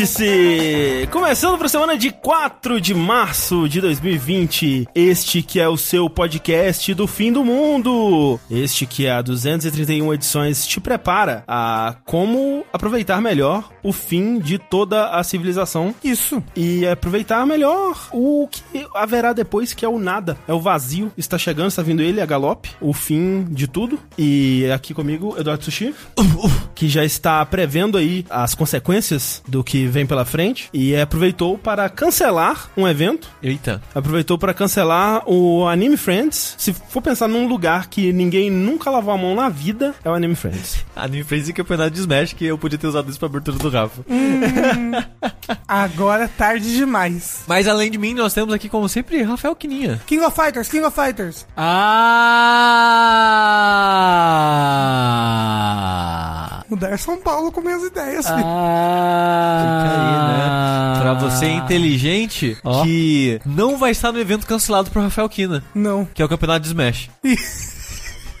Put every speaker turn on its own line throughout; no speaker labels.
Vértice! Começando para a semana de 4 de março de 2020. Este que é o seu podcast do fim do mundo. Este que há 231 edições te prepara a como aproveitar melhor o fim de toda a civilização.
Isso.
E aproveitar melhor o que haverá depois, que é o nada. É o vazio. Está chegando, está vindo ele, a galope. O fim de tudo. E aqui comigo, Eduardo Sushi. Que já está prevendo aí as consequências do que vem pela frente. E aproveitou para cancelar um evento.
Eita.
Aproveitou para cancelar o Anime Friends. Se for pensar num lugar que ninguém nunca lavou a mão na vida, é o Anime Friends.
Anime Friends e campeonato de Smash, que eu podia ter usado isso pra abertura do Rafa.
Agora é tarde demais.
Mas além de mim, nós temos aqui, como sempre, Rafael Quininha.
King of Fighters, King of Fighters.
Ah!
Mudar São Paulo com minhas ideias. filho.
Ah!
Fica aí, né? Pra você inteligente
Ó.
que não vai estar no evento cancelado pro Rafael Kina,
Não.
que é o campeonato de Smash.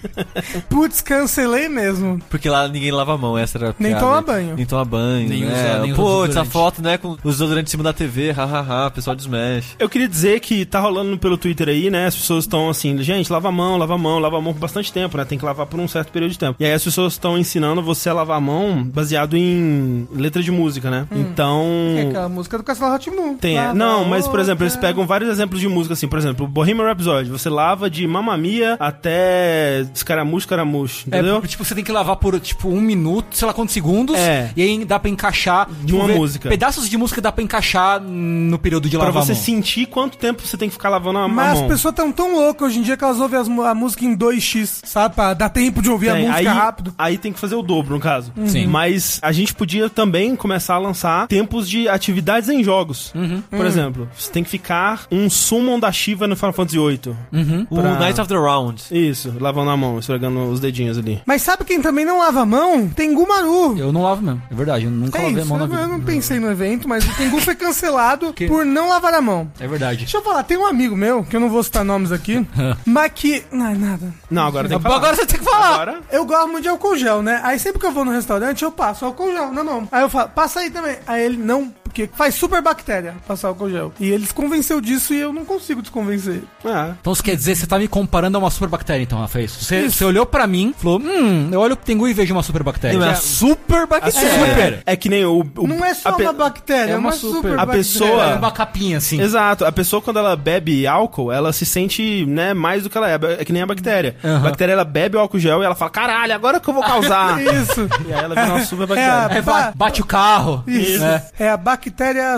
Putz, cancelei mesmo.
Porque lá ninguém lava a mão, essa era a
Nem
piada.
toma banho.
Nem toma banho.
Nem
né?
usa- nem usa
Putz, a
desodorante.
foto, né, com os desodorantes em cima da TV, hahaha, pessoal de Smash.
Eu queria dizer que tá rolando pelo Twitter aí, né? As pessoas estão assim, gente, lava a mão, lava a mão, lava a mão por bastante tempo, né? Tem que lavar por um certo período de tempo. E aí as pessoas estão ensinando você a lavar a mão baseado em letra de música, né? Então.
É aquela música do Castelo Ratimu.
Tem, é. não, mas por exemplo, eles pegam vários exemplos de música, assim, por exemplo, Bohemian Rhapsody, você lava de Mamma Mia até Escaramujo, Escaramujo,
É,
entendeu?
tipo, você tem que lavar por, tipo, um minuto, sei lá quantos segundos.
É.
E aí dá pra encaixar.
De uma
ver-
música.
Pedaços de música dá pra encaixar no período de
Pra
lavar
você
a mão.
sentir quanto tempo você tem que ficar lavando a, a
Mas as
mão.
pessoas estão tão loucas hoje em dia que elas ouvem as a música em 2x, sabe? Pra dar tempo de ouvir
Tem,
a música
aí,
rápido.
Aí tem que fazer o dobro, no caso.
Sim.
Mas a gente podia também começar a lançar tempos de atividades em jogos.
Uhum.
Por exemplo, você tem que ficar um summon da Shiva no Final Fantasy VIII.
Uhum.
O
Pra-
Knights of the Round.
Isso, lavando a mão, esfregando os dedinhos ali.
Mas sabe quem também não lava a mão? Tem Gumaru.
Eu não lavo mesmo. É verdade, eu nunca
É
lavei a
isso,
mão na
eu,
vida.
eu não pensei no evento, mas o Tengu foi cancelado
Que?
por não lavar a mão.
É verdade.
Deixa eu falar, tem um amigo meu, que eu não vou citar nomes aqui, mas que... Não, é nada.
Não, agora tem que falar.
Agora você tem que falar.
Agora,
Eu gosto muito de álcool gel, né? Aí sempre que eu vou no restaurante, eu passo álcool gel na mão. Aí eu falo, passa aí também. Aí ele, não, porque faz super bactéria passar álcool gel. E ele se convenceu disso e eu não consigo desconvencer.
é.
Então você quer dizer, você tá me comparando a uma superbactéria, então, Rafa, é isso? Você,
Isso.
você olhou pra mim, falou, hum, eu olho pro Tengu e vejo uma superbactéria.
Não, é
Que
a super
A
bactéria.
super-
super.
É que nem o. o-
não é só
a pe-
uma bactéria, é uma, super,
A
bactéria.
pessoa-
É uma capinha, assim.
Exato, a pessoa quando ela bebe álcool, ela se sente, né, mais do que ela é, é que nem a bactéria. A bactéria ela bebe o álcool gel e ela fala: "Caralho, agora que eu vou causar".
Isso.
e aí ela vira uma super
É
bactéria.
a-
É, ba- bate o carro.
Isso.
É.
É a bactéria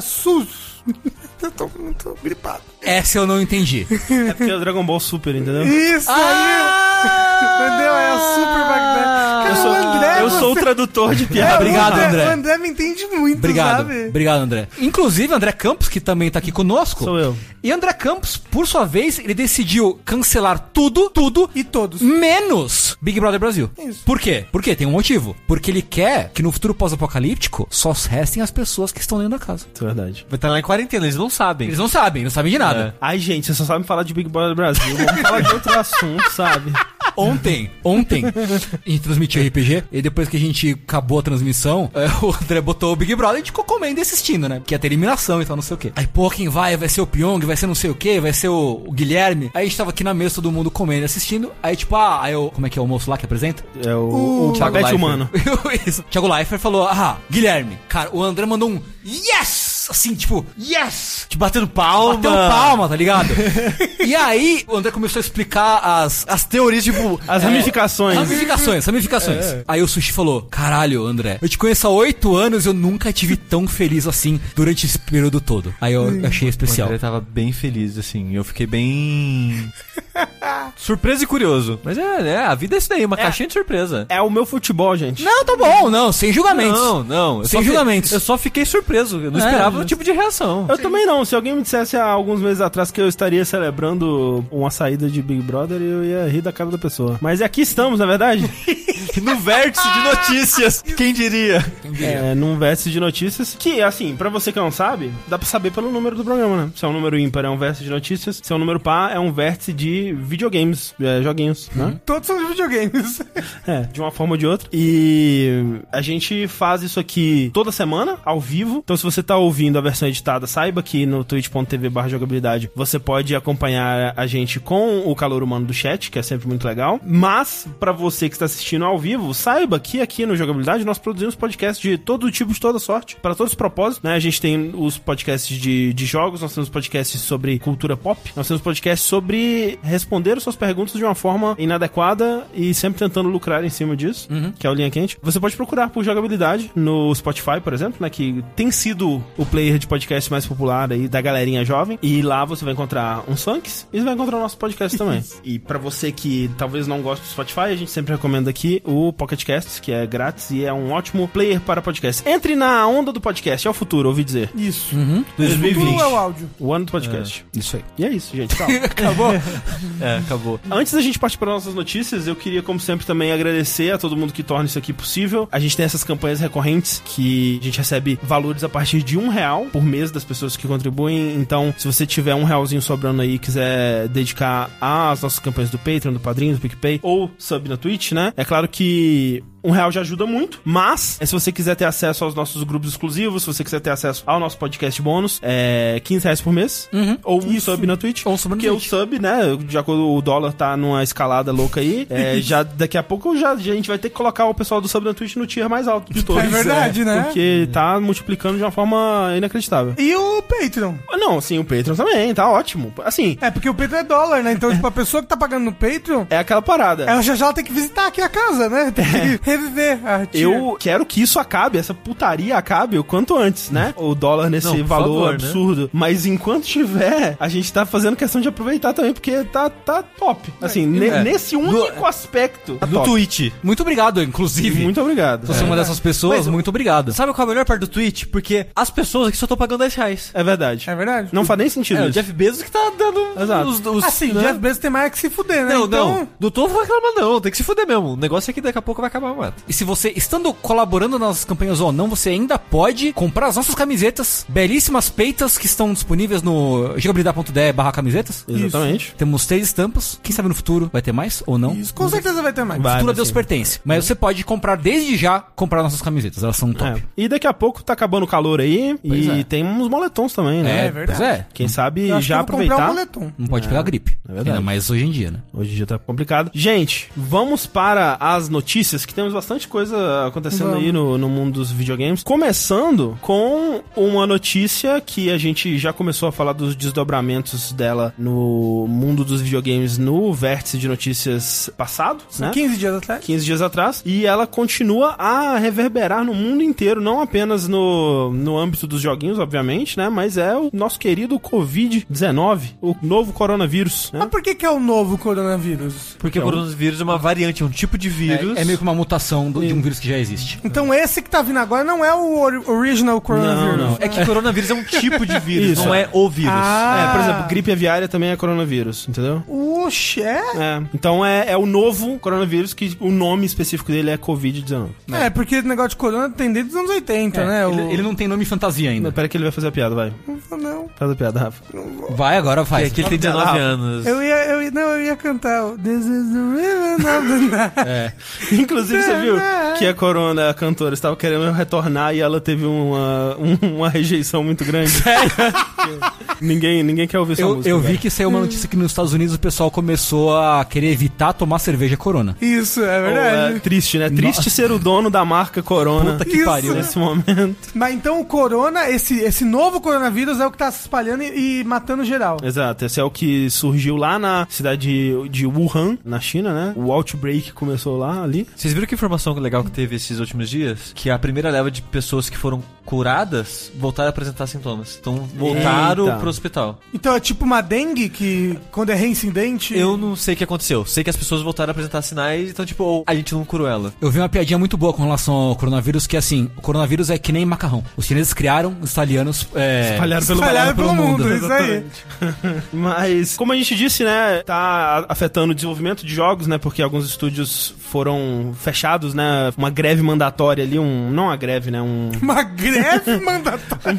SUS. eu tô muito gripado.
Essa eu não entendi.
É porque é o Dragon Ball Super, entendeu?
Isso aí. Entendeu? É a super bactéria. Cara,
Eu sou,
o André,
eu sou o
você-
tradutor de
É,
piada.
o
Obrigado, André.
O André me entende muito,
Obrigado.
sabe?
Obrigado, André. Inclusive, André Campos, que também tá aqui conosco.
Sou eu.
E André Campos, por sua vez, ele decidiu cancelar tudo, tudo,
E todos.
menos Big Brother Brasil.
Isso.
Por quê? Por quê? Tem um motivo. Porque ele quer que no futuro pós-apocalíptico só restem as pessoas que estão dentro da casa.
Isso é verdade.
Vai estar lá em quarentena, eles não sabem.
Eles não sabem, não sabem de nada.
Ai, gente, você só sabe falar de Big Brother Brasil. Vamos falar de outro assunto, sabe?
Ontem, ontem, a gente transmitiu RPG, e depois que a gente acabou a transmissão, é, o André botou o Big Brother e a gente ficou comendo e assistindo, né? Porque ia ter eliminação e tal, não sei o quê. Aí, pô, quem vai? Vai ser o Pyong, vai ser não sei o quê, vai ser o, o Guilherme. Aí a gente tava aqui na mesa, todo mundo comendo e assistindo. Aí, tipo, ah, aí eu, como é que é o moço lá que apresenta?
É o, o,
Thiago
papete
Leifert.
humano.
Isso. Thiago Leifert falou, ah, Guilherme. Cara, o André mandou um yes! Assim, tipo, yes!
Te batendo palma.
Bateu palma, tá ligado? e aí, o André começou a explicar as,
As teorias, tipo...
As ramificações.
Ramificações, ramificações. Aí o Sushi falou: Caralho, André, eu te conheço há oito anos e eu nunca tive tão feliz assim durante esse período todo. Aí eu achei
O
especial.
André tava bem feliz, assim. Eu fiquei bem... Surpreso e curioso. Mas é, né? A vida é isso daí, uma caixinha de surpresa.
É o meu futebol, gente.
Não, tá bom, não, sem julgamentos.
Não, não. Eu
Sem julgamentos.
Eu só fiquei surpreso. Eu não
É.
esperava esperava o tipo de reação.
Eu também não. Se alguém me dissesse há alguns meses atrás que eu estaria celebrando uma saída de Big Brother, eu ia rir da cara da pessoa. Mas aqui estamos, na verdade.
No vértice de notícias, quem diria?
É, num vértice de notícias. Que, assim, pra você que não sabe, dá pra saber pelo número do programa, né? Se é um número ímpar, é um vértice de notícias. Se é um número par, é um vértice de videogames, é, joguinhos, né?
Todos são de videogames.
É, de uma forma ou de outra. E a gente faz isso aqui toda semana, ao vivo. Então, se você tá ouvindo a versão editada, saiba que no twitch.tv jogabilidade você pode acompanhar a gente com o calor humano do chat, que é sempre muito legal. Mas, pra você que está assistindo ao vivo, saiba que aqui no Jogabilidade nós produzimos podcasts de todo tipo, de toda sorte, para todos os propósitos, né? A gente tem os podcasts de, de jogos, nós temos podcasts sobre cultura pop, nós temos podcasts sobre responder as suas perguntas de uma forma inadequada e sempre tentando lucrar em cima disso, que é o Linha Quente. Você pode procurar por jogabilidade no Spotify, por exemplo, né? Que tem sido o player de podcast mais popular aí da galerinha jovem. E lá você vai encontrar uns funks e você vai encontrar o nosso podcast também. e pra você que talvez não goste do Spotify, a gente sempre recomenda aqui o Pocket Casts, que é grátis e é um ótimo player para podcast. Entre na onda do podcast, é o futuro, ouvi dizer.
Isso.
Uhum. 2020.
Tudo é o áudio.
O ano do podcast.
Isso aí.
E é isso, gente. Tchau.
Acabou?
É, acabou.
Antes da gente partir para nossas notícias, eu queria, como sempre, também agradecer a todo mundo que torna isso aqui possível. A gente tem essas campanhas recorrentes que a gente recebe valores a partir de um real por mês das pessoas que contribuem. Então, se você tiver um realzinho sobrando aí e quiser dedicar às nossas campanhas do Patreon, do Padrinho, do PicPay ou sub na Twitch, né? É claro que um real já ajuda muito, mas é, se você quiser ter acesso aos nossos grupos exclusivos, se você quiser ter acesso ao nosso podcast bônus, é 15 reais por mês. Ou um sub na Twitch.
Ou um sub na
Porque
Twitch.
o sub, né, já quando o dólar tá numa escalada louca aí, é, já daqui a pouco já, a gente vai ter que colocar o pessoal do sub na Twitch no tier mais alto de todos.
É verdade, né?
Porque tá multiplicando de uma forma inacreditável.
E o Patreon.
Não, sim, o Patreon também, tá ótimo. Assim,
É, porque o Patreon é dólar, né? Então, tipo, a pessoa que tá pagando no Patreon,
é aquela parada.
ela já já tem que visitar aqui a casa, né? Tem que reviver a tia.
Eu quero que isso acabe, essa putaria acabe o quanto antes, né? O dólar nesse
Não,
valor
favor, né?
absurdo. Mas enquanto tiver, a gente tá fazendo questão de aproveitar também, porque tá, tá top. Assim, ne-
É.
nesse único aspecto. Tá
No
top.
Twitch.
Muito obrigado, inclusive.
Muito obrigado.
Se você é uma dessas pessoas,
Mas-
muito obrigado.
Sabe qual é a melhor parte do Twitch? Porque as pessoas aqui só estão pagando 10 reais.
É verdade.
É verdade?
Não faz nem sentido
É, o
isso.
Jeff Bezos que tá dando
Exato.
os... os
Assim, o
né?
Jeff Bezos tem mais que se fuder, né?
Não,
então,
não. Não tô reclamando, não. Tem que se fuder mesmo. O negócio é que daqui a pouco vai acabar,
E se você, estando colaborando nas nossas campanhas ou não, você ainda pode comprar as nossas camisetas, belíssimas peitas que estão disponíveis no jogabilidade.de barra camisetas.
Exatamente.
Temos três estampas. Quem sabe no futuro vai ter mais ou não?
Isso, com certeza vai ter mais.
Vai.
futuro a
mas
Deus
sim.
pertence. Mas você pode comprar desde já comprar nossas camisetas. Elas são top.
É. E daqui a pouco tá acabando o calor aí.
Pois
e
é.
tem uns moletons também, né?
É verdade.
Pois é.
Quem sabe
Eu acho
já
um
aproveitar.
moletom.
Não pode pegar gripe.
É verdade.
Ainda mais hoje em dia, né?
Hoje em dia tá complicado. Gente, vamos para as notícias, que temos bastante coisa acontecendo
Vamos.
aí no, no mundo dos videogames. Começando com uma notícia que a gente já começou a falar dos desdobramentos dela no mundo dos videogames no vértice de notícias passado, né?
15 dias atrás.
15 dias atrás, e ela continua a reverberar no mundo inteiro, não apenas no, no âmbito dos joguinhos, obviamente, né? Mas é o nosso querido Covid-19, o novo coronavírus, né?
Mas por que que é o novo coronavírus?
Porque o
Então-
coronavírus é uma variante, é um tipo de vírus.
É, é meio que uma mutação do- de um vírus que já existe.
Então esse que tá vindo agora não é o ori- original coronavírus.
Não, não.
É que coronavírus é um tipo de vírus,
Isso.
não é o vírus.
Ah.
É, por exemplo, gripe aviária também é coronavírus, entendeu?
Oxe, é?
É. Então é, é o novo coronavírus que o nome específico dele é Covid-19.
É, porque o negócio de corona tem desde os anos 80,
É,
né?
ele,
O-
ele não tem nome fantasia ainda.
Pera que ele vai fazer a piada, vai.
Não.
Faz a piada, Rafa.
Vai agora,
Que
faz.
aqui ele tem 19 anos.
Eu ia, eu ia, não, eu ia cantar o This is the river of the night.
É.
Inclusive, você viu que a Corona, a cantora, estava querendo retornar e ela teve uma, um- uma rejeição muito grande. ninguém, ninguém quer ouvir essa
Eu,
música.
eu vi
velho.
que saiu uma notícia que nos Estados Unidos o pessoal começou a querer evitar tomar cerveja Corona.
Isso, é verdade.
é triste, né? Triste ser o dono da marca Corona
Puta que
Isso.
pariu.
nesse momento.
Mas então o corona, esse, esse novo coronavírus é o que tá se espalhando e, e matando geral.
Exato, esse é o que surgiu lá na cidade de, de Wuhan, na China, né? O outbreak começou lá ali.
Vocês viram que informação legal que teve esses últimos dias? Que a primeira leva de pessoas que foram curadas voltaram a apresentar sintomas. Então voltaram
Eita.
pro hospital.
Então é tipo uma dengue que quando é reincidente.
Eu não sei o que aconteceu. Sei que as pessoas voltaram a apresentar sinais, então, tipo, ou a gente não curou ela.
Eu vi uma piadinha muito boa com relação ao coronavírus, que é assim, o coronavírus é que nem macarrão. Os chineses criaram, os italianos é,
Espalharam pelo,
Espalharam pelo mundo, isso aí.
Exatamente. Mas, como a gente disse, né, tá afetando o desenvolvimento de jogos, né, porque alguns estúdios foram fechados, né, uma greve mandatória ali, um, não uma greve, né, um,
Uma greve mandatória.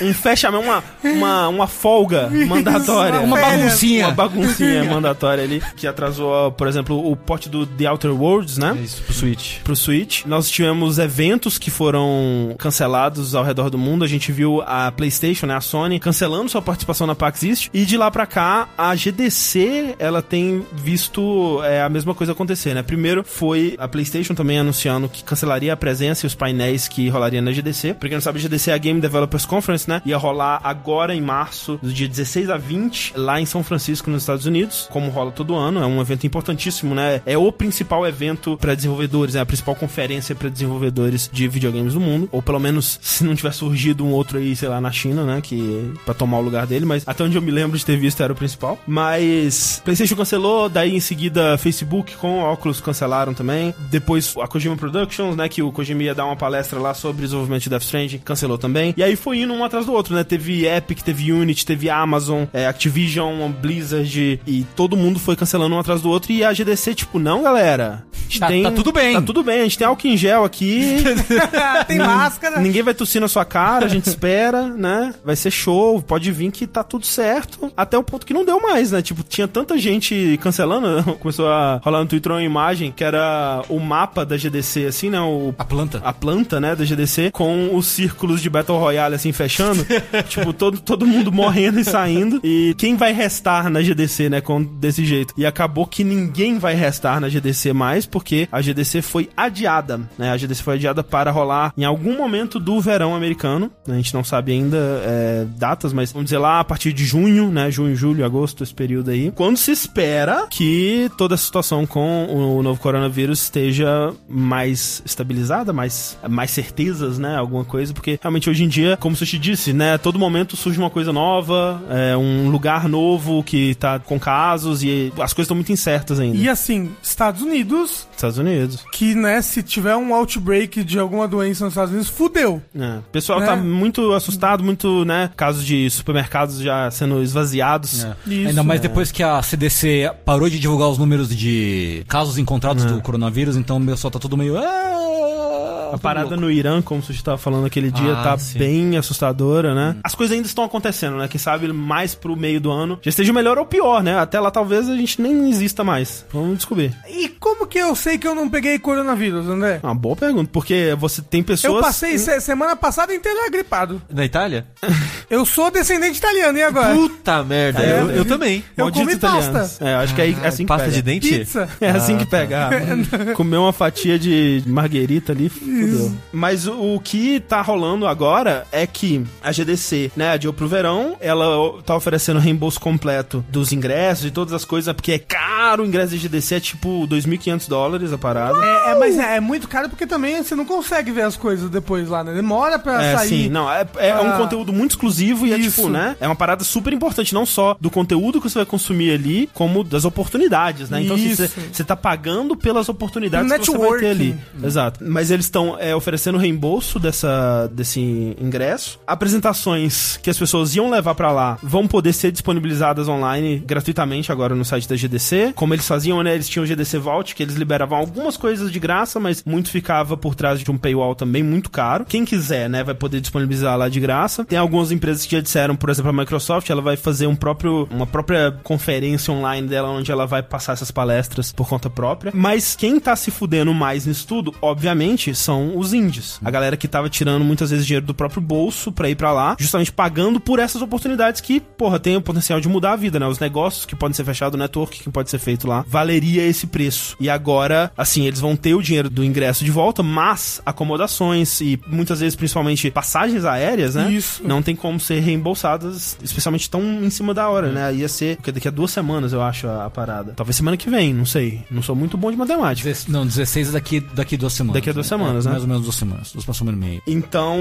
um fechamento, uma, uma, uma folga mandatória.
uma
baguncinha.
Uma baguncinha mandatória ali, que atrasou, por exemplo, o porte do The Outer Worlds, né?
Isso, pro Switch.
pro Switch. Nós tivemos eventos que foram cancelados ao redor do mundo. A gente viu a PlayStation, né, a Sony, cancelando sua participação na PAX East. E de lá pra cá, a GDC, ela tem visto é, a mesma coisa acontecer, né? Primeiro foi a PlayStation também anunciando que cancelaria a presença e os painéis que rolaria na GDC. Pra quem não sabe, a GDC é a Game Developers Conference, né? Ia rolar agora em março, do dia 16 a 20, lá em São Francisco, nos Estados Unidos, como rola todo ano. É um evento importantíssimo, né? É o principal evento para desenvolvedores, é a principal conferência para desenvolvedores de videogames do mundo. Ou pelo menos, se não tiver surgido um outro aí, sei lá, na China, né? Que para tomar o lugar dele, mas até onde eu me lembro de ter visto era o principal. Mas PlayStation cancelou, daí em seguida Facebook com Oculus cancelaram também. Depois a Kojima Productions, né? Que o Kojima ia dar uma palestra lá sobre desenvolvimento de Death Stranding, cancelou também. E aí foi indo um atrás do outro, né? Teve Epic, teve Unity, teve Amazon, é, Activision, Blizzard e todo mundo foi cancelando um atrás do outro. E a GDC, tipo, não, galera. A gente
Tá- tá tudo bem.
Tá tudo bem, a gente tem álcool em gel aqui.
Tem máscara.
Ninguém vai tossir na sua cara, a gente espera, né? Vai ser show, pode vir que tá tudo certo. Até o ponto que não deu mais, né? Tipo, tinha tanta gente cancelando, começou a rolar no Twitter uma imagem que era o mapa da GDC, assim, né? O,
a planta.
a planta, né, da GDC, com os círculos de Battle Royale, assim, fechando. tipo, todo, todo mundo morrendo e saindo. E quem vai restar na GDC, né, com, desse jeito? E acabou que ninguém vai restar na GDC mais, porque a GDC foi adiada, né? A GDC foi adiada para rolar em algum momento do verão americano. A gente não sabe ainda é, datas, mas vamos dizer lá a partir de junho, né? Junho, julho, agosto, esse período aí. Quando se espera que toda a situação com o novo coronavírus esteja mais estabilizada, mais, mais certezas, né? Alguma coisa, porque realmente hoje em dia, como o Sushi disse, né? a Todo momento surge uma coisa nova, é, um lugar novo que tá com casos e as coisas estão muito incertas ainda.
E assim, Estados Unidos,
Estados Unidos.
que, né, se tiver um outbreak de alguma doença nos Estados Unidos, fudeu.
É. O pessoal
Né?
tá muito assustado, muito, né? Casos de supermercados já sendo esvaziados.
É.
Isso.
Ainda mais depois que a CDC parou de divulgar os números de casos encontrados do coronavírus, então o pessoal tá todo meio. "Ah",
A parada no Irã, como o Sushi tava falando aquele dia,
Ah,
tá
sim.
bem assustadora, né? As coisas ainda estão acontecendo, né? Quem sabe mais pro meio do ano já esteja melhor ou pior, né? Até lá talvez a gente nem exista mais. Vamos descobrir.
E como que eu sei que eu não peguei coronavírus, André?
Uma boa pergunta, porque você tem pessoas.
Eu passei se- semana passada inteira gripado.
Na Itália?
Eu sou descendente italiano, e agora?
Puta merda,
É,
eu, eu também.
Eu
Malditos
comi
italianos.
pasta.
É, acho que é, é assim que
Pasta
pega.
de dente?
Pizza.
É assim que
Ah, tá.
pega. Comer uma fatia de marguerita ali, fudeu. Mas o, o que tá rolando agora é que a GDC, né, adiou pro verão, ela tá oferecendo reembolso completo dos ingressos e todas as coisas, porque é caro o ingresso de GDC, é tipo 2.500 dólares a parada.
É, é, mas é, é muito caro porque também você não consegue ver as coisas depois lá, né? Demora pra
É,
sair.
sim, não, é, é um
Ah.
conteúdo muito exclusivo e é
Isso.
tipo, né? É uma parada super importante, não só do conteúdo que você vai consumir ali, como das oportunidades, né? Então, assim, você você tá pagando pelas oportunidades
Do
que você vai ter ali.
networking.
Exato. Mas eles estão é, oferecendo reembolso dessa, desse ingresso. Apresentações que as pessoas iam levar pra lá vão poder ser disponibilizadas online gratuitamente agora no site da GDC. Como eles faziam, né? Eles tinham o GDC Vault, que eles liberavam algumas coisas de graça, mas muito ficava por trás de um paywall também muito caro. Quem quiser, né, vai poder disponibilizar lá de graça. Tem algumas empresas que já disseram, por exemplo, a Microsoft, ela vai fazer um próprio, uma própria conferência online dela, onde ela vai passar essas palestras por conta própria. Mas quem tá se fudendo mais nisso tudo, obviamente, são os indies. A galera que tava tirando muitas vezes dinheiro do próprio bolso pra ir pra lá, justamente pagando por essas oportunidades que, porra, tem o potencial de mudar a vida, né? Os negócios que podem ser fechados, o network que pode ser feito lá, valeria esse preço. E agora, assim, eles vão ter o dinheiro do ingresso de volta, mas acomodações e muitas vezes, principalmente, passagens aéreas, né?
Isso.
Não tem como ser reembolsadas, especialmente tão em cima da hora, né? Ia ser, porque daqui a duas semanas, eu acho, a, a parada. Talvez semana que vem, não sei. Não sou muito bom de matemática.
Deze- Não, 16 é daqui, daqui duas semanas.
Daqui a duas
né?
semanas, semanas, né?
Mais ou menos duas semanas. Duas semana e meia.
Então,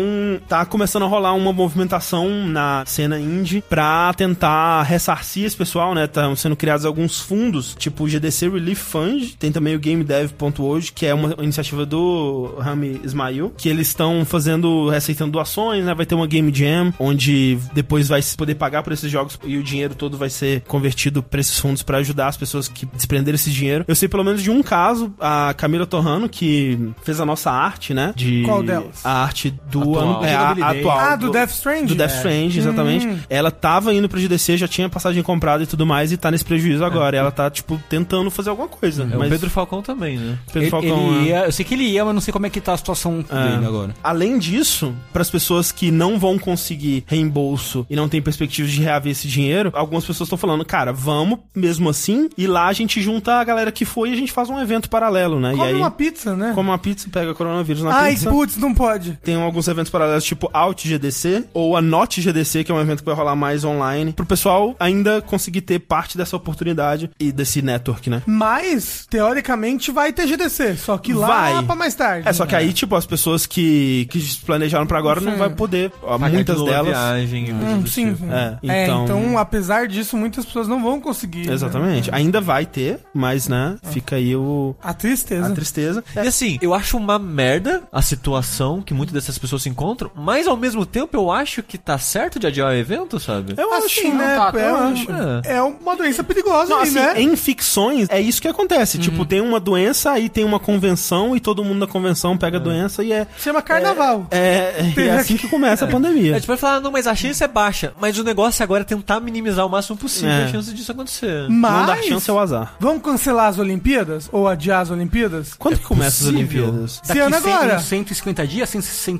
tá começando a rolar uma movimentação na cena indie pra tentar ressarcir esse pessoal, né? Estão sendo criados alguns fundos, tipo o GDC Relief Fund, tem também o GameDev.hoje, que é uma iniciativa do Rami Ismail, que eles estão fazendo, aceitando doações, né? Vai ter uma Game Jam, onde depois vai se poder pagar por esses jogos e o dinheiro todo vai ser convertido pra esses fundos pra ajudar as pessoas que desprenderam esse dinheiro. Eu sei pelo menos de um caso, a Camila Torrano, que fez a nossa arte, né? De
Qual delas?
A arte do
Atual.
ano, é, a, atual.
Ah, do Death Stranding?
Do Death Stranding, exatamente.
Hum.
Ela tava indo pro GDC, já tinha passagem comprada e tudo mais, e tá nesse prejuízo agora. E ela tá, tipo, tentando fazer alguma coisa.
É,
mas
o Pedro Falcão também, né?
Pedro
Ele,
Falcão,
ele
é.
ia, eu sei que ele ia, mas não sei como é que tá a situação
É.
dele agora.
Além disso, para as pessoas que não vão conseguir reembolso e não tem perspectiva de reaver esse dinheiro, algumas pessoas estão falando, cara, vamos mesmo assim, e lá a gente junta a galera que foi e a gente faz um evento paralelo, né?
Come
e aí,
uma pizza, né?
come uma pizza, pega coronavírus na
Ai,
pizza.
putz, não pode.
Tem alguns eventos paralelos, tipo Out GDC ou a Not GDC, que é um evento que vai rolar mais online, pro pessoal ainda conseguir ter parte dessa oportunidade e desse network, né?
Mas, teoricamente, vai ter GDC. Só que lá
Vai.
pra mais tarde.
É, só que aí, tipo, as pessoas que, que planejaram pra agora não
Sim.
vai poder. ó, muitas delas.
Viagem,
Hum, sim,
tipo.
sim.
É,
É,
então-
então... apesar disso, muitas pessoas não vão conseguir. né?
Exatamente. Ainda vai ter, mas, né, fica aí o,
A tristeza.
a tristeza.
E assim, eu acho uma merda a situação que muitas dessas pessoas se encontram, mas ao mesmo tempo eu acho que tá certo de adiar o evento, sabe?
Eu
Assim,
acho,
né?
tá,
é,
eu
um-
acho.
é uma doença perigosa
Não,
aí,
assim,
né?
em ficções, é isso que acontece. Tipo, tem uma doença, aí tem uma convenção, e todo mundo da convenção pega a doença e é.
Chama carnaval.
É, é, é assim que começa a pandemia.
A gente vai falar, não, mas a chance é baixa. Mas o negócio agora é tentar minimizar o máximo possível
É.
a chance disso acontecer.
Mas...
Não dar chance ao azar.
Vamos cancelar as Olimpíadas? Ou adiar as Olimpíadas?
Quando que começa as. Olimpíadas?
Esse ano agora.
uns 150 dias,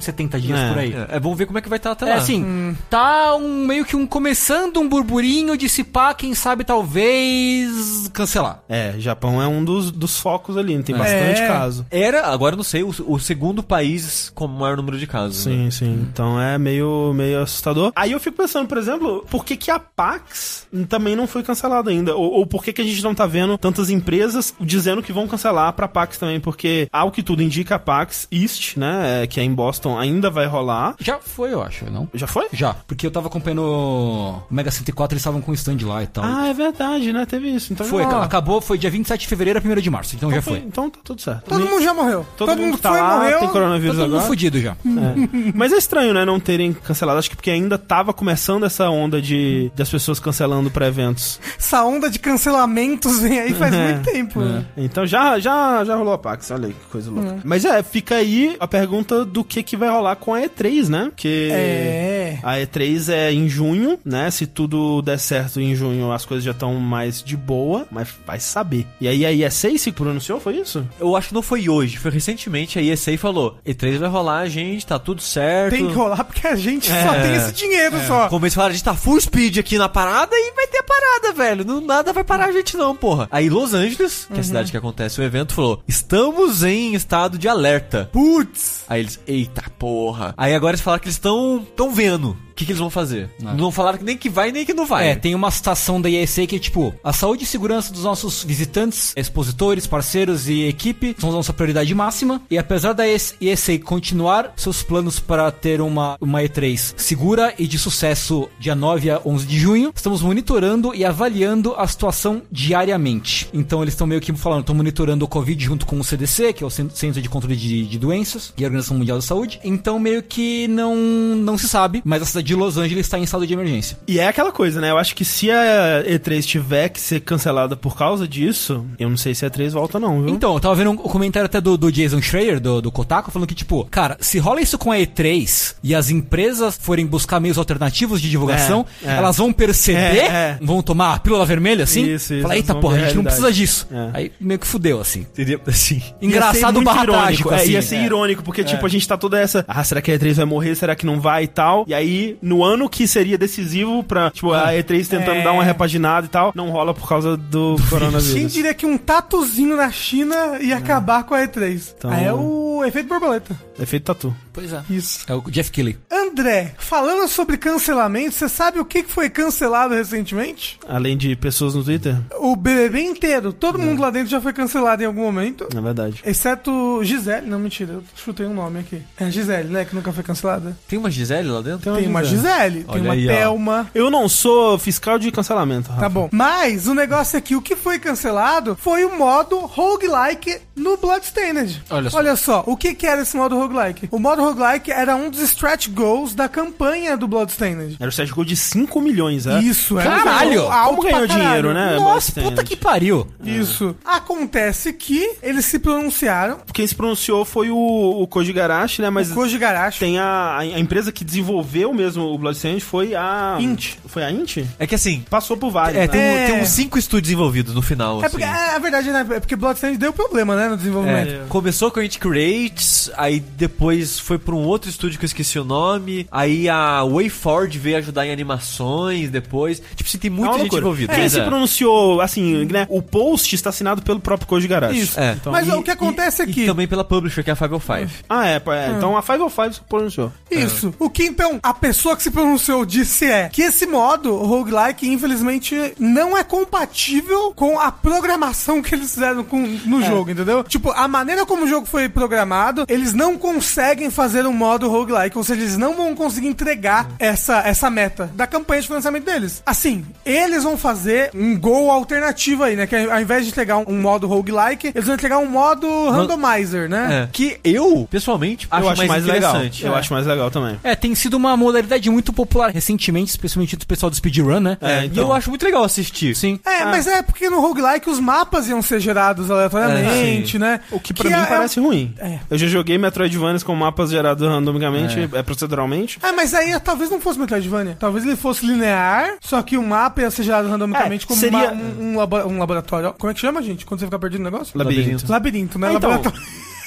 170 dias
É.
por aí.
É, é bom ver como é que vai estar até
É
lá.
assim, tá um meio que um começando um burburinho de se pá, quem sabe talvez cancelar.
É, Japão é um dos, dos focos ali, tem bastante
É.
caso.
Era, agora eu não sei, o, o segundo país com o maior número de casos. né?
Sim, sim. Então é meio, meio assustador. Aí eu fico pensando, por exemplo, por que, que a Pax também não foi cancelada ainda? Ou, ou por que, que a gente não tá vendo tantas empresas dizendo que vão cancelar pra Pax também? Porque, ao que tudo indica, a Pax East, né, é, que é em Boston, ainda vai rolar.
Já foi, eu acho, não?
Já foi?
Já, porque eu tava acompanhando o Mega 104, eles estavam com stand lá e tal.
Ah, é verdade, né? Teve isso. Então
foi,
já-
acabou, foi dia 27 de fevereiro a 1 de março, então, já
Então,
foi.
então tá tudo certo.
Todo mundo já morreu.
Todo, mundo que tá
foi,
lá
morreu.
tem
Tá
coronavírus
todo mundo
agora.
fudido já.
É. Mas é estranho, né, não terem cancelado. Acho que porque ainda tava começando essa onda de das pessoas cancelando pra eventos.
Essa onda de cancelamentos vem aí faz
É,
muito tempo. né?
Então já, já, já rolou a Pax, olha aí que coisa louca. Mas é, fica aí a pergunta do que, que vai rolar com a E3, né? Porque
É.
a E3 é em junho, né? Se tudo der certo em junho, as coisas já estão mais de boa, mas vai saber. E aí a ESA se pronunciou, foi isso?
Eu acho que não foi hoje, foi recentemente a ESA falou: E3 vai rolar, gente, tá tudo certo.
Tem que rolar porque a gente só
É.
tem esse dinheiro só.
Como eles falaram, a gente tá full speed aqui na parada e vai ter parada, velho. Não, nada vai parar a gente não, porra. Aí Los Angeles, que é a cidade que acontece o evento, falou: estamos em estado de alerta.
Putz.
Aí eles, eita porra. Aí agora eles falaram que eles estão tão vendo. O que, que eles vão fazer?
Ah.
Não falaram que nem que vai nem que não vai.
É, tem uma citação da IEC que é tipo, a saúde e segurança dos nossos visitantes, expositores, parceiros e equipe são nossa prioridade máxima. E apesar da IEC continuar seus planos para ter uma, uma E3 segura e de sucesso dia 9 a 11 de junho, estamos monitorando e avaliando a situação diariamente. Então eles estão meio que falando, estão monitorando o Covid junto com o CDC, que é o Cen- Centro de Controle de, de Doenças e a Organização Mundial da Saúde. Então meio que não, não se sabe, mas a cidade de Los Angeles está em estado de emergência.
E é aquela coisa, né? Eu acho que se a E3 tiver que ser cancelada por causa disso, eu não sei se a E3 volta não, viu?
Então, eu tava vendo um comentário até do, do Jason Schreier, do, do Kotaku, falando que, tipo, cara, se rola isso com a E3 e as empresas forem buscar meios alternativos de divulgação,
É, é.
elas vão perceber,
É, é.
vão tomar a pílula vermelha, assim,
Isso, isso,
falar, eita porra, a gente não
realidade."
precisa disso.
É.
Aí meio que fudeu, assim.
Seria assim.
Engraçado barra trágico,
é,
assim.
ia ser
É.
irônico, porque, tipo, a gente tá toda essa. Ah, será que a E3 vai morrer? Será que não vai e tal? E aí, no ano que seria decisivo pra, tipo, a E3 tentando
É.
dar uma repaginada e tal, não rola por causa do
Quem
coronavírus.
diria que um tatuzinho na China ia acabar com a E3?
Então-
Aí é o efeito borboleta.
Efeito tatu.
Pois é.
Isso.
É o Jeff Keighley.
André, falando sobre cancelamento, você sabe o que foi cancelado recentemente?
Além de pessoas no Twitter,
O BBB inteiro. Todo mundo lá dentro já foi cancelado em algum momento.
na verdade.
Exceto Gisele. Não, mentira. Eu chutei um nome aqui. É a Gisele, né? Que nunca foi cancelada.
Tem uma Gisele lá dentro?
Tem uma Gisele. Tem uma
aí, ó.
Thelma.
Eu não sou fiscal de cancelamento, Rafa.
Tá bom. Mas o negócio é que o que foi cancelado foi o modo roguelike no Bloodstained.
Olha só.
Olha só, o que, que era esse modo roguelike? O modo roguelike era um dos stretch goals da campanha do Bloodstained.
Era o Sérgio Gol de 5 milhões, é?
Isso, era
Caralho!
um
Como ganhou
caralho.
dinheiro, né?
Nossa, puta que pariu.
Isso. Acontece que eles se pronunciaram.
Quem se pronunciou foi o, o Koji Garashi, né? Mas
o Koji Garashi.
tem a, a empresa que desenvolveu mesmo o Bloodstained foi a...
Int.
Foi a Int?
É que assim,
Passou por vários,
é,
né?
tem, um-
É.
tem uns cinco estúdios envolvidos no final,
É
assim.
porque, é, a verdade, né? É porque Bloodstained deu problema, né? No desenvolvimento.
É, começou com a It Creates, aí depois foi pra um outro estúdio que eu esqueci o nome, aí a WayForward veio ajudar em animações depois. Tipo assim, tem
É
muita
uma
gente
loucura.
envolvida.
Quem se
é.
pronunciou, assim, né? O post está assinado pelo próprio Koji Garashi.
Isso.
É.
Então,
Mas
e-
o que acontece
E
aqui?
também pela publisher, que é a 505.
Ah, é. é. Então a 505 se pronunciou.
Isso. O que então a pessoa que se pronunciou disse é que esse modo roguelike, infelizmente, não é compatível com a programação que eles fizeram com, no jogo, entendeu? Tipo, a maneira como o jogo foi programado, eles não conseguem fazer um modo roguelike, ou seja, eles não vão conseguir entregar essa, essa meta da campanha de financiamento deles. Assim, eles vão fazer um gol alternativo aí, né? Que ao invés de entregar um, um modo roguelike, eles vão entregar um modo randomizer, né?
É. Que eu, pessoalmente, acho,
eu acho mais, legal.
interessante.
Eu
É.
acho mais legal também.
É, tem sido uma modalidade muito popular recentemente, especialmente do pessoal do speedrun, né?
É,
E
então.
eu acho muito legal assistir.
Sim.
É, mas é porque no roguelike os mapas iam ser gerados aleatoriamente,
É,
né?
O que pra
Que
mim
é-
parece ruim.
É.
Eu já joguei Metroidvanias com mapas gerados randomicamente, é. proceduralmente.
É, mas aí talvez não fosse Metroidvania. Talvez ele fosse linear, só que o mapa ia ser gerado randomicamente
É,
como
seria-
uma- um, um labo- um laboratório. Como é que chama, gente? Quando você fica perdido no negócio?
Labirinto.
Labirinto, né?
É, então,
Laboratório.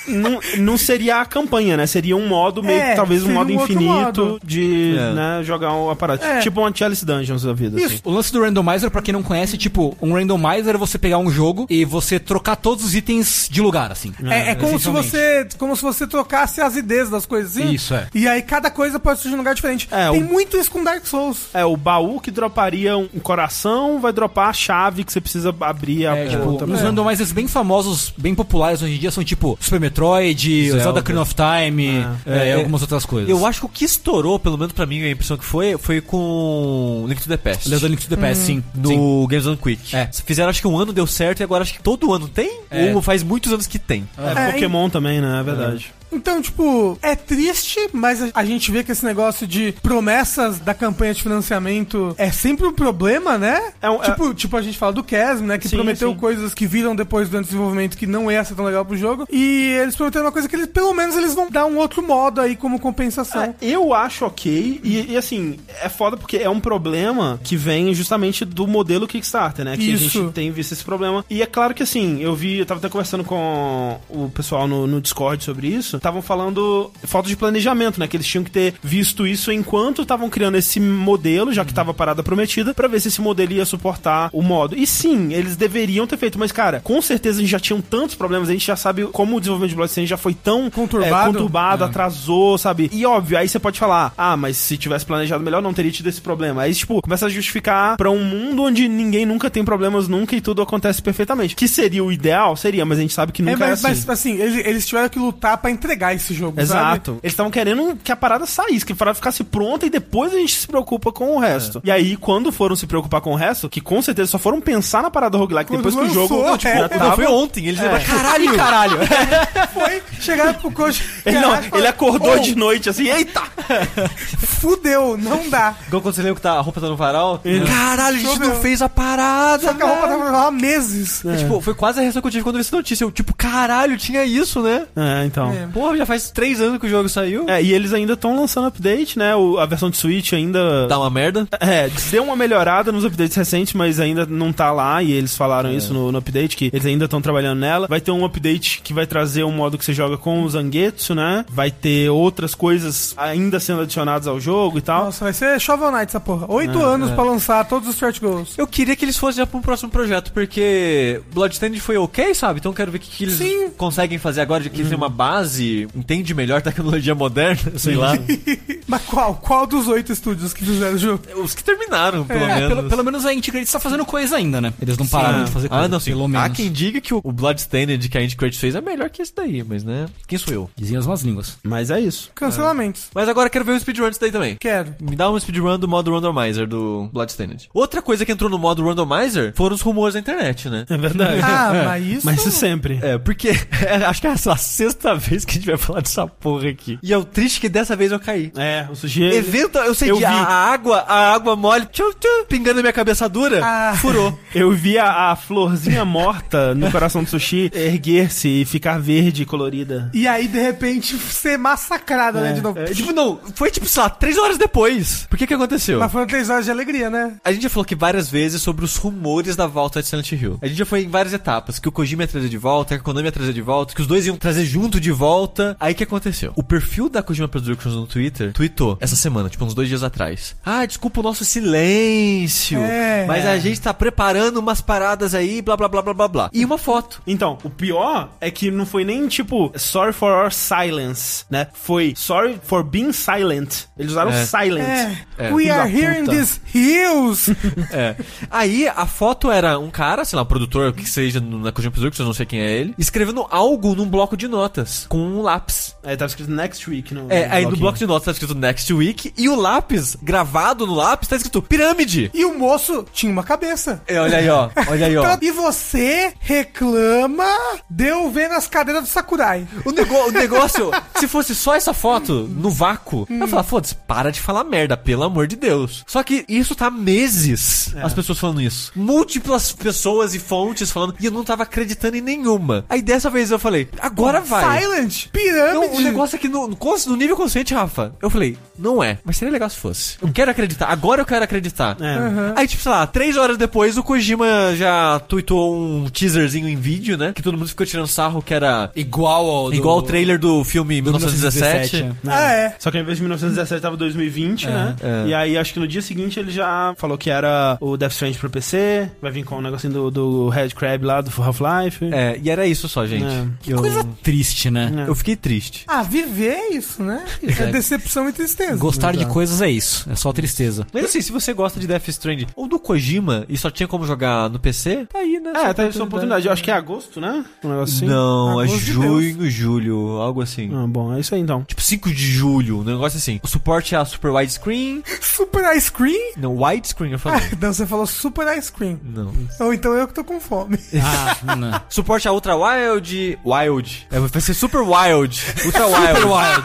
Não, não seria a campanha, né? Seria um modo meio
É,
que talvez um modo
um
infinito
modo.
de
É.
né, jogar um aparato.
É.
Tipo um Chalice Dungeons da vida.
Isso.
Assim.
O lance do randomizer, pra quem não conhece, tipo, um randomizer é você pegar um jogo e você trocar todos os itens de lugar, assim.
É, é como se você como se você trocasse as ideias das coisas assim.
Isso, é.
E aí cada coisa pode surgir num lugar diferente.
É,
Tem
o-
muito isso com Dark Souls.
É, o baú que droparia um coração vai dropar a chave que você precisa abrir a
É, tipo,
porta.
uns
É.
randomizers bem famosos, bem populares hoje em dia são tipo Super Metroid,
Zelda.
Zelda Ocarina of Time é, e
É,
algumas outras coisas.
Eu acho que o que estourou, pelo menos pra mim, a impressão que foi, foi com Link to the Past.
Zelda Link to the Past, sim.
No
Sim.
Games on Quick.
É.
Fizeram acho que um ano, deu certo, e agora acho que todo ano tem?
É.
Ou faz muitos anos que tem?
É,
É,
Pokémon também, né? É verdade.
Então, tipo, é triste, mas a- a gente vê que esse negócio de promessas da campanha de financiamento é sempre um problema, né?
É um- é-
tipo, tipo, a gente fala do Chasm, né? Que
Sim,
prometeu
sim.
coisas que viram depois do desenvolvimento que não ia ser tão legal pro jogo. E eles prometeram uma coisa que eles, pelo menos, eles vão dar um outro modo aí como compensação.
É, eu acho ok, e, e, assim, é foda porque é um problema que vem justamente do modelo Kickstarter, né? Que a
Isso.
gente tem visto esse problema. E é claro que assim, eu vi, eu tava até conversando com o pessoal no, no Discord sobre isso, estavam falando falta de planejamento, né? Que eles tinham que ter visto isso enquanto estavam criando esse modelo, já que tava a parada prometida, pra ver se esse modelo ia suportar o modo. E sim, eles deveriam ter feito, mas cara, com certeza a gente já tinha tantos problemas, a gente já sabe como o desenvolvimento de Bloodstained já foi tão
Conturbado.
é, conturbado atrasou, sabe? E óbvio, aí você pode falar, ah, mas se tivesse planejado melhor, não teria tido esse problema. Aí, tipo, começa a justificar pra um mundo onde ninguém nunca tem problemas nunca e tudo acontece perfeitamente. Que seria o ideal? Seria, mas a gente sabe que
É,
nunca é,
mas,
assim.
mas, assim, eles, eles tiveram que lutar pra entregar esse jogo, sabe?
Exato. Eles estavam querendo que a parada saísse, que a parada ficasse pronta e depois a gente se preocupa com o resto. E aí, quando foram se preocupar com o resto, que com certeza só foram pensar na parada roguelike
Quando
depois que o
lançou,
jogo
é.
tipo,
Não,
tava...
foi ontem, eles
É.
caralho, caralho.
Foi, chegaram pro coach.
Ele, não, ele acordou
"Oh,
de noite assim, eita!
Fudeu, não dá.
Igual quando você lembra que tá, a roupa tá no varal. Caralho, a gente
Choveu.
não fez a parada.
Só que a roupa
velho.
tava lá há meses.
É, Tipo, foi quase a reação que eu tive quando eu vi essa notícia. Eu, tipo, caralho, tinha isso, né?
É, então.
É.
Porra, já faz três anos que o jogo saiu.
É, e eles ainda estão lançando update, né? O- a versão de Switch ainda.
Dá uma merda.
É, deu uma melhorada nos updates recentes, mas ainda não tá lá. E eles falaram isso no, no update, que eles ainda estão trabalhando nela. Vai ter um update que vai trazer um modo que você joga com o Zangetsu, né? Vai ter outras coisas ainda sendo adicionados ao jogo e tal.
Nossa, vai ser Shovel Knight essa porra. Oito
É,
anos
é.
pra lançar todos os stretch goals.
Eu queria que eles fossem já pra um próximo projeto, porque Bloodstained foi ok, sabe? Então eu quero ver o que, que eles
Sim.
conseguem fazer agora, de que eles têm uma base, entende melhor tecnologia moderna, sei lá.
Mas qual? Qual dos oito estúdios que fizeram o jogo?
Os que terminaram, pelo
É,
menos.
pelo, pelo menos a Integrate tá fazendo coisa ainda, né? Eles não pararam de fazer coisa.
Ah, não, sim.
Pelo menos.
Há quem diga que o Bloodstained que a Indicate fez é melhor que esse daí, mas né? Quem sou eu?
Diziam as más línguas.
Mas é isso.
Cancelamentos.
Mas agora quero ver um speedrun disso daí também.
Quero.
Me dá um speedrun do modo randomizer do Bloodstained. Outra coisa que entrou no modo randomizer foram os rumores da internet, né?
É verdade.
Ah, mas isso.
Mas isso sempre.
É, porque é, acho que é a sexta vez que a gente vai falar dessa porra aqui. E é o triste que dessa vez eu caí.
É, o sushi.
Evento, eu sei
Eu
de a,
vi.
a água, a água mole, tchum, tchum, pingando minha cabeça dura,
Ah.
furou.
Eu vi a, a florzinha morta no coração do sushi erguer-se e ficar verde e colorida.
E aí, de repente, ser massacrada, né? De novo.
É, tipo, não, foi tipo, sei lá, três horas depois. Por que que aconteceu?
Mas foram três horas de alegria, né?
A gente já falou aqui várias vezes sobre os rumores da volta de Silent Hill. A gente já foi em várias etapas, que o Kojima ia trazer de volta, que a Konami ia trazer de volta, que os dois iam trazer junto de volta. Aí o que aconteceu? O perfil da Kojima Productions no Twitter tweetou essa semana, tipo uns dois dias atrás. Ah, desculpa o nosso silêncio,
É.
mas a gente tá preparando umas paradas aí, blá blá blá blá blá blá. E uma foto.
Então, o pior é que não foi nem tipo sorry for our silence, né? Foi sorry for being silent. Eles usaram
É.
silent.
É.
É.
We are here in these hills.
É. Aí a foto era um cara, sei lá, um produtor que seja na Kojima Productions, não sei quem é ele, escrevendo algo num bloco de notas com um lápis.
Aí tava escrito next week no.
É, aí no bloco de notas tá escrito Next Week e o lápis, gravado no lápis, tá escrito Pirâmide.
E o moço tinha uma cabeça.
É, olha aí, ó. Olha aí, ó.
E você reclama de eu ver nas cadeiras do Sakurai.
O, nego- o negócio, se fosse só essa foto, no vácuo, eu ia falar, foda-se, para de falar merda, pelo amor de Deus. Só que isso tá há meses, as pessoas falando isso. Múltiplas pessoas e fontes falando, e eu não tava acreditando em nenhuma. Aí dessa vez eu falei, agora vai.
Silent, pirâmide.
Não, o negócio aqui no, no, no nível consciente, Rafa, eu falei, não é, mas seria legal se fosse. Eu quero acreditar, agora eu quero acreditar.
É.
Aí, tipo, sei lá, três horas depois, o Kojima já tweetou um teaserzinho em vídeo, né? Que todo mundo ficou tirando sarro, que era
Igual ao. do-
igual o trailer do filme
do
1917.
1917,
Né?
Ah, é.
Só que ao invés de 1917 tava 2020, né?
é.
E aí acho que no dia seguinte ele já falou que era o Death Stranding pro PC, vai vir com o negocinho do, do Red Crab lá do Half-Life.
É, e era isso só, gente.
É.
Eu,
Coisa triste, né?
É.
eu fiquei triste.
Ah, viver é isso, né? É decepção e tristeza.
Gostar de coisas é isso. É só tristeza.
Mas assim, se você gosta de Death Stranding ou do Kojima e só tinha como jogar no PC, tá aí, né?
É, tá essa oportunidade. Eu acho que é agosto, né? Um negócio assim.
Não, é
Agosto de
junho, julho, algo assim.
Ah, bom, é isso aí então.
Tipo 5 de julho, um negócio assim. O suporte é a Super Widescreen.
Super Ice Cream?
Não, widescreen eu falei.
Ah, não, você falou Super Ice Cream.
Não.
Ou então eu que tô com fome.
Ah, não.
Suporte a Ultra Wild. Wild. É, vai ser Super Wild. Ultra Wild. Super Wild.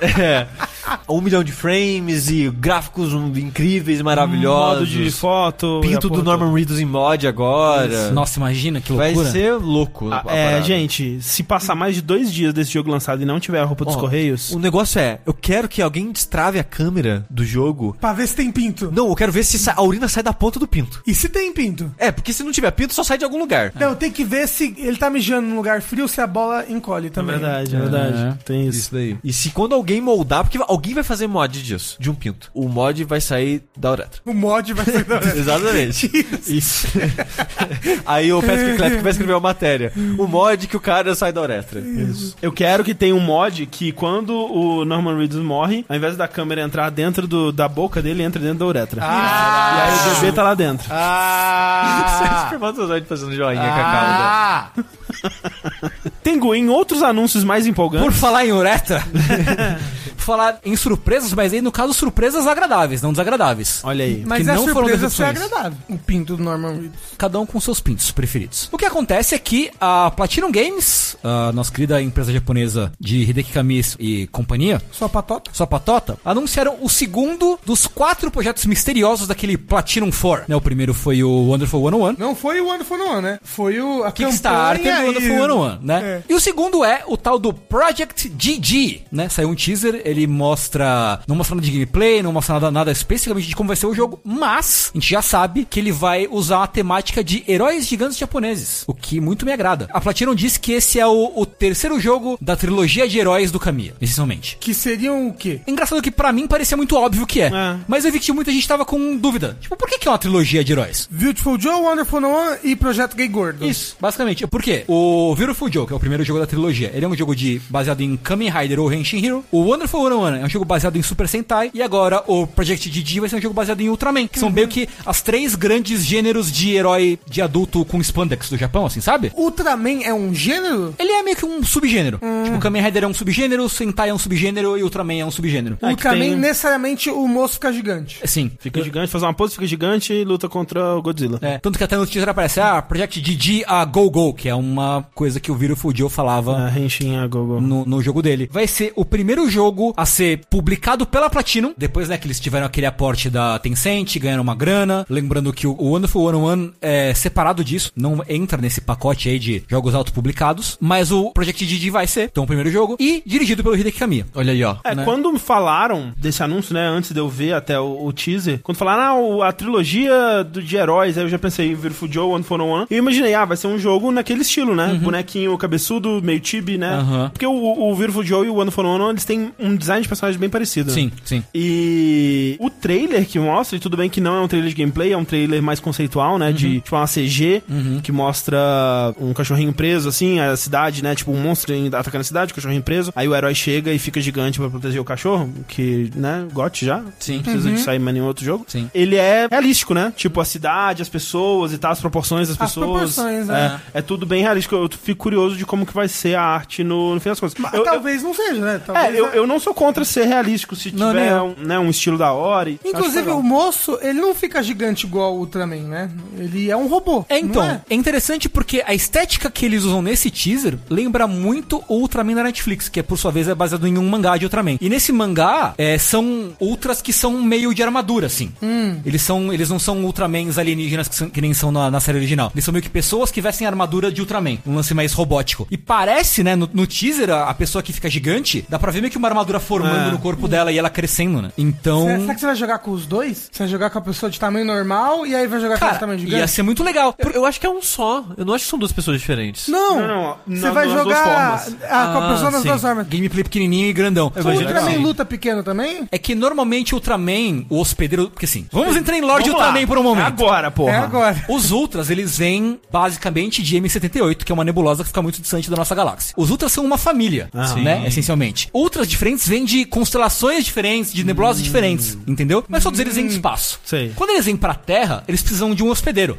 É. Um milhão de frames e gráficos incríveis, maravilhosos.
Modo de foto.
Pinto do Norman Reedus em mod agora.
Nossa, imagina que
Vai
loucura.
ser louco.
Ah,
a
é,
parada.
gente, se passar mais de dois dias desse jogo lançado e não tiver a roupa dos
Ó,
Correios.
O negócio é, eu quero que alguém destrave a câmera do jogo.
Pra ver se tem pinto.
Não, eu quero ver se a urina sai da ponta do pinto.
E se tem pinto?
É, porque se não tiver pinto, só sai de algum lugar.
Não, tem que ver se ele tá mijando num lugar frio, se a bola encolhe
É
também.
Verdade, é verdade. Tem isso.
Isso daí. E se quando alguém moldar, porque alguém vai fazer mod disso, de um pinto. O mod vai sair da uretra.
O mod vai ser.
Exatamente. Isso. Aí o Patrick Klepke vai escrever uma matéria. O mod que o cara sai da uretra. Isso.
Eu quero que tenha um mod que quando o Norman Reedus morre, ao invés da câmera entrar dentro do- da boca dele, entra dentro da uretra.
Ah!
E aí o bebê tá lá dentro.
Ah!
Espermatozoide fazendo joinha com a cauda.
Tengu, em outros anúncios mais empolgantes.
Por falar em uretra, por falar em surpresas, mas aí no caso surpresas agradáveis, não desagradáveis.
Olha aí.
Mas
Que
é
não foram
surpresa
decepções.
agradável. O pinto do Norman Reedus.
Cada um com seus pintos preferidos. O que acontece é que a Platinum Games, a nossa querida empresa japonesa de Hideki Kamiya e companhia,
Sua patota?
sua patota, anunciaram o segundo dos quatro projetos misteriosos daquele Platinum 4. Né, o primeiro foi o Wonderful 101.
Não foi o Wonderful One, né? Foi o a
Kickstarter do Wonderful
e-
101, né?
É.
E o segundo é o tal do Project GG, né? Saiu um teaser, ele mostra. Não mostra nada de gameplay, não mostra nada, nada especificamente de como vai ser o jogo, mas a gente já sabe que ele vai usar a temática de heróis gigantes japoneses, o que muito me agrada. A Platinum disse que esse é o, o terceiro jogo da trilogia de heróis do Kamiya, essencialmente.
Que seriam o quê?
Engraçado que pra mim parecia muito óbvio que é,
É.
mas eu vi que muita gente tava com dúvida. Tipo, por que, que é uma trilogia de heróis?
Beautiful Joe, Wonderful One e Projeto Gay Gordo.
Isso, basicamente. Por quê? O Beautiful Joe, que é o primeiro jogo da trilogia, ele é um jogo de baseado em Kamen Rider ou Henshin Hero. O Wonderful 101 é um jogo baseado em Super Sentai. E agora o Project GG vai ser um jogo baseado em Ultraman, que são meio que as três grandes gêneros de herói de adulto com spandex do Japão, assim, sabe?
Ultraman é um gênero?
Ele é meio que um subgênero. Tipo, Kamen Rider é um subgênero, Sentai é um subgênero e Ultraman é um subgênero.
É,
Ultraman,
tem-
necessariamente, o moço fica gigante.
Sim.
Fica gigante, faz uma pose, fica gigante e luta contra o Godzilla.
É, tanto que até no teaser aparece, ah, Project GG a Go Go, que é uma coisa que o Beautiful Joe falava
A Henshin a Gogo.
no, no jogo dele. Vai ser o primeiro jogo a ser publicado pela Platinum, depois, né, que eles tiveram aquele aporte da Tencent, ganharam uma grana. Lembrando que o o Wonderful 101 é separado disso, não entra nesse pacote aí de jogos autopublicados, mas o Project GG vai ser, então o primeiro jogo, e dirigido pelo Hideki Kamiya.
Olha aí, ó.
É,
né?
quando me falaram desse anúncio, né, antes de eu ver até o, o teaser, quando falaram, ah, o- a trilogia do, de heróis, aí eu já pensei em Beautiful Joe, One for One, e eu imaginei, ah, vai ser um jogo naquele estilo, né, bonequinho cabeçudo, meio chibi, né,
Uhum.
Porque o, o Beautiful Joe e o One for One, eles têm um design de personagem bem parecido. né?
Sim, sim.
E o trailer que mostra, e tudo bem que não é um trailer de gameplay, é um trailer mais conceitual, né? De tipo uma CG que mostra um cachorrinho preso, assim, a cidade, né? Tipo um monstro atacando a cidade, o cachorrinho preso. Aí o herói chega e fica gigante pra proteger o cachorro, que, né? Gote já.
Sim.
Não precisa de sair mais nenhum outro jogo.
Sim.
Ele é realístico, né? Tipo a cidade, as pessoas e tal, as proporções das
As
pessoas.
proporções,
é,
né?
é tudo bem realístico. Eu fico curioso de como que vai ser a arte no, no fim das contas.
Mas
Eu- eu-
talvez não seja, né? Talvez,
é, eu, eu não sou contra ser realístico se
Não,
tiver um, né, um estilo da hora. e-
Inclusive, o moço, ele não fica gigante igual o Ultraman, né? Ele é um robô.
É, então,
não
é?
é?
interessante porque a estética que eles usam nesse teaser lembra muito o Ultraman da Netflix, que é, por sua vez é baseado em um mangá de Ultraman. E nesse mangá, é, são ultras que são meio de armadura, assim. Eles são, eles não são Ultramans alienígenas que, são- que nem são na, na série original. Eles são meio que pessoas que vestem armadura de Ultraman, um lance mais robótico. E parece, né, no, no teaser, a, a pessoa que fica gigante, dá pra ver meio que uma armadura formando
É.
no corpo dela e ela crescendo, né? Então...
Será, será que você vai jogar com os dois? Você vai jogar com a pessoa de tamanho normal e aí vai jogar com a de
Cara,
tamanho
ia
gigante?
ser muito legal.
Eu, eu acho que é um só. Eu não acho que são duas pessoas diferentes.
Não,
Não, não,
você
nas
vai
duas
jogar ah, com a
Ah,
pessoa nas
sim.
duas formas.
Gameplay pequenininho e grandão.
O Ultraman luta pequeno também?
É que normalmente o Ultraman, o hospedeiro. Porque assim, vamos entrar em Lord
Vamos lá.
Ultraman por um momento.
Agora, porra.
É agora.
Os Ultras, eles vêm basicamente de M78, que é uma nebulosa que fica muito distante da nossa galáxia. Os Ultras são uma família,
Sim.
né? Essencialmente. Ultras diferentes vêm de constelações diferentes, de nebulosas diferentes, entendeu? Mas todos eles vêm de espaço.
Sei.
Quando eles vêm pra Terra, eles precisam de um hospedeiro.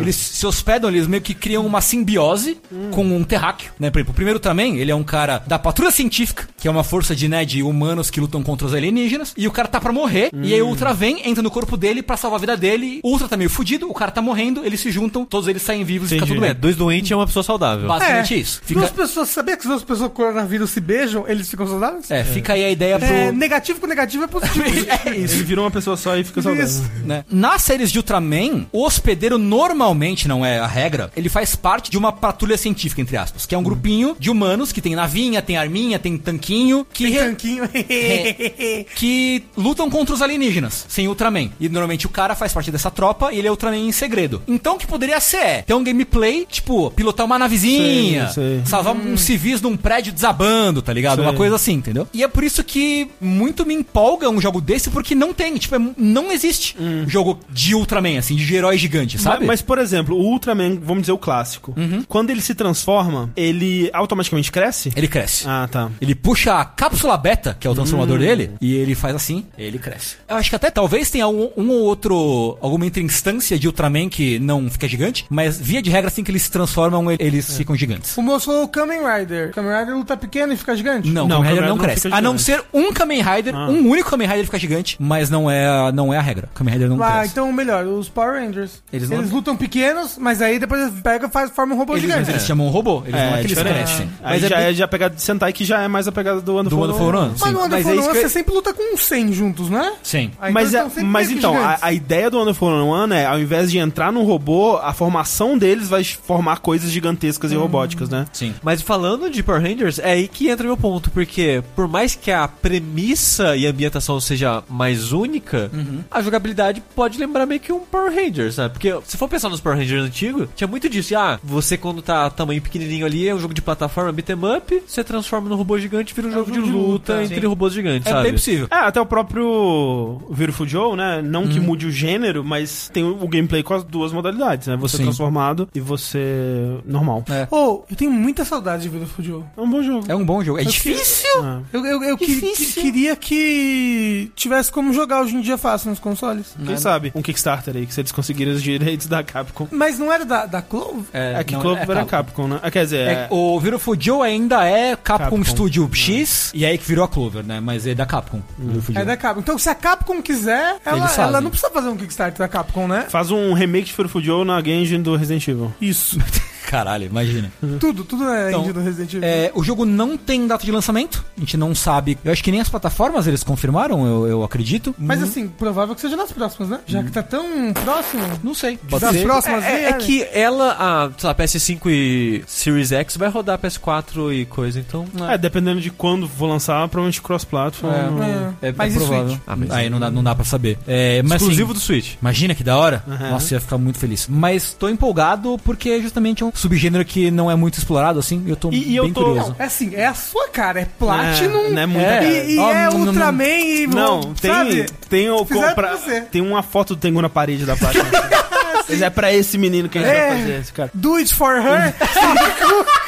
Eles se hospedam, eles meio que criam uma simbiose com um terráqueo, né? Por exemplo, o primeiro também, ele é um cara da patrulha científica, que é uma força de, né, de humanos que lutam contra os alienígenas, e o cara tá pra morrer, e aí o Ultra vem, entra no corpo dele pra salvar a vida dele, o Ultra tá meio fudido, o cara tá morrendo, eles se juntam, todos eles saem vivos e fica
Entendi.
tudo
É,
bem.
dois doentes e uma pessoa saudável.
Basicamente isso. Fica,
Duas pessoas, sabia que se duas pessoas com coronavírus se beijam, eles ficam saudáveis?
é, fica aí a ideia pro...
É, negativo com negativo é positivo.
É isso.
Ele virou uma pessoa só e fica saudável.
Isso.
né? Nas séries de Ultraman, o hospedeiro normalmente não é a regra. Ele faz parte de uma patrulha científica, entre aspas, que é um grupinho de humanos que tem navinha, tem arminha, tem tanquinho, que,
Tem
re-
tanquinho.
É. que lutam contra os alienígenas, sem Ultraman. E normalmente o cara faz parte dessa tropa e ele é Ultraman em segredo. Então o que poderia ser é ter um gameplay, tipo, pilotar uma navezinha,
Sei, sei.
salvar uns civis num prédio desabando, tá ligado?
Sei.
Uma coisa assim, entendeu? E é por isso que muito me empolga um jogo desse, porque não tem, tipo, é- não existe jogo de Ultraman, assim, de herói gigante, sabe?
Mas, mas, por exemplo, o Ultraman, vamos dizer o clássico, quando ele se transforma, ele automaticamente cresce?
Ele cresce.
Ah, tá.
Ele puxa a cápsula beta, que é o transformador dele, e ele faz assim, ele cresce. Eu acho que até talvez tenha um, um ou outro, alguma outra instância de Ultraman que não fica gigante, mas via de regra, assim que eles se transformam, eles ficam gigantes.
O moço falou Kamen Rider. Kamen Rider luta pequeno e fica gigante?
Não,
Não,
Kamen Rider
Kamen
não
Rider não
cresce. A não ser um Kamen Rider, um único Kamen Rider fica gigante, mas não é, a- não é a regra. Kamen Rider não
Ah,
cresce.
então melhor, os Power Rangers.
Eles
Eles, lutam pequenos, mas aí depois eles pegam e faz, formam um robô
Eles, mas
gigante.
eles chamam um robô, eles não é que eles
diferente.
crescem.
Aí
Mas
já
bem-
é já a pegada de Sentai, que já é mais a pegada do Wonderful
do Wonderful Run.
Mas
sim.
no
Mas
Wonderful
é
One você sempre luta com 100 juntos, né?
Sim.
Ah, então
mas é, mas
que
então, a, ideia do Wonderful One é, ao invés de entrar num robô, a formação deles vai formar coisas gigantescas e robóticas, né?
Sim.
Mas falando de Power Rangers, é aí que entra meu ponto, porque por mais que a premissa e a ambientação seja mais única, a jogabilidade pode lembrar meio que um Power Rangers, sabe? Porque se for pensar nos Power Rangers antigos, tinha muito disso. Ah, você quando tá tamanho pequenininho ali, é um jogo de plataforma beat'em up, você transforma num robô gigante, vira um jogo de
jogo de
luta,
luta,
entre
sim.
robôs gigantes,
É
sabe?
bem possível.
É, até o próprio Beautiful Joe, né? Não que mude o gênero, mas tem o, o gameplay com as duas modalidades, né? Você
Sim.
transformado e você normal.
É.
Oh, eu tenho muita saudade de Beautiful Joe.
É um bom jogo.
É um bom jogo. É
Eu
difícil.
É.
Eu, eu, eu que- que- queria que tivesse como jogar hoje em dia fácil nos consoles.
Quem sabe um Kickstarter aí, que se eles conseguirem os direitos da Capcom.
Mas não era da, da Clove?
É, que
não,
Clover era
Capcom.
Capcom, né? Ah, Quer dizer,
É,
é,
o Beautiful Joe ainda é Capcom,
Capcom.
Studio X, e aí que virou a Clover, né? Mas é da Capcom. Beautiful
É da Capcom. Então se a Capcom quiser, ela, ela não precisa fazer um Kickstarter da Capcom, né?
faz um remake de Beautiful Joe na game engine do Resident Evil.
Isso.
Caralho, imagina.
tudo, tudo é
Então,
indie do Resident Evil.
É, o jogo não tem data de lançamento, a gente não sabe. Eu acho que nem as plataformas eles confirmaram, eu, eu acredito.
Mas assim, provável que seja nas próximas, né? Já que tá tão próximo.
Não sei.
Das próximas
É, é
vierem.
que ela, a sei lá, PS5 e Series X vai rodar PS4 e coisa, então.
É, dependendo de quando for lançar, provavelmente cross-platform.
É.
É,
Mas
é
e
provável.
Switch?
Ah, mas
Aí
é-
não dá, não dá pra saber. É, mas
Exclusivo
assim,
do Switch.
Imagina que da hora.
Uhum.
Nossa, eu ia ficar muito feliz. Mas tô empolgado porque é justamente um subgênero que não é muito explorado, assim. Eu tô
E- e eu
bem
tô-
curioso.
É assim, é a sua cara, é Platinum.
É, não é muito
É.
cara.
E, e
Ó,
é
não- não-
Ultraman e.
Não, tem,
sabe?
tem o
pra
tem uma foto do Tengu na parede da Platinum. Mas é pra esse menino que a gente
É.
vai fazer esse cara.
Do it for her.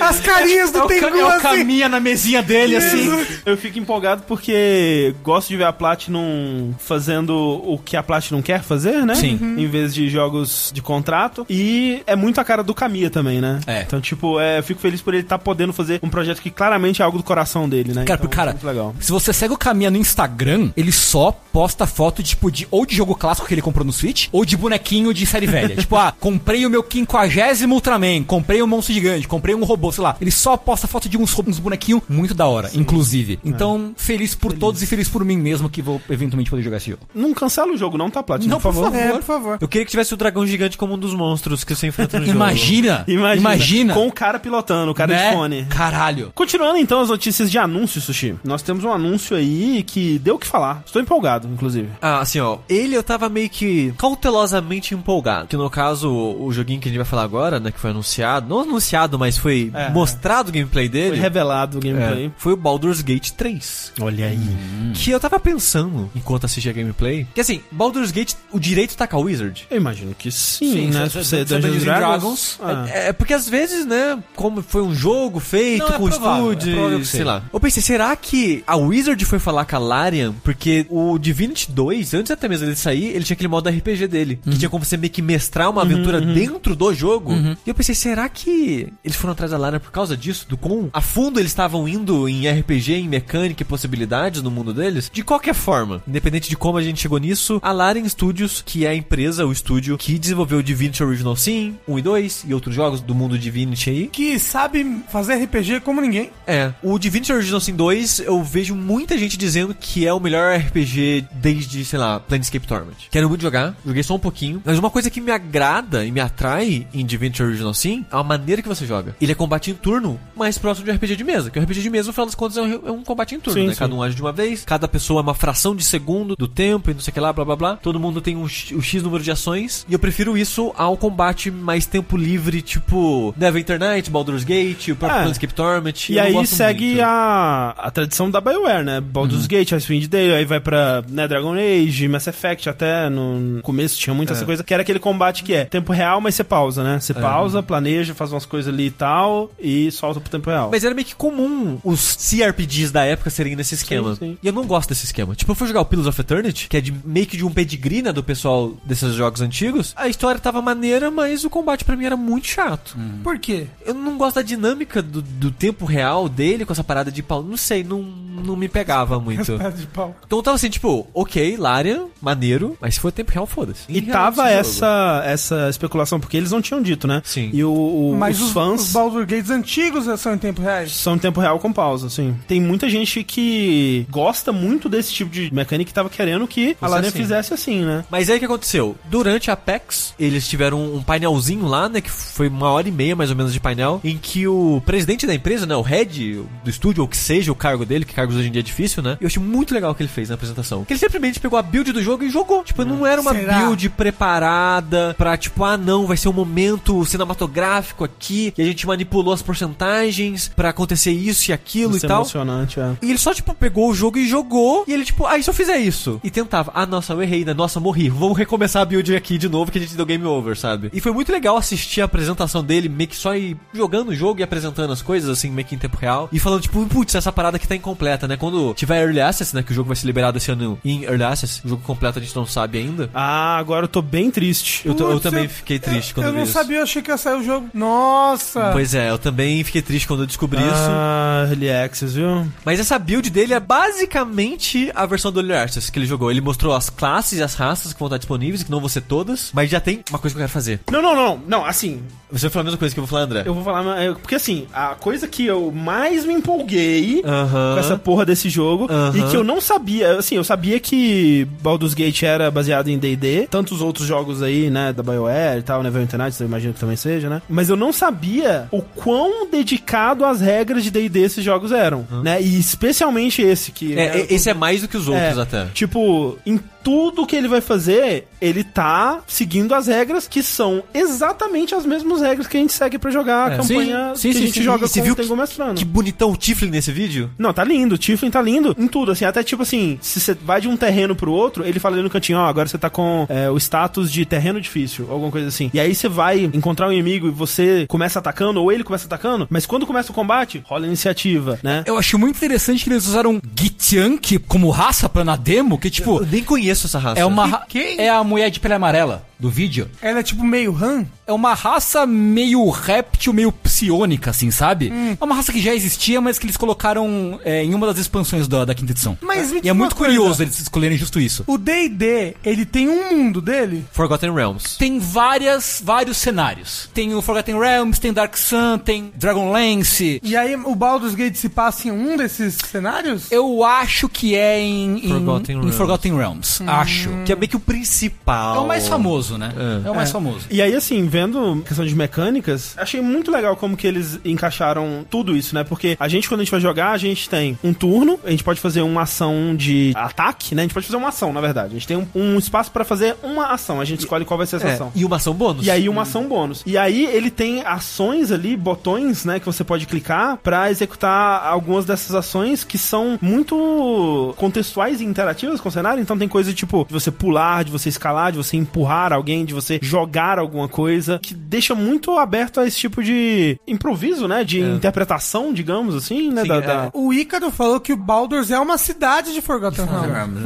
As carinhas do Tengu assim.
caminha na mesinha dele, assim.
Eu fico empolgado porque gosto de ver a Platinum fazendo o que a Platinum quer fazer, né?
Sim.
Uhum.
Em vez de jogos de contrato. E é muito a cara do Kamiya também, né?
É.
Então, tipo, é, eu fico feliz por ele estar podendo fazer um projeto que claramente é algo do coração dele, né?
Cara,
então,
cara,
muito legal.
se você segue o caminho no Instagram, ele só posta foto tipo, de ou de jogo clássico que ele comprou no Switch, ou de bonequinho de série velha. tipo, ah, comprei o meu 50 Ultraman, comprei um monstro gigante, comprei um robô, sei lá. Ele só posta foto de uns, uns bonequinhos muito da hora, inclusive. Então, feliz por todos e feliz por mim mesmo que vou eventualmente poder jogar esse jogo.
Não cancela o jogo, não, tá, Platinum?
Não, por favor.
É, por favor.
Eu queria que tivesse o dragão gigante como um dos monstros que você enfrenta no jogo.
Imagina,
Imagina.
imagina.
Com o cara pilotando, o cara
né?
de fone.
Caralho.
Continuando então as notícias de anúncio, Sushi. Nós temos um anúncio aí que deu o que falar. Estou empolgado, inclusive.
Ah, assim, ó. Ele eu tava meio que cautelosamente empolgado. Que no caso, o joguinho que a gente vai falar agora, né? Que foi anunciado. Não anunciado, mas foi
É.
mostrado o gameplay dele.
Foi revelado o gameplay.
É, foi o Baldur's Gate 3.
Olha aí.
Que eu tava pensando, enquanto assistia a gameplay, que assim, Baldur's Gate, o direito tá com a Wizard.
Eu imagino que sim,
Sim,
né?
se-
você Dungeons and Dragons. ah.
É, é porque às vezes, né, como foi um jogo feito
Não, é
com
provável, é
estúdios, sei lá. Eu pensei, será que a Wizard foi falar com a Larian? Porque o Divinity 2, antes até mesmo dele sair, ele tinha aquele modo RPG dele,
Uhum.
que tinha como você meio que mestrar uma aventura dentro do jogo. E eu pensei, será que eles foram atrás da Larian por causa disso? Do quão a fundo eles estavam indo em RPG, em mecânica e possibilidades no mundo deles? De qualquer forma, independente de como a gente chegou nisso, a Larian Studios, que é a empresa, o estúdio que desenvolveu o Divinity Original Sin 1 e 2 e outros jogos do mundo Divinity aí,
Que sabe fazer RPG como ninguém.
é, o Divinity Original Sin 2, eu vejo muita gente dizendo que é o melhor RPG desde, sei lá, Planescape Torment. Quero muito jogar, joguei só um pouquinho, mas uma coisa que me agrada e me atrai em Divinity Original Sin é a maneira que você joga. Ele é combate em turno mais próximo de RPG de mesa, que o RPG de mesa, no final das contas, é um, é um combate em turno,
Sim,
né?
sim.
Cada um age de uma vez, cada pessoa é uma fração de segundo do tempo e não sei o que lá, blá blá blá. Todo mundo tem um, X- o X número de ações, e eu prefiro isso ao combate mais tempo livre, tipo Neverwinter Night, Baldur's Gate, o próprio
É.
Planescape Torment.
E aí segue
muito.
a, a tradição da BioWare, né? Baldur's Gate, Icewind Dale, aí vai pra né, Dragon Age, Mass Effect, até no começo tinha muita essa coisa, que era aquele combate que é tempo real, mas você pausa, né? Você pausa, planeja, faz umas coisas ali e tal, e solta pro tempo real.
Mas era meio que comum os CRPGs da época serem nesse esquema.
sim.
E eu não gosto desse esquema. Tipo, eu fui jogar o Pillars of Eternity, que é de meio que de um pedigree, né, do pessoal desses jogos antigos. A história tava maneira, mas o combate pra mim era muito chato.
Por quê?
Eu não gosto da dinâmica do, do tempo real dele com essa parada de pau. Não sei, não, não me pegava muito.
De pau.
Então eu tava assim, tipo, ok, Larian, maneiro, mas se for tempo real, foda-se.
E tava essa, essa especulação, porque eles não tinham dito, né?
Sim.
E o, o-
Mas
os,
os,
fãs.
os Gates antigos são em tempo reais?
São em tempo real com pausa, sim. Tem muita gente que gosta muito desse tipo de mecânica que tava querendo que a
Fosse
Larian
assim.
fizesse assim, né?
Mas aí o que aconteceu? Durante a PEX, eles tiveram um painelzinho lá, né? Que foi uma hora e meia mais ou menos de painel, em que o presidente da empresa, né? O head do estúdio, ou que seja o cargo dele, que cargos hoje em dia é difícil, né? Eu achei muito legal o que ele fez na apresentação. Que ele simplesmente pegou a build do jogo e jogou. Tipo, não era uma
Será?
build preparada pra, tipo, ah, não, vai ser um momento cinematográfico aqui, e a gente manipulou as porcentagens pra acontecer isso e aquilo
Isso
e
é
tal.
emocionante, é.
E ele só, tipo, pegou o jogo e jogou. E ele, tipo, ah, e se eu fizer isso? E tentava. Ah, nossa, eu errei, né? Nossa, morri. Vamos recomeçar a build aqui de novo que a gente deu game over, sabe? E foi muito legal assistir a apresentação dele, meio que só ir jogando o jogo e apresentando as coisas, assim, meio que em tempo real. E falando, tipo, putz, essa parada aqui tá incompleta, né? Quando tiver Early Access, né? Que o jogo vai ser liberado esse ano em Early Access. O jogo completo a gente não sabe ainda.
Ah, agora eu tô bem triste.
Eu, tô- eu também
eu-
fiquei triste quando
Eu
vi
não
isso.
sabia, eu achei que ia sair o jogo. Nossa!
Pois é, eu também fiquei triste quando eu descobri isso.
Ah, Early Access, viu?
Mas essa build dele é basicamente a versão do Early Access que ele jogou. Ele mostrou as classes e as raças que vão estar disponíveis, que não vão ser todas, mas já tem uma coisa que eu quero fazer.
Não, não, não. Não, assim,
Você vai falar a mesma coisa que eu vou falar, André.
eu vou falar. é, Porque assim, a coisa que eu mais me empolguei
Aham.
com essa porra desse jogo
Aham.
e que eu não sabia, assim, eu sabia que Baldur's Gate era baseado em D&D, tantos outros jogos aí, né, da BioWare e tal, Neverwinter Nights, eu imagino que também seja, né? Mas eu não sabia o quão dedicado às regras de D&D esses jogos eram, né? E especialmente esse que
É, é, esse é mais do que os outros
É,
até.
Tipo, em tudo que ele vai fazer, ele tá seguindo as regras que são exatamente as mesmas regras que a gente segue pra jogar a
É.
campanha
Sim, sim,
que a
sim,
gente
sim.
joga
você
com
viu
o Tengu Mestrano.
Que bonitão o Tiflin nesse vídeo.
Não, tá lindo. O Tiflin tá lindo em tudo, assim. Até tipo assim, se você vai de um terreno pro outro, ele fala ali no cantinho, ó, agora você tá com é, o status de terreno difícil, alguma coisa assim. E aí você vai encontrar um inimigo e você começa atacando, ou ele começa atacando, mas quando começa o combate, rola a iniciativa, né?
Eu achei muito interessante que eles usaram Gitiank como raça pra na demo, que tipo,
Eu nem conheço essa raça.
é uma ra-
quem?
é a mulher de pele amarela do vídeo.
Ela é tipo meio Han?
É uma raça meio réptil, meio psionica, assim, sabe? É uma raça que já existia, mas que eles colocaram é, em uma das expansões da, da quinta edição.
Mas me
E é
uma
muito
coisa.
curioso eles escolherem justo isso.
O D&D, ele tem um mundo dele?
Forgotten Realms.
Tem várias, vários cenários. Tem o Forgotten Realms, tem Dark Sun, tem Dragonlance.
E aí o Baldur's Gate se passa em um desses cenários?
Eu acho que é em, em,
Forgotten
em
Realms.
Forgotten Realms. Acho.
Que é meio que o principal.
É o mais famoso, né?
É.
É, o mais famoso.
E aí, assim, vendo questão de mecânicas, achei muito legal como que eles encaixaram tudo isso, né? Porque a gente, quando a gente vai jogar, a gente tem um turno, a gente pode fazer uma ação de ataque, né? A gente pode fazer uma ação, na verdade. A gente tem um, um espaço pra fazer uma ação. A gente escolhe qual vai ser essa
É,
ação.
e uma ação bônus.
E aí uma ação bônus. E aí ele tem ações ali, botões, né, que você pode clicar pra executar algumas dessas ações que são muito contextuais e interativas com o cenário. Então tem coisa tipo de você pular, de você escalar, de você empurrar alguém, de você jogar alguma coisa, que deixa muito aberto a esse tipo de improviso, né, de interpretação, digamos assim, né,
Sim,
da,
é.
da-
O Ícaro falou que o Baldur's é uma cidade de Forgotten Realms.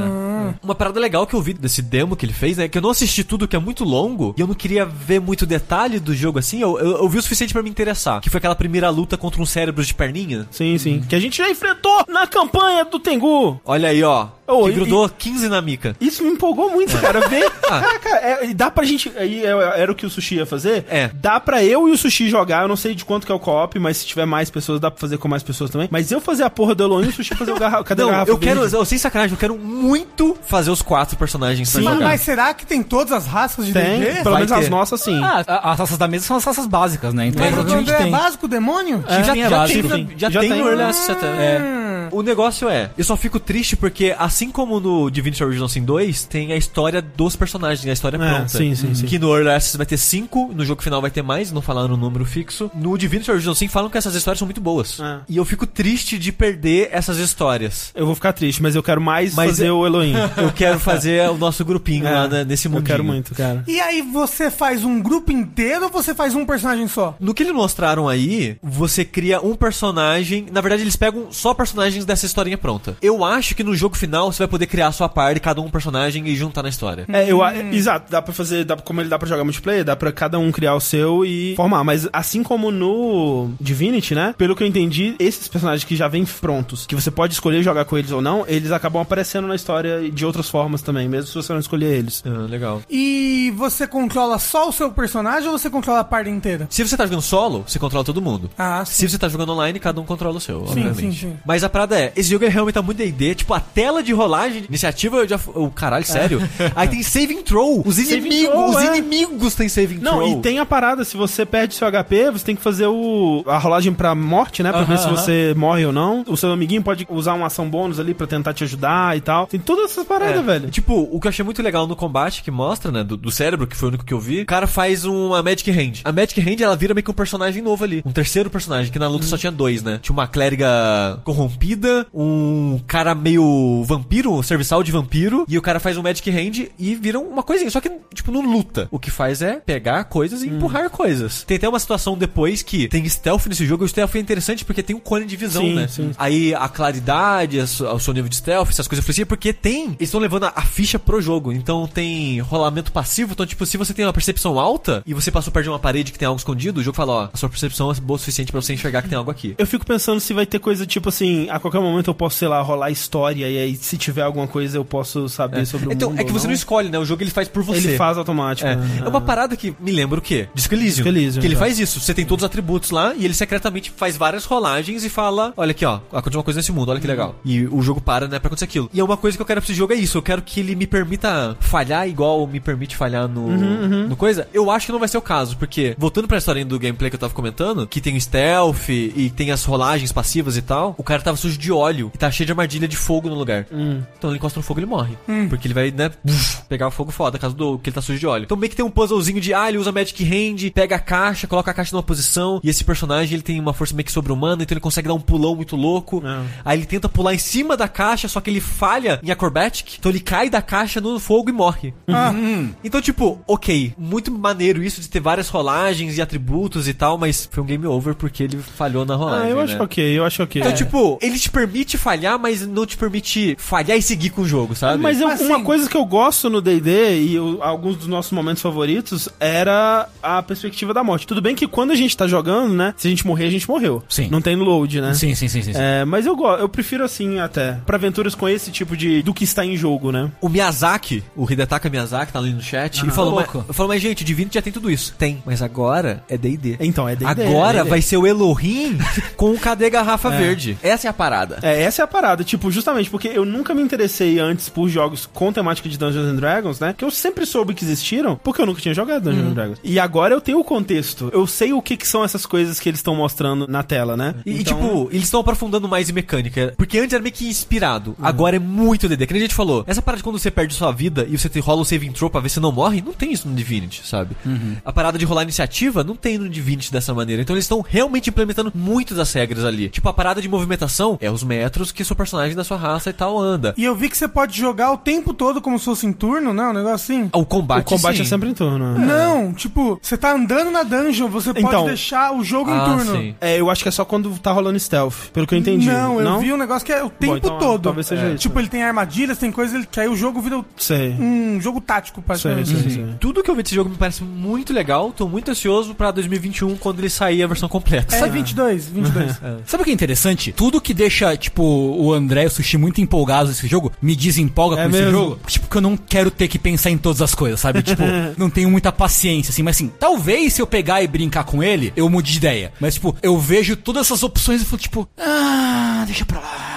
Uma parada legal que eu vi desse demo que ele fez, né? Que eu não assisti tudo, que é muito longo, e eu não queria ver muito detalhe do jogo assim. Eu, eu, eu vi o suficiente pra me interessar. Que foi aquela primeira luta contra um cérebro de perninha.
Sim, sim. Que a gente já enfrentou na campanha do Tengu.
Olha aí, ó.
Ô,
que
e-
grudou 15 na mica.
Isso me empolgou muito, cara. Ver.
Ah.
Caraca, é, e dá pra gente. Aí é- era o que o sushi ia fazer.
É.
Dá pra eu e o sushi jogar. Eu não sei de quanto que é o co-op, mas se tiver mais pessoas, dá pra fazer com mais pessoas também. Mas eu fazer a porra do Elohim e o sushi fazer o garra... Cadê
Não,
garrafa
eu quero, eu, sem sacanagem, eu quero muito fazer os quatro personagens pra
Mas,
jogar.
mas será que tem todas as raças de
Tem,
D&D?
pelo
Vai
menos as
ter.
nossas sim.
Ah, as raças da mesa são as raças básicas, né? Então
Mas o
provavelmente
André é
tem.
básico, demônio?
É.
já,
Sim, é
já
básico.
tem,
Sim.
já,
Já
tem
tem
no
um-
Early Access até.
Hum.
O negócio é, eu só fico triste porque, assim como no Divinity Original Sin 2, tem a história dos personagens, a história
É,
pronta.
sim, sim, sim.
Que no Early Access vai ter cinco, no jogo final vai ter mais, não falaram um número fixo. No Divinity Original Sin falam que essas histórias são muito boas.
É.
E eu fico triste de perder essas histórias.
Eu vou ficar triste, mas eu quero mais
Mas
fazer
é-
o Elohim.
Eu quero fazer o nosso grupinho
É,
lá né, nesse
eu
mundo.
quero muito, cara.
E aí você faz um grupo inteiro ou você faz um personagem só?
No que eles mostraram aí, você cria um personagem. Na verdade, eles pegam só personagens personagens dessa historinha pronta. Eu acho que no jogo final você vai poder criar a sua parte, cada um personagem e juntar na história.
É, eu, a- exato, dá pra fazer, dá, como ele dá pra jogar multiplayer, dá pra cada um criar o seu e formar. Mas assim como no Divinity, né? Pelo que eu entendi, esses personagens que já vêm prontos, que você pode escolher jogar com eles ou não, eles acabam aparecendo na história de outras formas também, mesmo se você não escolher eles.
Ah, legal.
E você controla só o seu personagem ou você controla a parte inteira?
Se você tá jogando solo, você controla todo mundo.
Ah,
Se você tá jogando online, cada um controla o seu,
Sim,
obviamente.
sim, sim.
Mas a parada é, esse jogo é realmente tá muito D&D, tipo, a tela de rolagem, iniciativa, eu já... O caralho, sério? Aí tem saving throw, os inimigos,
throw,
os
é.
inimigos têm saving
Não,
throw.
e tem a parada, se você perde seu HP, você tem que fazer o a rolagem pra morte, né? Pra ver se
Aham,
você morre ou não. O seu amiguinho pode usar uma ação bônus ali pra tentar te ajudar e tal. Tem todas essas paradas,
É,
velho.
Tipo, o que eu achei muito legal no combate que mostra, né, do, do cérebro, que foi o único que eu vi, o cara faz uma Magic Hand. A Magic Hand, ela vira meio que um personagem novo ali. Um terceiro personagem, que na luta só tinha dois, né? Tinha uma clériga corrompida, um cara meio vampiro, um serviçal de vampiro, e o cara faz um Magic Hand e vira uma coisinha. Só que, tipo, não luta. O que faz é pegar coisas e empurrar coisas. Tem até uma situação depois que tem stealth nesse jogo, e o stealth é interessante porque tem um cone de visão,
Sim,
né?
sim.
Aí a claridade, a o seu nível de stealth, essas coisas influenciam, porque tem. Eles estão levando a, a ficha pro jogo. Então tem rolamento passivo. Então, tipo, se você tem uma percepção alta e você passou perto de uma parede que tem algo escondido, o jogo fala, ó, a sua percepção é boa o suficiente pra você enxergar que tem algo aqui.
Eu fico pensando se vai ter coisa tipo assim, a qualquer momento eu posso, sei lá, rolar história e aí se tiver alguma coisa eu posso saber sobre o
Então,
mundo.
é que você não escolhe, né? O jogo ele faz por você.
Ele faz automático.
É.
né?
é uma parada que me lembra o quê? Disco Elysium.
Disco Elysium,
que ele faz isso. Você tem todos os atributos lá e ele secretamente faz várias rolagens e fala: Olha aqui, ó, aconteceu uma coisa nesse mundo, olha que legal. E o jogo para, né, pra acontecer aquilo. E é uma coisa que eu quero pra esse jogo é isso. Eu quero que ele me permita falhar igual me permite falhar no,
Uhum,
no coisa. Eu acho que não vai ser o caso, porque, voltando pra história do gameplay que eu tava comentando, que tem o stealth e tem as rolagens passivas e tal, o cara tava sujo de óleo e tá cheio de armadilha de fogo no lugar.
Hum.
Então ele encosta no fogo e ele morre. Porque ele vai, né, pegar o fogo foda, caso do que ele tá sujo de óleo. Então meio que tem um puzzlezinho de, ah, ele usa Magic Hand, pega a caixa, coloca a caixa numa posição, e esse personagem ele tem uma força meio que sobre-humana, então ele consegue dar um pulão muito louco.
É.
Aí ele tenta pular em cima da caixa, só que ele falha em acrobatic, então ele cai da caixa no fogo e morre.
Ah,
Então, tipo, ok, muito maneiro isso de ter várias rolagens e atributos e tal, mas foi um game over porque ele falhou na rolagem.
Ah, eu
né?
acho ok, eu acho ok.
Então,
É.
tipo, ele te permite falhar, mas não te permite falhar e seguir com o jogo, sabe?
Mas eu-
Assim-
uma coisa que eu gosto no D&D e eu- alguns dos nossos momentos favoritos era a perspectiva da morte. Tudo bem que quando a gente tá jogando, né, se a gente morrer, a gente morreu.
Sim.
Não tem load, né?
Sim, sim, sim, sim. sim.
É, mas eu gosto, eu prefiro assim até, pra aventuras com esse tipo de do que está em jogo, né?
O Miyazaki, o Hidetaka Miyazaki, tá ali no chat, e falou, mas,
louco.
falou, mas gente, o Divinity já tem tudo isso. Tem, mas agora é D&D.
Então, é D&D.
Agora
é
vai ser o Elohim com o Cadê Garrafa Verde. Essa é a parada.
É, essa é a parada, tipo, justamente porque eu nunca me interessei antes por jogos com temática de Dungeons and Dragons, né? Que eu sempre soube que existiram, porque eu nunca tinha jogado Dungeons and Dragons. E agora eu tenho o contexto. Eu sei o que, que são essas coisas que eles estão mostrando na tela, né?
E,
Então-
tipo, eles estão aprofundando mais em mecânica. Porque antes era meio que inspirado. Agora é muito DD. Que nem a gente falou. Essa parada de quando você perde sua vida e você te rola o saving throw pra ver se não morre, não tem isso no Divinity, sabe? A parada de rolar iniciativa não tem no Divinity dessa maneira. Então eles estão realmente implementando muito das regras ali. Tipo, a parada de movimentação é os metros que seu personagem da sua raça e tal anda.
E eu vi que você pode jogar o tempo todo como se fosse em turno, né? Um negócio assim.
O combate,
O combate
sim.
é sempre em turno. né?
Não, tipo, você tá andando na dungeon, você pode
Então.
deixar o jogo em
Ah,
turno.
sim.
É, eu acho que é só quando tá rolando stealth, pelo que eu entendi.
Não, eu vi um negócio que é o tempo
então,
todo.
talvez seja isso.
Tipo, ele tem armadilhas, tem coisas ele- que aí o jogo vira
Sei.
um jogo tático,
Sei,
praticamente.
sei, sei.
Tudo que eu vi desse jogo me parece muito legal. Tô muito ansioso pra 2021, quando ele sair a versão completa.
É 22, 22.
Sabe o que é interessante? Tudo que deixa, tipo, o André e o Sushi muito empolgados nesse jogo, me desempolga
É
com esse
mesmo?
jogo. Tipo, que eu não quero ter que pensar em todas as coisas, sabe? Tipo, não tenho muita paciência, assim. Mas assim, talvez se eu pegar e brincar com ele, eu mude de ideia. Mas, tipo, eu vejo todas essas opções e falo, tipo, ah, deixa pra lá.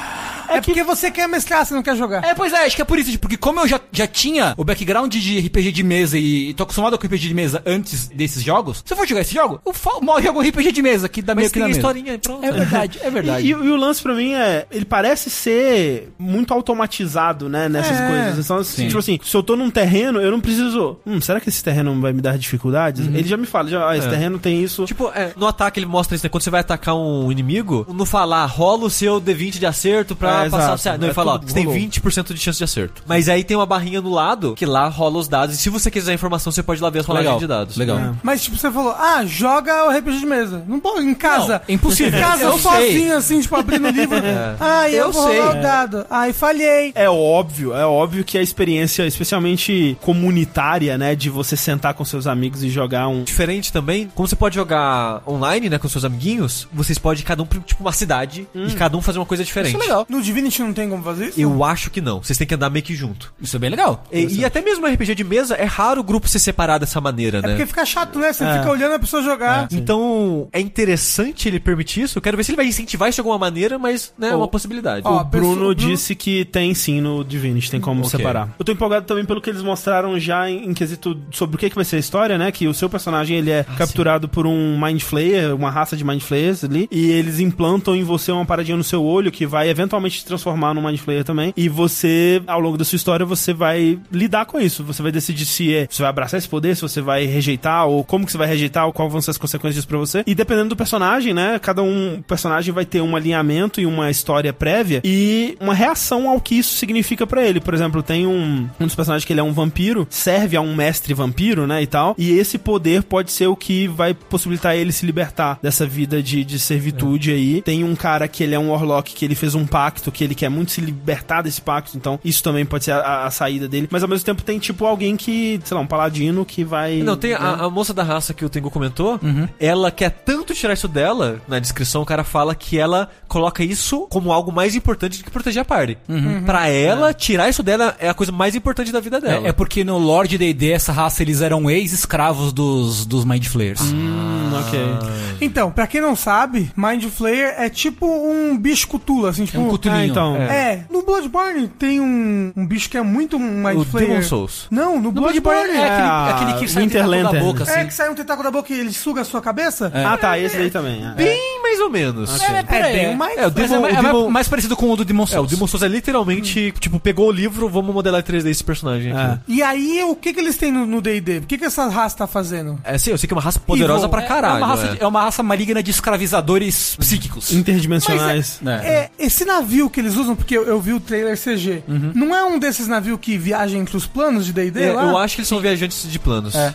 É porque você quer mesclar, você não quer jogar.
É, pois é, acho que é por isso, tipo, porque como eu já, já tinha o background de RPG de mesa e tô acostumado com RPG de mesa antes desses jogos, se eu for jogar esse jogo, eu fa- mal jogo RPG de mesa que dá meio
Mas
que
tem
na
historinha pronto.
É verdade, é verdade.
E, e o- e o lance pra mim é. Ele parece ser muito automatizado, né? Nessas
É.
coisas. Então, assim,
Sim.
tipo assim, se eu tô num terreno, eu não preciso. Hum, será que esse terreno vai me dar dificuldades? Ele já me fala, já, ah, esse
É.
terreno tem isso.
Tipo, é, no ataque ele mostra isso, né? Quando você vai atacar um inimigo, no falar, rola o seu D20 de acerto pra
É,
passar.
exato.
você- Não, ele
É
fala, ó,
tudo
você tem
rolou.
20% de chance de acerto. Mas aí tem uma barrinha no lado que lá rola os dados. E se você quiser a informação, você pode ir lá ver as rolagens
Legal.
de dados.
Legal.
É.
Mas, tipo, você falou, ah, joga o RPG de mesa. Não pode, em casa.
Não, impossível.
Em casa, eu sozinho, assim, tipo, abrindo o livro. Ah, eu,
Eu
vou
sei.
rolar o dado. Ai, falhei.
É óbvio, é óbvio que a experiência, especialmente comunitária, né, de você sentar com seus amigos e jogar um.
Diferente também, como você pode jogar online, né, com seus amiguinhos, vocês podem cada um pra, tipo uma cidade e cada um fazer uma coisa diferente.
Isso é legal.
No Divinity não tem como fazer isso?
Eu acho que não. Vocês têm que andar meio que junto.
Isso é bem legal.
E, e até mesmo no RPG de mesa, é raro o grupo se separar dessa maneira,
É
né?
porque fica chato, né? Você
É.
fica olhando a pessoa jogar.
Então, é interessante ele permitir isso. Eu quero ver se ele vai incentivar isso de alguma maneira, mas né, é uma possibilidade.
ó,
O Bruno
pessoa-
disse que tem sim no Divinity, tem como
Ok.
separar. Eu tô empolgado também pelo que eles mostraram já em, em quesito sobre o que, que vai ser a história, né? Que o seu personagem ele é capturado por um Mind Flayer, uma raça de Mind Flayers ali, e eles implantam em você uma paradinha no seu olho que vai eventualmente te transformar num Mind Flayer também. E você, ao longo da sua história, você vai lidar com isso. Você vai decidir se é, você vai abraçar esse poder, se você vai rejeitar, ou como que você vai rejeitar, ou quais vão ser as consequências disso pra você. E dependendo do personagem, né? Cada um personagem vai ter um alinhamento e uma história prévia e uma reação ao que isso significa pra ele. Por exemplo, tem um, um dos personagens que ele é um vampiro, serve a um mestre vampiro, né? E tal. E esse poder pode ser o que vai possibilitar ele se libertar dessa vida de, de servitude aí. Tem um cara que ele é um Warlock, que ele fez um pacto, que ele quer muito se libertar desse pacto. Então, isso também pode ser a- a, saída dele. Mas ao mesmo tempo tem, tipo, alguém que, sei lá, um paladino que vai.
Não, tem
né?
a, a moça da raça que o Tengu comentou, ela quer tanto tirar isso dela, na descrição o cara fala que ela coloca isso como algo mais importante do que proteger a party. Pra ela, tirar isso dela é a coisa mais importante da vida dela.
É, é porque no Lord D&D, essa raça, eles eram ex-escravos dos, dos Mind Flayers.
Hum, ok.
Então, pra quem não sabe, Mind Flayer é tipo um bicho cutula, assim, tipo...
um cutulinho.
Ah, então.
É, no Bloodborne tem um, um bicho que é muito um Mind
o. Demon Souls.
Não, no,
No Bloodborne
Bloodborne
é aquele,
a
aquele que sai um tentáculo da boca, assim.
É que sai um tentáculo da boca e ele suga a sua cabeça?
Ah, tá, esse daí também. é.
Bem mais ou menos.
É, aí,
bem
é.
mais-
É, o
é,
Demon-
mais-
o
é mais-
Demon-
mais parecido com o do Demon
É, o
Souls.
Demon Souls é literalmente, tipo, pegou o livro, vamos modelar em 3D esse personagem aqui.
É.
E aí, o que que eles têm no D&D? O que que essa raça tá fazendo?
É, sim, eu sei que é uma raça poderosa
Evil.
pra
É-
caralho.
É uma, raça,
é.
de- é uma raça maligna de escravizadores psíquicos.
Interdimensionais.
É, esse navio que eles usam, porque eu, eu vi o trailer CG,
Uhum.
não é um desses navios que viaja entre os planos de D&D
É,
lá?
eu acho que eles são viajantes de planos.
É.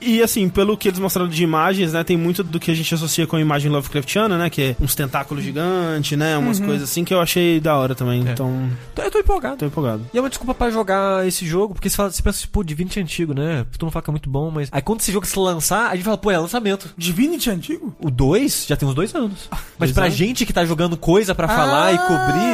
E assim, pelo que eles mostraram de imagens, né, tem muito do que a gente associa com a imagem Lovecraftiana, né, que é uns tentáculos gigantes, né, umas coisas assim que eu achei da hora também. Então,
Então, Eu tô empolgado.
tô empolgado.
E é uma desculpa pra jogar esse jogo, porque você, fala, você pensa, pô, Divinity é antigo, né? Tu não fala que é muito bom, mas. Aí quando esse jogo se lançar, a gente fala, pô, é lançamento.
Divinity é antigo?
O 2 já tem uns dois anos. Mas
Dois
pra
anos?
gente que tá jogando coisa pra falar e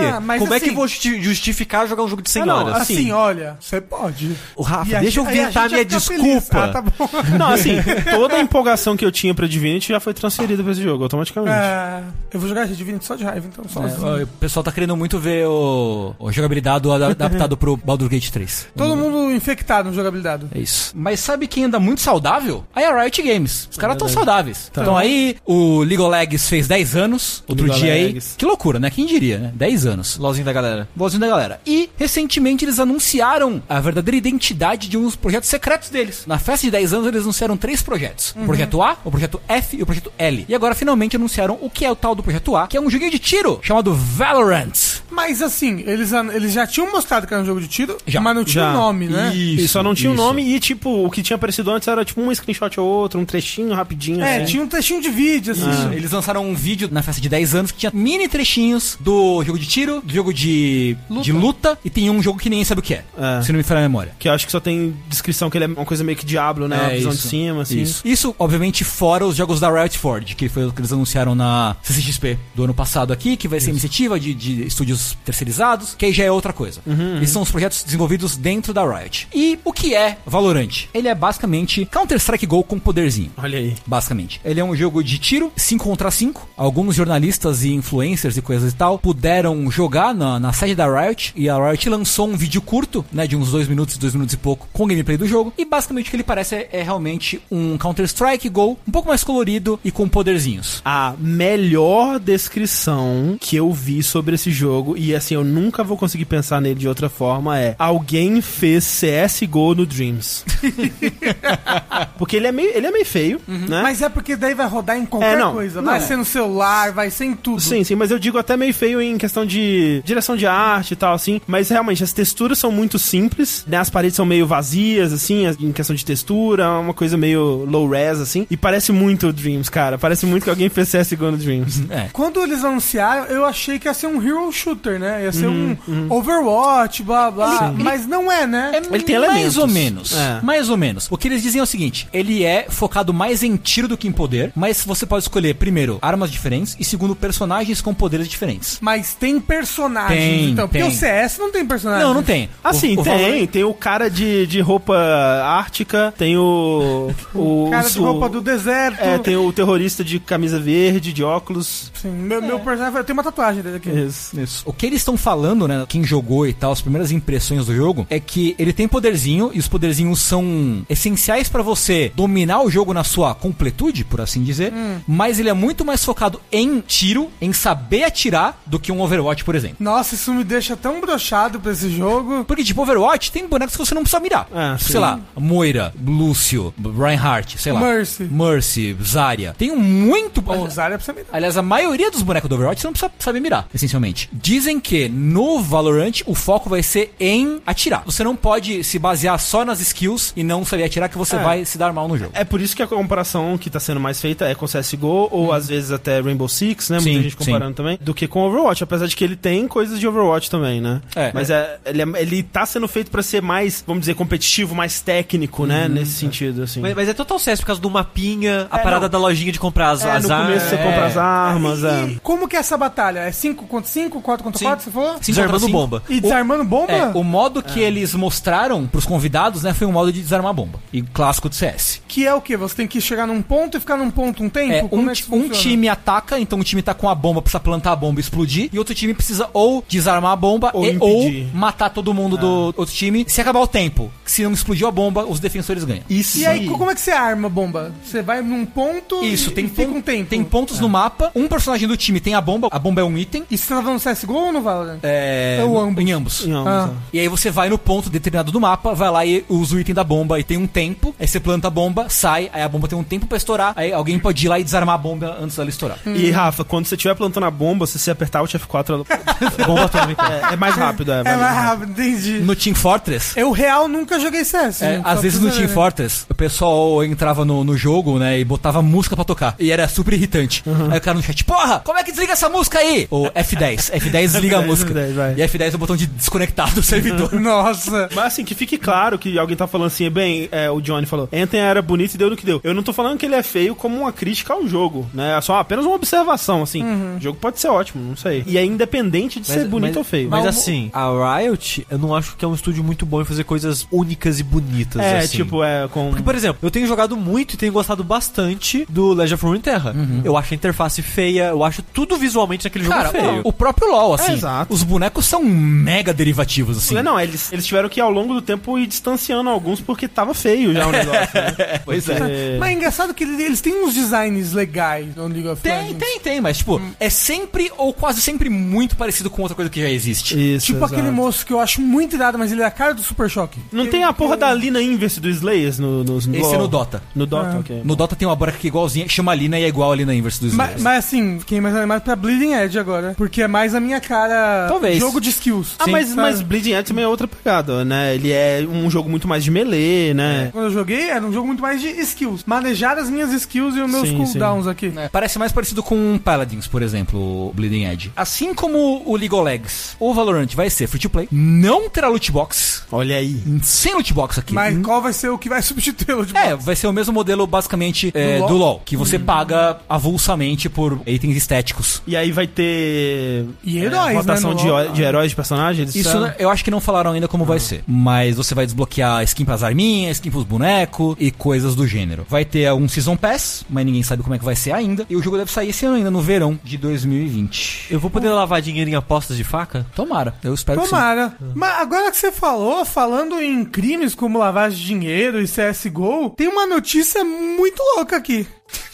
Ah, mas
como é que
assim-
eu vou justi- justificar jogar um jogo de 100
Ah, não,
horas?
assim,
Assim, olha, você pode.
O Rafa,
E a
deixa eu
gente- aí a
inventar
gente
minha
ficar feliz.
desculpa.
Ah, tá bom.
Não, assim, toda a empolgação que eu tinha pra Divinity já foi transferida pra esse jogo, automaticamente.
É, eu vou jogar esse Divinity só de raiva, então, sozinho.
É, o pessoal tá querendo muito ver o, o jogabilidade do- adaptado pro Baldur's Gate 3.
Todo mundo infectado no jogabilidade.
É isso. Mas sabe quem anda muito saudável? Aí a Riot Games. Os caras tão saudáveis.
Tá.
Então aí, o League of Legends fez 10 anos. Outro
League of
dia aí.
Legends.
Que loucura, né? Quem diria, né? 10 anos.
LOLzinho da galera.
Vozinho da galera. E, recentemente, eles anunciaram a verdadeira identidade de uns projetos secretos deles. Na festa de 10 anos, eles anunciaram três projetos. O projeto A, o projeto F e o projeto L. E agora, finalmente, anunciaram o que é o tal do projeto A, que é um joguinho de tiro chamado Valorant.
Mas assim, eles, eles já tinham mostrado que era um jogo de tiro,
Já.
mas não tinha
Já.
um nome, né?
E só não tinha o
isso.
nome e, tipo, o que tinha aparecido antes era, tipo, um screenshot ou outro, um trechinho rapidinho,
É,
assim.
tinha um trechinho de vídeo, assim.
Isso. Eles lançaram um vídeo na festa de 10 anos que tinha mini trechinhos do jogo de tiro, do jogo de luta, de luta e tem um jogo que ninguém sabe o que é,
É.
se não me falha a memória.
Que eu acho que só tem descrição que ele é uma coisa meio que Diablo, né? uma visão de cima, assim.
Isso. Isso, obviamente, fora os jogos da Riot Forge, que foi o que eles anunciaram na CCXP do ano passado aqui, que vai ser iniciativa de, de estúdios terceirizados, que aí já é outra coisa. Esses são os projetos desenvolvidos dentro da Riot. E o que é Valorant? Ele é basicamente Counter-Strike Go com poderzinho.
Olha aí.
Basicamente. Ele é um jogo de tiro, 5 contra 5. Alguns jornalistas e influencers e coisas e tal puderam jogar na, na sede da Riot. E a Riot lançou um vídeo curto, né, de uns dois minutos, dois minutos e pouco, com gameplay do jogo. E basicamente o que ele parece é, é realmente um Counter-Strike Go, um pouco mais colorido e com poderzinhos.
A melhor descrição que eu vi sobre esse jogo, e assim, eu nunca vou conseguir pensar nele de outra forma, é alguém fez CSGO no Dreams. Porque ele é meio, ele é meio feio, né?
Mas é porque daí vai rodar em qualquer
É, não.
coisa.
Não,
Vai
é.
ser no celular, vai ser em tudo.
Sim, sim, mas eu digo até meio feio em questão de direção de arte e tal, assim. Mas realmente, as texturas são muito simples, né? As paredes são meio vazias, assim, as- em questão de textura, uma coisa meio low res, assim. E parece muito o Dreams, cara. Parece muito que alguém fez CSGO no Dreams.
É.
Quando eles anunciaram, eu achei que ia ser um hero shooter, né? Ia ser
Uhum,
um Overwatch, blá blá. Mas não é, né?
Ele tem
mais
elementos.
ou menos.
É.
Mais ou menos. O que eles dizem é o seguinte: ele é focado mais em tiro do que em poder, mas você pode escolher, primeiro, armas diferentes e, segundo, personagens com poderes diferentes.
Mas tem personagens,
Tem,
então. Porque
tem.
o CS não tem personagem.
Não, não tem.
Assim,
O- o
tem.
Valorant-
Tem o cara de, de roupa ártica, tem o. O
Cara de
o-
roupa do deserto.
É, tem o terrorista de camisa verde, de óculos.
Sim, meu, meu personagem tem uma tatuagem dele aqui.
Isso.
Isso. O que eles estão falando, né? Quem jogou e tal, as primeiras impressões do jogo, é que ele tem poderzinho e os poderzinhos são essenciais pra você dominar o jogo na sua completude, por assim dizer. Mas ele é muito mais focado em tiro, em saber atirar, do que um Overwatch, por exemplo.
Nossa, isso me deixa tão brochado pra esse jogo.
Porque, tipo, Overwatch tem bonecos que você não precisa mirar.
Ah,
sei
sim.
lá, Moira, Lúcio, Reinhardt, sei lá.
Mercy.
Mercy, Zarya. Tem um muito.
Bom, Zarya precisa me dar.
Aliás, a maioria dos bonecos do Overwatch você não precisa saber mirar, essencialmente. Dizem que no Valorant o foco vai ser em atirar. Você não pode se basear só nas skills e não saber atirar que você
É.
vai se dar mal no jogo.
É por isso que a comparação que tá sendo mais feita é com CSGO, ou às vezes até Rainbow Six, né? Muita
Sim,
gente comparando também, do que com Overwatch, apesar de que ele tem coisas de Overwatch também, né?
É.
Mas é, ele, é- ele tá sendo feito pra ser mais, vamos dizer, competitivo, mais técnico, né? Nesse sentido, assim.
Mas, mas é total CS por causa do mapinha, a
É,
parada
não.
da lojinha de comprar as,
é,
as
no começo você
armas.
compra as armas,
E
é.
como que é essa batalha? É 5 contra 5, 4 contra
Sim.
4, você falou?
Cinco
Desarmando
cinco.
bomba.
E desarmando bomba?
É, o modo que eles mostraram pros convidados, né, foi um modo de desarmar bomba. E clássico do CS.
Que é o quê? Você tem que chegar num ponto e ficar num ponto um tempo?
É,
Como
um,
é que
um time ataca, então o time tá com a bomba, precisa plantar a bomba e explodir, e outro time precisa ou desarmar a bomba
Ou
e- ou, matar todo mundo do outro time. Se acabar o tempo, se não explodiu a bomba, os defensores ganham.
Isso
E aí, como é que você arma a bomba? Você vai num ponto
Isso,
e,
tem,
e fica um tempo.
tem pontos no mapa. Um personagem do time tem a bomba, a bomba é um item.
E você tá falando CSGO ou no Valorant?
É,
Ou ambos.
Em ambos.
Não,
Ah.
não.
E aí você vai no ponto determinado do mapa, vai lá e usa o item da bomba e tem um tempo, aí você planta a bomba, sai, aí a bomba tem um tempo pra estourar, aí alguém pode ir lá e desarmar a bomba antes dela estourar.
E Rafa, quando você estiver plantando a bomba, se você apertar Alt F4, ela... bomba atômica. É, é mais rápido, é.
É mais rápido, entendi.
No Team Fortress,
Eu, real, nunca joguei CS.
É,
né?
às vezes no Team? Fortress, o pessoal entrava no, no jogo, né, e botava música pra tocar. E era super irritante.
Uhum.
Aí o cara no chat, porra, como é que desliga essa música aí? Ou F10. F10 desliga a
F10,
música.
F10, vai.
E F10 é o botão de desconectar do servidor.
Nossa.
Mas assim, que fique claro que alguém tá falando assim, bem, é, o Johnny falou, Anthem era bonito e deu no que deu. Eu não tô falando que ele é feio como uma crítica ao jogo, né? É só apenas uma observação, assim. O jogo pode ser ótimo, não sei. E é independente de ser bonito ou feio.
Mas
Mas
assim, a Riot, eu não acho que é um estúdio muito bom em fazer coisas únicas e bonitas.
é,
assim.
tipo, é com...
Porque, por exemplo, eu tenho jogado muito e tenho gostado bastante do Legend of Runeterra. Eu acho a interface feia, eu acho tudo visualmente naquele jogo
Cara,
feio.
o próprio LoL, assim,
É, exato.
os bonecos são mega derivativos, assim.
Não, eles, eles tiveram que ao longo do tempo ir distanciando alguns porque tava feio já o negócio, né?
Pois é.
Mas é engraçado que eles têm uns designs legais no League of
Tem,
Legends.
tem, tem, mas tipo, é sempre ou quase sempre muito parecido com outra coisa que já existe.
Isso,
Tipo
exato.
aquele moço que eu acho muito irado, mas ele é a cara do Super Choque.
Não tem a porra da Lina Inverse do Slayers no, no, no
Esse é no Dota.
No Dota,
Ah.
ok.
No Dota tem uma boneca que é igualzinha, chama Lina e é igual a Lina Inverse dos
Mas,
Slayers.
mas assim, fiquei mais animado pra Bleeding Edge agora. Porque é mais a minha cara.
Talvez.
Jogo de skills.
Ah,
Sim,
mas,
sabe?
mas Bleeding Edge também é outra pegada, né? Ele é um jogo muito mais de melee, né?
Quando eu joguei, era um jogo muito mais de skills. Manejar as minhas skills e os meus
Sim,
cooldowns aqui.
É, Parece mais parecido com Paladins, por exemplo, o Bleeding Edge. Assim como o League of Legends, o Valorant vai ser free to play, não terá loot box,
Olha aí.
sem loot box aqui.
Mas qual vai ser o que vai substituí-lo? Tipo,
É, vai ser o mesmo modelo basicamente é,
Do
do,
LoL?
LoL? que você paga avulsamente por itens estéticos.
E aí vai ter.
E
é,
heróis,
rotação
né,
de,
LoL.
de heróis de personagens?
Isso eu acho que não falaram ainda como vai ser. Mas você vai desbloquear skin pras arminhas, skin pros bonecos e coisas do gênero. Vai ter um Season Pass, mas ninguém sabe como é que vai ser ainda. E o jogo deve sair esse ano ainda, no verão de 2020.
Eu vou poder lavar dinheiro em apostas de faca?
Tomara, eu espero. espero que sim.
Tomara. Mas agora que você falou, falando em crimes como lavagem de dinheiro e CSGO, tem uma notícia muito louca aqui.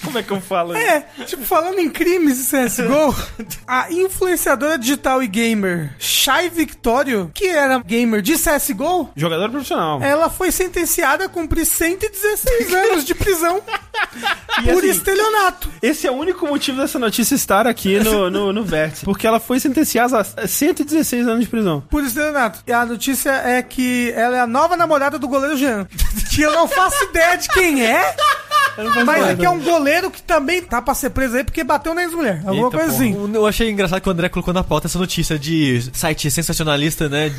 Como é que eu falo?
É, tipo, falando em crimes e CSGO, a influenciadora digital e gamer Shai Victorio, que era gamer de CSGO,
Jogador profissional.
ela foi sentenciada a cumprir 116 anos de prisão
E
por
assim,
estelionato.
Esse é o único motivo dessa notícia estar aqui no, no, no Vértice. Porque ela foi sentenciada a 116 anos de prisão.
Por estelionato. E a notícia é que ela é a nova namorada do goleiro Jean. Que eu não faço ideia de quem é. Mas é que é um goleiro que também tá pra ser preso aí porque bateu na ex-mulher. Alguma
Eita,
coisa
porra.
assim.
Eu achei engraçado que o André colocou na pauta essa notícia de site sensacionalista, né?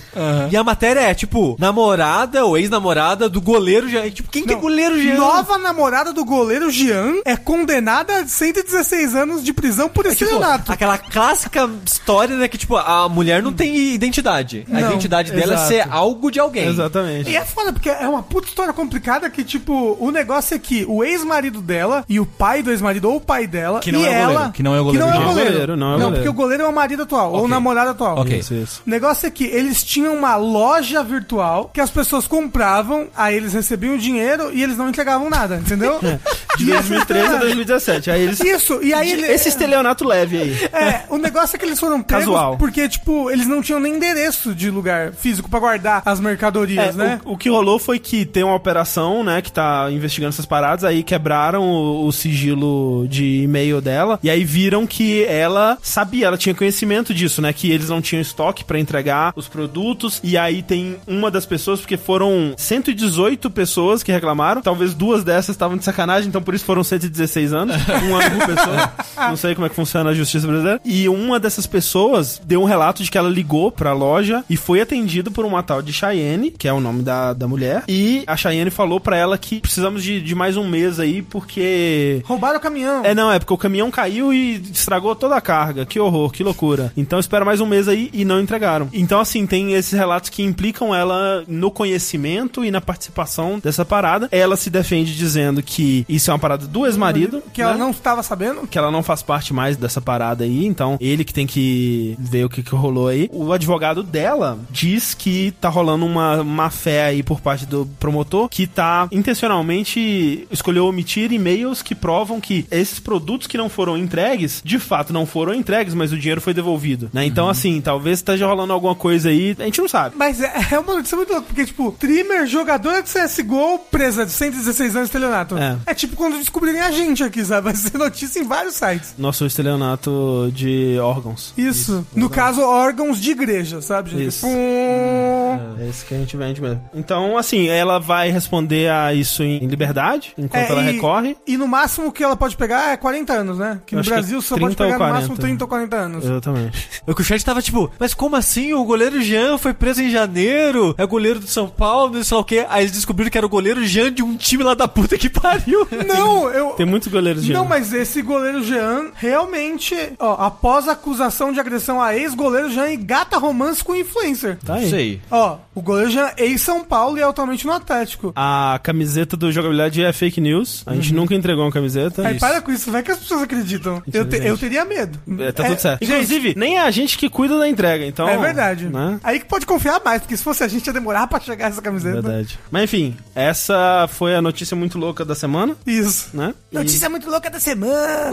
E a matéria é, tipo, namorada ou ex-namorada do goleiro Jean. Tipo, quem que é goleiro Jean?
Nova namorada do goleiro Jean é condenada a 116 anos de prisão por
É, tipo,
estelionato.
aquela clássica história, né? Que, tipo, a mulher não tem identidade. A
Não,
identidade dela
exato.
é ser algo de alguém.
Exatamente.
E é foda, porque é uma puta história complicada que, tipo, o negócio é que o ex-marido dela e o pai do ex-marido ou o pai dela
Que não
e
é o
ela...
goleiro, que não é o goleiro.
Que não é o
Não é o
goleiro.
goleiro, não é o
Não,
goleiro.
porque o goleiro é o marido atual, ou o namorado atual.
Ok.
Isso, isso.
O negócio é que eles tinham uma loja virtual que as pessoas compravam, aí eles recebiam dinheiro e eles não entregavam nada, entendeu?
De 2013 a 2017. Aí eles...
Isso, e aí ele-
Esse estelionato leve aí.
É, o negócio é que eles foram pegos
Casual.
porque, tipo, eles não tinham nem endereço de lugar físico pra guardar as mercadorias,
É,
né?
o, o que rolou foi que tem uma operação, né, que tá investigando essas paradas, aí quebraram o, o sigilo de e-mail dela, e aí viram que ela sabia, ela tinha conhecimento disso, né, que eles não tinham estoque pra entregar os produtos, e aí tem uma das pessoas, porque foram 118 pessoas que reclamaram, talvez duas dessas estavam de sacanagem, então por isso foram 116 anos, um ano por pessoa, não sei como é que funciona a justiça brasileira, e uma dessas pessoas deu um relato de que ela ligou pra loja e foi atendida por uma tal de Cheyenne, que é o nome da, da mulher, e a Cheyenne falou pra ela que precisamos de, de mais um mês aí, porque
Roubaram o caminhão.
é, não, é porque o caminhão caiu e estragou toda a carga. Que horror, que loucura. Então espera mais um mês aí e não entregaram. Então, assim, tem esses relatos que implicam ela no conhecimento e na participação dessa parada. Ela se defende dizendo que isso é uma parada do ex-marido.
Que ela
né?
não estava sabendo.
que ela não faz parte mais dessa parada aí, então ele que tem que ver o que, que rolou aí. O advogado dela diz que tá rolando uma má fé aí por parte do promotor, que tá intencionalmente escolheu omitir e-mails que provam que esses produtos que não foram entregues, de fato não foram entregues, mas o dinheiro foi devolvido, né? Então, assim, talvez esteja rolando alguma coisa aí, a gente não sabe.
Mas é, é uma notícia muito louca, porque, tipo, Trimmer, jogadora de CSGO, presa de 116 anos de estelionato.
É.
É. tipo quando descobrirem a gente aqui, sabe? Vai ser notícia em vários sites.
Nosso estelionato de órgãos.
Isso. no caso, órgãos de igreja, sabe, gente?
Isso.
Pum.
É esse que a gente vende mesmo. Então, assim, ela vai responder a isso em liberdade, enquanto
É,
ela recorre.
E no máximo que ela pode pegar é 40 anos, né? Que
Eu
no
que
Brasil você só pode
30 ou
pegar no máximo
40.
30 ou 40 anos.
Exatamente.
O que o chat tava tipo, mas como assim? O goleiro Jean foi preso em janeiro? É goleiro do São Paulo, não sei lá o quê. Aí eles descobriram que era o goleiro Jean de um time lá da puta que pariu.
Não, eu.
Tem muitos goleiros de
Não, mas esse goleiro Jean, realmente, ó, após a acusação de agressão a ex-goleiro Jean engata romance com influencer.
Tá aí.
Sei.
Ó, o goleiro Jean é ex-São Paulo e é atualmente no Atlético.
A camiseta do jogabilidade é fake news. A gente nunca entregou uma camiseta.
Aí para com isso, vai que as pessoas acreditam. Eu, te- eu teria medo.
É, tá tudo certo.
gente,
Inclusive, nem é a gente que cuida da entrega, então.
é verdade.
Né?
Aí que pode confiar mais, porque se fosse a gente ia demorar pra chegar essa camiseta.
Verdade. Mas enfim, essa foi a notícia muito louca da semana,
Isso.
né? E-
Notícia muito louca da semana.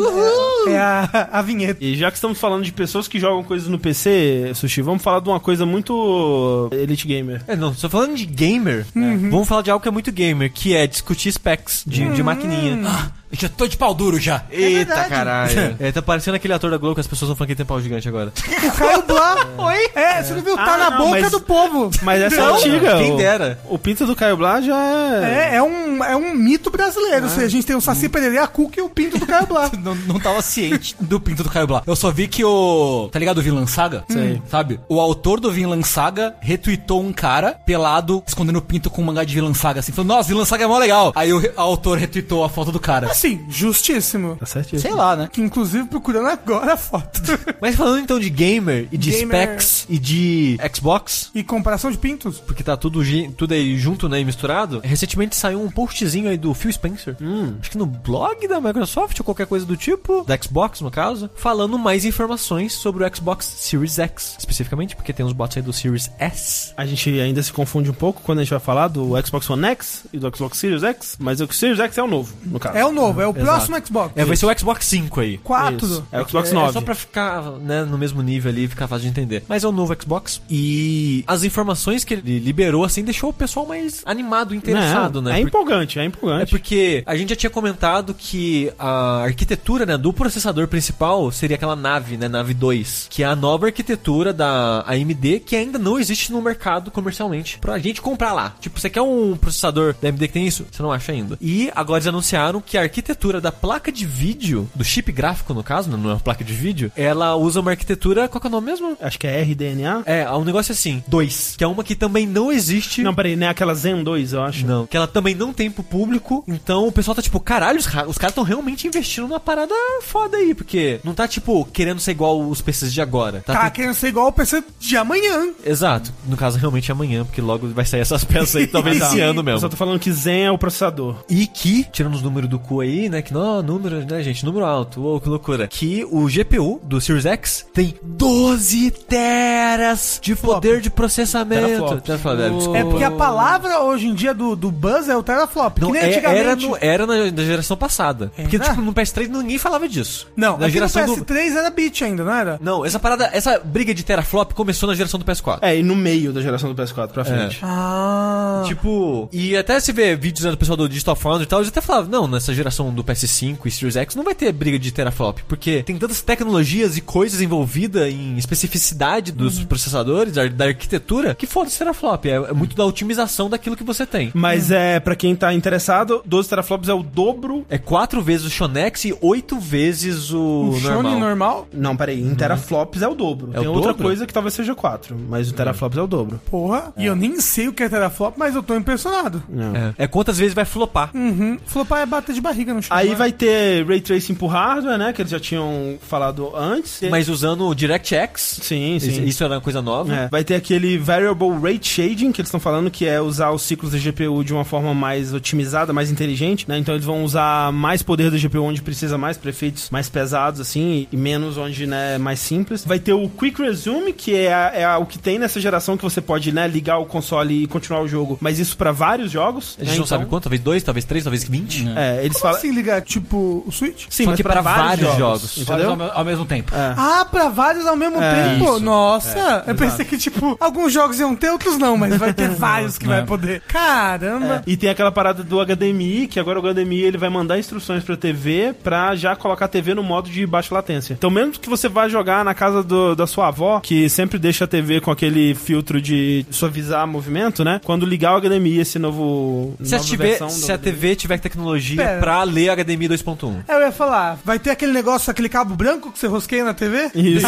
É a, a vinheta.
E já que estamos falando de pessoas que jogam coisas no PC, Sushi, vamos falar de uma coisa muito Elite Gamer.
É, não, só falando de gamer,
Uhum.
vamos falar de algo que é muito gamer, que é discutir specs de,
Uhum.
de maquininha.
Eu já tô de pau duro já.
Eita,
verdade.
caralho. É, tá parecendo aquele ator da Globo que as pessoas vão falando que tem pau gigante agora.
O Caio Blá. Oi? É, você não viu? Tá
Ah,
na
não,
boca
mas-
do povo.
Mas essa é
Não,
antiga.
quem
o-
dera.
O pinto do Caio Blá já é.
É, é um, é um mito brasileiro. Ou seja, a gente tem o Saci Pererê, a Cuca e o pinto do Caio Blá.
Não, não tava ciente do pinto do Caio Blá. Eu só vi que o. Tá ligado o Vinland Saga?
Sei.
Sabe? O autor do Vinland Saga retweetou um cara pelado, escondendo o pinto com um mangá de Vinland Saga, assim, falando, nossa, Vinland Saga é mó legal. Aí o re- autor retweetou a foto do cara.
Sim, justíssimo.
Tá certo?
Sei lá, né?
Que inclusive procurando agora a foto.
Mas falando então de gamer e de
Gamer.
specs e de Xbox,
e comparação de pintos.
porque tá tudo, tudo aí junto, né, e misturado. Recentemente saiu um postzinho aí do Phil Spencer. Acho que no blog da Microsoft ou qualquer coisa do tipo, da Xbox no caso, falando mais informações sobre o Xbox Series X, especificamente, porque tem uns bots aí do Series S.
A gente ainda se confunde um pouco quando a gente vai falar do Xbox One X e do Xbox Series X, mas o Series X é o novo, no caso.
É o novo, é o
Exato.
próximo Xbox.
É, vai ser o Xbox 5 aí.
4.
Isso. É o Xbox
É
9.
só pra ficar né, no mesmo nível ali, ficar fácil de entender. Mas é o novo Xbox. E as informações que ele liberou, assim, deixou o pessoal mais animado, interessado,
Não,
né?
É
Porque-
empolgante, é
É
empolgante.
porque a gente já tinha comentado que a arquitetura né, do processador principal seria aquela nave, né, nave 2, que é a nova arquitetura da AMD que ainda não existe no mercado comercialmente pra gente comprar lá. Tipo, você quer um processador da AMD que tem isso? Você não acha ainda. E agora eles anunciaram que a arquitetura da placa de vídeo, do chip gráfico no caso, né, não é uma placa de vídeo, ela usa uma arquitetura, qual que é o nome mesmo?
Acho que é RDNA.
É, um negócio assim, 2, que é uma que também não existe
Não, peraí, não é aquela Zen 2, eu acho.
não. Que ela também não tem pro público. Então o pessoal tá tipo, caralho, os, os caras estão realmente investindo numa parada foda aí. Porque não tá, tipo, querendo ser igual os PCs de agora. Tá
Tá
ten-
querendo ser igual o PC de amanhã.
Exato. No caso, realmente é amanhã, porque logo vai sair essas peças aí, talvez esse ano
Eu
mesmo.
só tô falando que Zen é o processador.
E que, tirando os números do cu aí, né? Que não, número, né, gente? Número alto, uou, que loucura. Que o GPU do Series X tem 12 teras de poder de processamento. Teraflop, é, desculpa.
É porque a palavra hoje em dia do, do Buzz é o teraflop.
Não,
que nem
é-
antigamente.
era, no- era na, na geração passada. Porque,
Era?
tipo, no PS3 ninguém falava disso.
Não,
na geração
no
do.
PS3 era bit ainda, não era?
Não, essa parada, essa briga de teraflop começou na geração do PS4.
É, e no meio da geração do PS4 pra frente.
Ah.
Tipo, e até se vê vídeos né, do pessoal do Digital Foundry e tal, eles até falavam, não, nessa geração do PS5 e Series X não vai ter briga de teraflop, porque tem tantas tecnologias e coisas envolvidas em especificidade dos
Uhum.
processadores, da, da arquitetura, que foda-se teraflop, é, é muito da otimização daquilo que você tem.
Mas é, pra quem tá interessado, 12 teraflops é o dobro.
É quatro vezes o Shonex e oito vezes o,
O Shone
normal.
normal?
Não, peraí, em teraflops é o dobro.
É
Tem
o
outra
dobro?
coisa que talvez seja 4, mas o teraflops é o dobro.
Porra. E eu nem sei o que é teraflop, mas eu tô impressionado.
Não.
É. é quantas vezes vai flopar.
Uhum. Flopar é bater de barriga no chão.
Aí vai ter Ray Tracing por hardware, né? Que eles já tinham falado antes.
Mas usando o DirectX.
Sim, sim.
Isso- era uma coisa nova.
É, vai ter aquele Variable Rate Shading, que eles estão falando que é usar os ciclos da GPU de uma forma mais otimizada, mais inteligente, né? Então eles vão usar mais poder da GPU onde precisa mais, pra efeitos mais pesados, assim, e menos onde, né, é mais simples. Vai ter o Quick Resume, que é, a- é a- o que tem nessa geração que você pode, né, ligar o console e continuar o jogo, mas isso pra vários jogos.
A gente
né?
não
Então,
sabe quanto, talvez dois, talvez três, talvez vinte.
É, eles
Como
falam...
assim ligar, tipo, o Switch?
Sim,
Só
mas
que pra vários jogos.
Entendeu?
Ao, me- ao mesmo tempo.
É.
Ah, pra vários ao mesmo
É,
tempo?
isso.
Nossa, eu pensei que, tipo, alguns jogos iam ter, outros não, mas vai ter vários que
É.
vai poder. Caramba.
E tem aquela parada do HDMI, que agora o HDMI ele vai mandar instruções pra TV pra já colocar a TV no modo de baixa latência. Então, mesmo que você vá jogar na casa do- da sua avó, que sempre deixa a TV com aquele filtro de suavizar movimento, né? Quando ligar o HDMI, esse novo.
Se a,
versão
se a TV tiver tecnologia
Pera.
pra ler HDMI 2.1.
Eu ia falar, vai ter aquele negócio, aquele cabo branco que você rosqueia na TV?
Isso.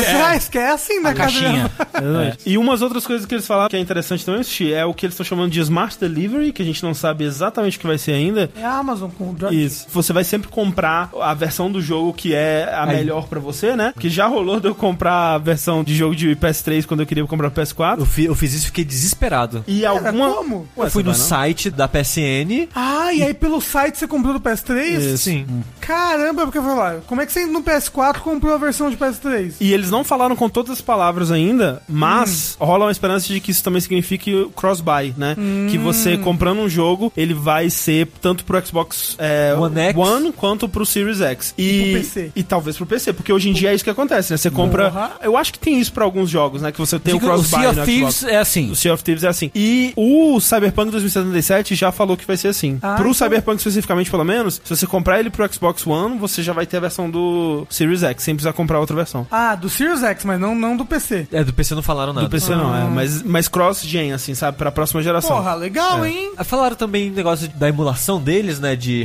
É assim na
A
casa
caixinha.
Exatamente. E umas outras coisas que eles falaram que é interessante também assistir é o que eles estão chamando de Smart Delivery, que a gente não sabe exatamente o que vai ser ainda.
É a Amazon com o Drive.
Isso. Você vai sempre comprar a versão do jogo que é a
Aí.
melhor pra você, né? Porque já rolou de eu comprar a versão de jogo de PS3 quando eu queria comprar o PS4.
Eu, fi- eu fiz isso e fiquei desesperado.
E
Cara,
alguma.
como?
Ué,
eu fui no
não?
site da PSN.
Ah, e aí pelo site você comprou do PS3?
Sim.
Caramba, porque eu vou falar, como é que você no PS4 comprou a versão de PS3?
E eles não falaram com todas as palavras ainda, mas
Hum.
rola uma esperança de que isso também signifique cross-buy, né? Que você comprando um jogo, ele vai ser tanto pro Xbox é,
One X.
quanto pro Series X. E,
pro PC.
E talvez pro PC, porque hoje em dia é isso que acontece, né? Você compra. Eu acho que tem isso pra alguns jogos, né? Que você tem
Digo,
o
o
cross-buy
Sea of
no
Thieves
Xbox.
é assim.
O Sea of Thieves é assim. E o Cyberpunk 2077 já falou que vai ser assim.
Ah,
pro
então-
Cyberpunk especificamente, pelo menos, se você comprar ele pro Xbox One, você já vai ter a versão do Series X, sem precisar comprar outra versão.
Ah, do Series X, mas não, não do PC.
É, do PC não falaram nada.
Do PC não, é. Mas, mas cross-gen, assim, sabe? Pra próxima geração.
Porra, legal,
É.
hein?
Ah, Falaram também negócio da emulação deles, né? De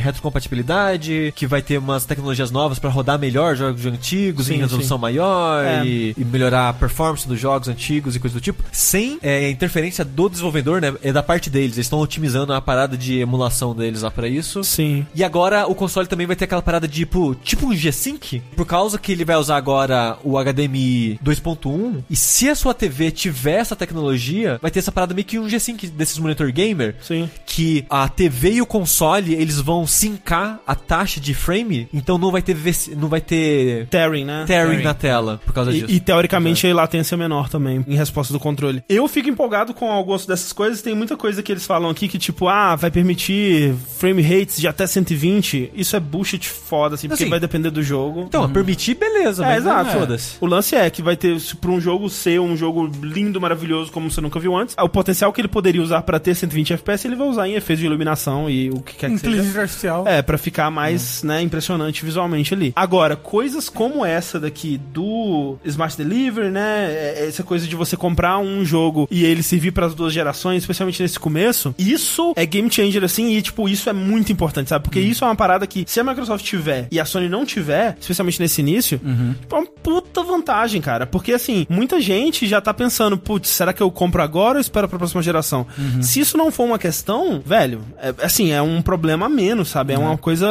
retrocompatibilidade, que vai ter umas tecnologias novas pra rodar melhor jogos antigos
Sim,
em resolução maior
É.
e, e melhorar a performance dos jogos antigos e coisa do tipo, sem é, interferência do desenvolvedor, né? É da parte deles. Eles estão otimizando a parada de emulação deles lá pra isso.
Sim.
E agora agora o console também vai ter aquela parada de, tipo, tipo um G-Sync, por causa que ele vai usar agora o HDMI 2.1, e se a sua TV tiver essa tecnologia, vai ter essa parada meio que um G-Sync desses monitor gamer,
Sim.
que a TV e o console, eles vão sincar a taxa de frame, então não vai ter não vai ter
Tearing, né?
tearing na tela por causa disso.
E, e, teoricamente a latência é menor também, em resposta do controle. Eu fico empolgado com algumas dessas coisas. Tem muita coisa que eles falam aqui que, tipo, ah, vai permitir frame rates de até 120. Isso é bullshit foda, assim, porque
Assim,
vai depender do jogo.
Então, permitir, beleza,
É,
mas
exato.
foda-se.
O lance é que vai ter, pra um jogo ser um jogo lindo, maravilhoso, como você nunca viu antes, o potencial que ele poderia usar pra ter 120 FPS, ele vai usar em efeitos de iluminação e o que quer que seja.
Inteligência artificial.
É, pra ficar mais, né, impressionante visualmente ali. Agora, coisas como essa daqui do Smart Delivery, né, é- essa coisa de você comprar um jogo e ele servir pras duas gerações, especialmente nesse começo, isso é game changer assim e tipo, isso é muito importante, sabe? Porque isso é uma parada que se a Microsoft tiver e a Sony não tiver, especialmente nesse início, tipo, é uma puta vantagem, cara, porque assim, muita gente já tá pensando, putz, será que eu compro agora ou espero pra próxima geração? Se isso não for uma questão, velho, é, assim, é um problema a menos, sabe? É uma coisa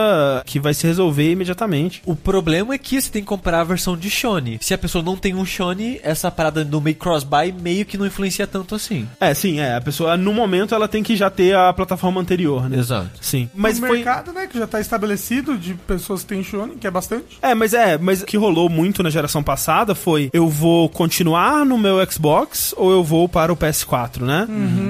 que vai se resolver imediatamente.
O problema é que você tem que comprar a versão de Shone. Se a pessoa não tem um Shone, essa parada do meio cross-buy meio que não influencia tanto assim.
É, sim, é. A pessoa, no momento, ela tem que já ter a plataforma anterior, né?
Exato.
Sim.
Mas
Mas
o
foi.
mercado, né, que já tá estabelecido de pessoas que têm Shone, que é bastante.
É, mas é, mas o que rolou muito na geração passada foi eu vou continuar no meu Xbox ou eu vou para o PS4, né?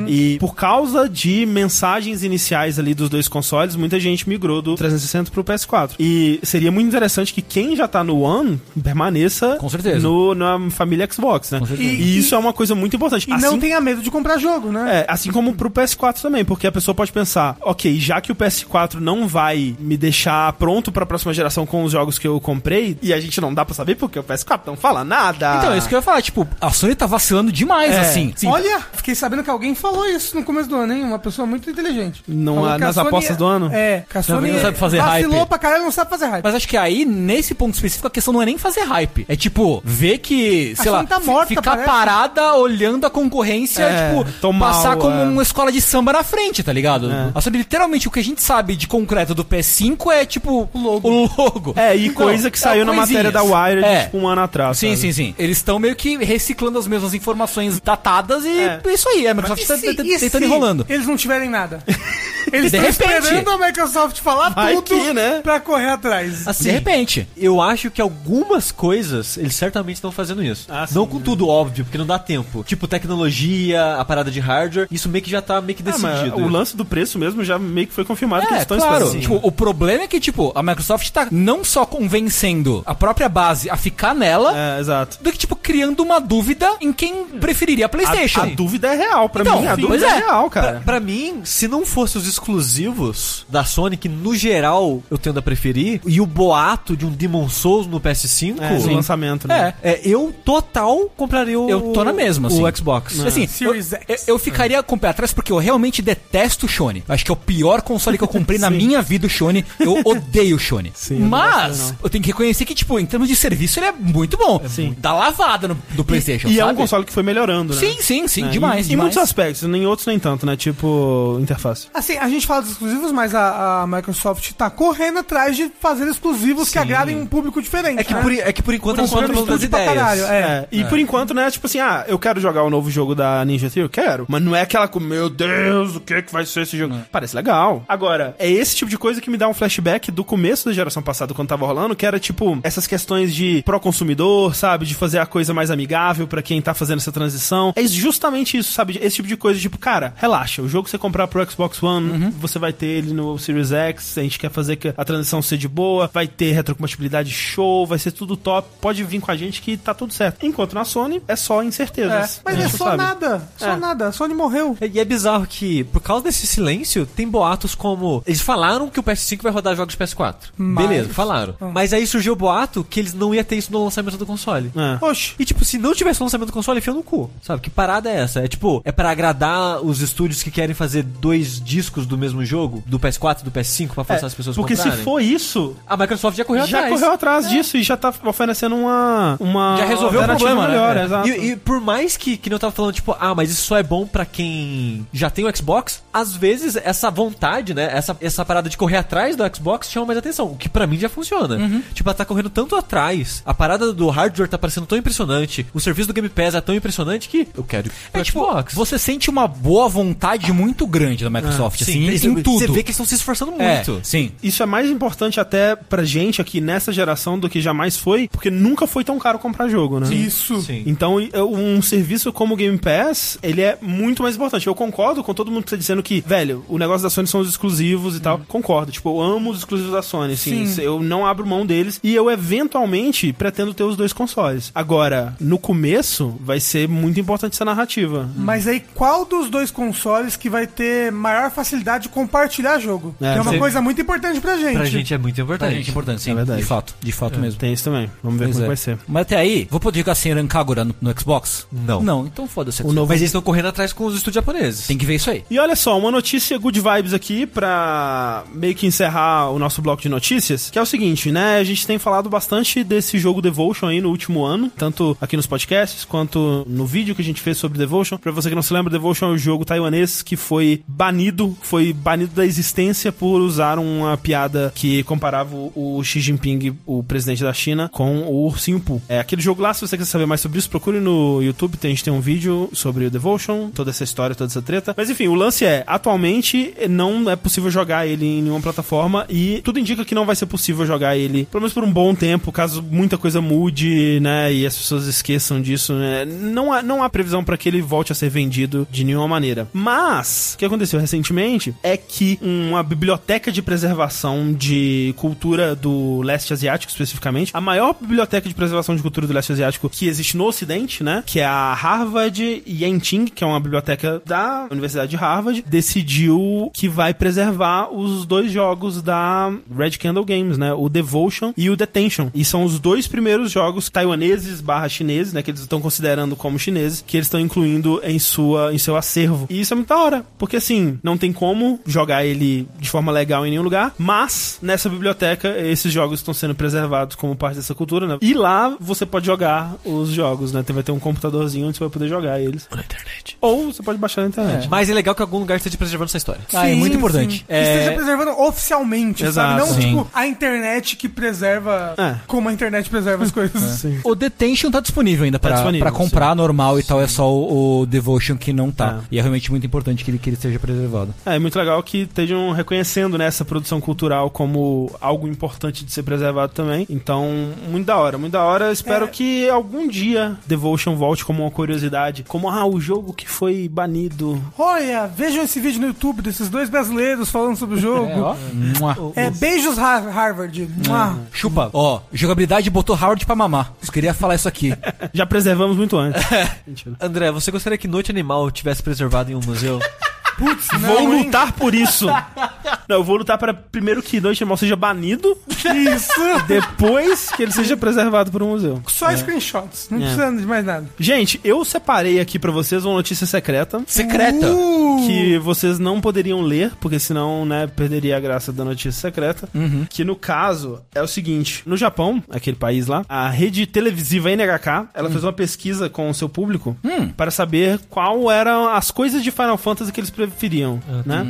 E por causa de mensagens iniciais ali dos dois consoles, muita gente migrou do 360 pro PS4. E seria muito interessante que quem já tá no One permaneça
Com certeza.
no, na família Xbox, né?
Com certeza.
E, isso é uma coisa muito importante.
E não tenha medo de comprar jogo, né?
é, assim como pro PS4 também, porque a pessoa pode pensar, ok, já que o PS4 não vai me deixar pronto pra próxima geração com os jogos que eu comprei, e a gente não dá pra saber porque o PS4 não fala nada.
Então, é isso que eu ia falar. Tipo, a Sony tá vacilando demais,
É.
assim.
Olha, fiquei sabendo que alguém falou isso no começo do ano, hein? Uma pessoa muito inteligente.
Não há-
a
nas
Sony
apostas do ano?
É, que a Sony
não sabe fazer
vacilou
hype.
pra caralho, não sabe fazer hype.
Mas acho que aí, nesse ponto específico, a questão não é nem fazer hype. É tipo, ver que, sei
A
lá,
tá morta,
ficar
parece.
parada olhando a concorrência,
É,
tipo,
tomar
passar
o-
como
é.
uma escola de samba na frente, tá ligado?
É.
A Sony, literalmente, o que a gente sabe de concreto do PS5 é, tipo, o
logo.
logo.
É, e
Então,
coisa que
é
saiu na
coisinhas.
matéria da Wired,
É.
tipo, um ano atrás.
Sim,
sabe?
sim, sim. Eles estão meio que reciclando as mesmas informações datadas e
É.
é isso aí. A Microsoft
E
tá
se-
t-
e
tentando
se
enrolando.
Eles não tiverem nada. Eles
De
estão
repente.
esperando a Microsoft falar
Vai
tudo
que, né?
pra correr atrás.
Assim,
De repente.
eu acho que algumas coisas eles certamente estão fazendo isso.
Ah, sim,
não com tudo óbvio, porque não dá tempo. Tipo, tecnologia, a parada de hardware, isso meio que já tá meio que
Ah,
decidido.
o lance do preço mesmo já meio que foi confirmado que eles
É,
estão
claro.
esperando.
Tipo, o problema é que, tipo, a Microsoft tá não só convencendo a própria base a ficar nela,
É, exato.
do que, tipo, criando uma dúvida em quem preferiria a PlayStation.
A, a dúvida é real, pra
Então,
mim a dúvida é.
é.
real,
Pra,
cara.
pra mim, se não fosse os exclusivos da Sony, que no geral eu tendo a preferir, e o boato de um Demon Souls no PS5,
É, do lançamento, né?
É.
é, eu total compraria o,
Eu tô na mesma, assim.
o Xbox.
Assim, eu,
X.
eu- ficaria com o pé atrás porque eu realmente detesto o Shone. Acho que é o pior console que eu comprei na minha vida, o Shone. Eu odeio o Shone.
Sim, eu não
Mas,
gosto,
eu tenho que reconhecer que, tipo, em termos de serviço, ele é muito bom.
Sim.
Dá lavada no, do PlayStation.
E é um console que foi melhorando, né?
Sim, sim, sim,
É,
demais,
em, em
demais.
muitos aspectos, em outros nem tanto, né? Tipo, interface.
Assim, a gente fala dos exclusivos, mas a, a Microsoft tá correndo atrás de fazer exclusivos que
Sim.
agradem um público diferente.
É que,
né?
por, é que por enquanto
Por enquanto,
das ideias.
caralho, é.
É, e por enquanto, né, tipo assim, ah, eu quero jogar o novo jogo da Ninja Theory, eu quero. Mas não é aquela com, meu Deus, o que que vai ser esse jogo? Parece legal. Agora, é esse tipo de coisa que me dá um flashback do começo da geração passada, quando tava rolando, que era tipo, essas questões de pró-consumidor, sabe? De fazer a coisa mais amigável pra quem tá fazendo essa transição. É justamente isso, sabe? Esse tipo de coisa, tipo, cara, relaxa, o jogo que você comprar pro Xbox One, você vai ter ele no Series X, a gente quer fazer que a transição seja de boa, vai ter retrocompatibilidade show, vai ser tudo top, pode vir com a gente que tá tudo certo. Enquanto na Sony é só
É,
incertezas.
mas
A
é só
sabe.
nada. Só
É.
nada. A Sony morreu.
E é bizarro que, por causa desse silêncio, tem boatos como. Eles falaram que o PS5 vai rodar jogos de PS4.
Mas-
Beleza, falaram.
Ah.
Mas aí surgiu o boato que eles não iam ter isso no lançamento do console.
É.
Oxe.
E tipo, se não tivesse o lançamento do console, enfia no cu. Sabe? Que parada é essa? É tipo, é pra agradar os estúdios que querem fazer dois discos do mesmo jogo, do PS4, do PS5, pra forçar as pessoas a
É, Porque se
comprarem?
for isso,
A Microsoft já correu
já
atrás.
correu atrás disso e já tá oferecendo uma. uma
Já resolveu o problema, né?
melhor,
É.
exato.
E, e por mais que, que eu tava falando, tipo, ah, mas isso só é bom pra quem já tem o Xbox, às vezes essa vontade, né, essa, essa parada de correr atrás do Xbox chama mais atenção, o que pra mim já funciona.
Uhum.
Tipo, ela tá correndo tanto atrás, a parada do hardware tá parecendo tão impressionante, o serviço do Game Pass é tão impressionante que eu quero
É tipo,
Xbox.
você sente uma boa vontade muito grande da Microsoft, assim,
Sim,
em tudo.
Você vê que eles estão se esforçando
É,
muito.
sim.
Isso é mais importante até pra gente aqui nessa geração do que jamais foi, porque nunca foi tão caro comprar jogo, né?
Isso.
Sim.
Então, um serviço como o Game Pass, ele é muito mais importante. Eu concordo com todo mundo que tá dizendo que, velho, o negócio da Sony são os exclusivos e tal. Concordo. Tipo, eu amo os exclusivos da Sony, assim.
Sim.
Eu não abro mão deles e eu eventualmente pretendo ter os dois consoles. Agora, no começo, vai ser muito importante essa narrativa.
Mas aí, qual dos dois consoles que vai ter maior facilidade de compartilhar jogo?
É,
que é uma
sim.
coisa muito importante pra gente.
Pra gente é muito
Pra
importante.
gente é importante, sim.
É verdade.
De fato, de fato mesmo.
Tem isso também. Vamos ver
Pois
como
é.
vai ser.
Mas até aí, vou poder jogar sem Rancagora no, no Xbox?
Não.
Não, então foda-se.
O novo-
Mas eles estão correndo atrás com os estúdios japoneses.
Tem que ver isso aí.
E olha só, uma notícia good vibes aqui pra meio que encerrar o nosso bloco de notícias, que é o seguinte, né? A gente tem falado bastante desse jogo Devotion aí no último ano, tanto aqui nos podcasts quanto no vídeo que a gente fez sobre Devotion. Pra você que não se lembra, Devotion é o jogo taiwanês que foi banido, foi banido da existência por usar uma piada que comparava o Xi Jinping, o presidente da China, com o Ursinho Pooh. É aquele jogo lá, se você quiser saber mais sobre isso, procure no YouTube, tem, a gente tem um vídeo sobre o Devotion, toda essa história, toda essa treta. Mas enfim, o lance é, atualmente não é possível jogar ele em nenhuma plataforma e tudo indica que não vai ser possível jogar ele, pelo menos por um bom tempo, caso muita coisa mude, né, e as pessoas esqueçam disso, né. Não há, não há previsão para que ele volte a ser vendido de nenhuma maneira. Mas, o que aconteceu recentemente é que uma biblioteca de preservação de cultura do leste asiático, especificamente, a maior biblioteca de preservação de cultura do leste asiático que existe no ocidente, né, que é a Harvard Yenching, que é uma biblioteca da Universidade de Harvard, decidiu que vai preservar os dois jogos da Red Candle Games, né, o Devotion e o Detention. E são os dois primeiros jogos taiwaneses barra chineses, né, que eles estão considerando como chineses, que eles estão incluindo em sua em seu acervo. E isso é muito da hora, porque assim, não tem como jogar ele de forma legal em nenhum lugar, mas nessa biblioteca esses jogos estão sendo preservados como parte dessa cultura, né? E lá você pode jogar os jogos, né? Vai ter um computadorzinho onde você vai poder jogar eles.
Na internet.
Ou você pode baixar na internet.
Mas é legal que algum lugar esteja preservando essa história.
Ah, é muito importante.
sim.
É-
Que esteja preservando oficialmente,
Exato,
sabe? Não,
sim.
tipo, a internet que preserva
É.
como a internet preserva as coisas.
Sim.
O Detention tá disponível ainda pra,
disponível,
pra comprar normal e tal, é só o, o Devotion que não tá.
É.
E é realmente muito importante que ele, que ele esteja preservado.
É, é muito legal que estejam reconhecendo né, essa produção cultural como algo importante de ser preservado também. Então, muito da hora, muito da hora. Espero
É.
que algum dia Devotion volte como uma curiosidade. Como, ah, o jogo que foi banido.
Olha, vejam esse vídeo no YouTube desses dois brasileiros falando sobre o jogo.
É, ó.
É, beijos Har- Harvard. Mua.
Chupa. Ó, jogabilidade botou Howard pra mamar. Eu queria falar isso aqui.
Já preservamos muito antes. Mentira.
André, você gostaria que Noite Animal tivesse preservado em um museu?
Putz, não,
Vou
hein?
lutar por isso. Não, eu vou lutar para primeiro que Noite seja banido,
Isso.
depois que ele seja preservado por um museu.
Só screenshots. Não
É.
precisa de mais nada.
Gente, eu separei aqui pra vocês uma notícia secreta.
Secreta.
Uh!
que vocês não poderiam ler, porque senão, né, perderia a graça da notícia secreta. Que no caso é o seguinte: no Japão, aquele país lá, a rede televisiva NHK, ela fez uma pesquisa com o seu público para saber qual eram as coisas de Final Fantasy que eles preferiam, né?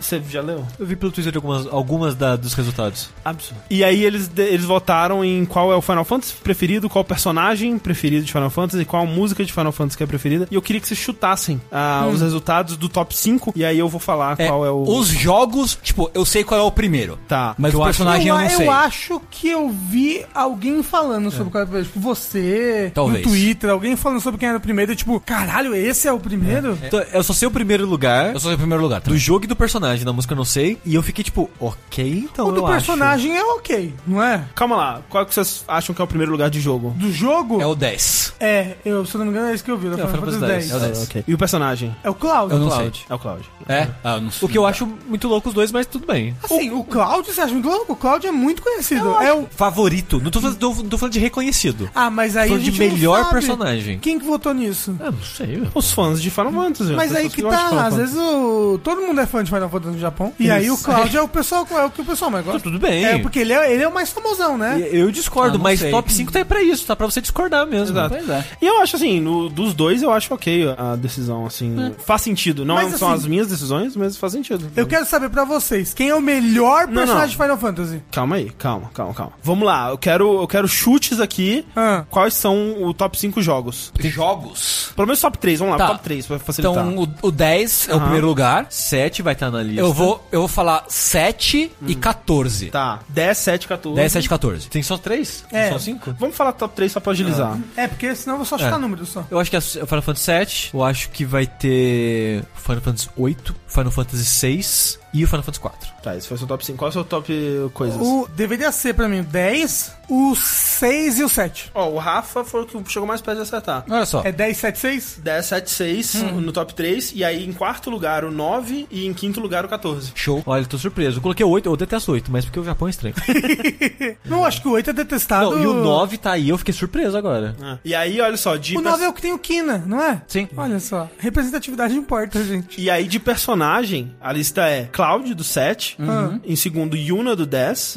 Você já leu?
Eu vi pelo Twitter algumas, algumas da- dos resultados.
Absurdo. E aí eles, eles votaram em qual é o Final Fantasy preferido, qual personagem preferido de Final Fantasy, qual música de Final Fantasy que é preferida. E eu queria que vocês chutassem ah, os resultados do top 5. E aí eu vou falar
É,
qual é o.
Os jogos, tipo, eu sei qual é o primeiro.
Tá.
Mas
Eu
o
acho-
personagem eu,
eu,
não
eu
sei.
acho que eu vi alguém falando sobre qual era o primeiro. Tipo, você,
Talvez.
no Twitter, alguém falando sobre quem era o primeiro. e, Tipo, caralho, esse é o primeiro?
Então, eu só sei o primeiro lugar
Eu sou em primeiro lugar.
do
também.
jogo e do personagem. Da música eu não sei. E eu fiquei tipo, ok, então
o do
eu
personagem é ok, não é?
Calma lá, qual que vocês acham que é o primeiro lugar de jogo?
Do jogo,
É o 10.
é, eu, se eu não me engano, é isso que eu vi. Da
É,
Final Fantasy
Fantasy
X.
X.
É o
É,
10.
ok. E o personagem?
É o Cloud.
Eu não sei.
Cloud. É o Cloud.
É? Ah, eu não sei.
O que eu acho muito louco os dois, mas tudo bem.
Assim, o Cloud, você acha muito louco? O Cloud é muito conhecido. É o...
Favorito. Não tô falando, tô, tô falando de reconhecido.
Ah, mas aí
Tô
a
falando de melhor
sabe.
personagem.
Quem que votou nisso?
Ah, não sei.
Os fãs de Final Fantasy.
Mas
as
aí que tá, às vezes o... todo mundo é fã de Final Fantasy no Japão. E aí o. Cloud é o pessoal é o que o pessoal mais gosta.
Tudo bem.
É, porque ele é, ele é o mais famosão, né?
Eu discordo,
Ah, não
mas
sei.
top 5 tá aí pra isso, tá pra você discordar mesmo.
Exato.
Pois é.
E eu acho assim, no- dos dois eu acho ok a decisão, assim. Faz sentido. Não
Mas,
são
assim,
as minhas decisões, mas faz sentido.
Eu quero saber pra vocês, quem é o melhor
Não,
personagem
não.
de Final Fantasy?
Calma aí, calma, calma, calma. Vamos lá, eu quero, eu quero chutes aqui.
Ah.
Quais são o top 5 jogos?
Jogos.
Pelo menos top 3, vamos lá,
Tá.
top 3 pra facilitar.
Então, o, o 10 é o primeiro lugar.
7 vai estar na lista.
Eu vou, eu vou falar 7 e 14.
Tá, 10, 7, 14.
10, 7 e 14.
Tem só 3?
É.
Só 5?
Vamos falar top 3 só pra agilizar.
É, porque senão eu vou só chutar números só.
Eu acho que é o Final Fantasy 7. Eu acho que vai ter Final Fantasy 8, Final Fantasy 6 e o Final Fantasy 4.
Tá, esse foi o seu top 5. Qual é o seu top coisas?
O, deveria ser pra mim o 10, o 6 e o 7.
Ó, o Rafa foi o que chegou mais perto de acertar.
Olha só.
É 10, 7, 6?
10, 7, 6 no top 3. E aí em quarto lugar o 9 e em quinto lugar o 14.
Show.
Olha, eu tô surpreso. Eu coloquei o 8, eu detesto 8, mas porque o Japão é estranho.
Não, acho que o 8 é detestado.
Não, e o 9 tá aí, eu fiquei surpreso agora.
Ah. E aí, olha só, de
O
pers-
9 é o que tem o Kina, não é?
Sim.
Olha só, representatividade importa, gente.
E aí de personagem, a lista é Cloud do 7,
Uhum.
em segundo Yuna do 10,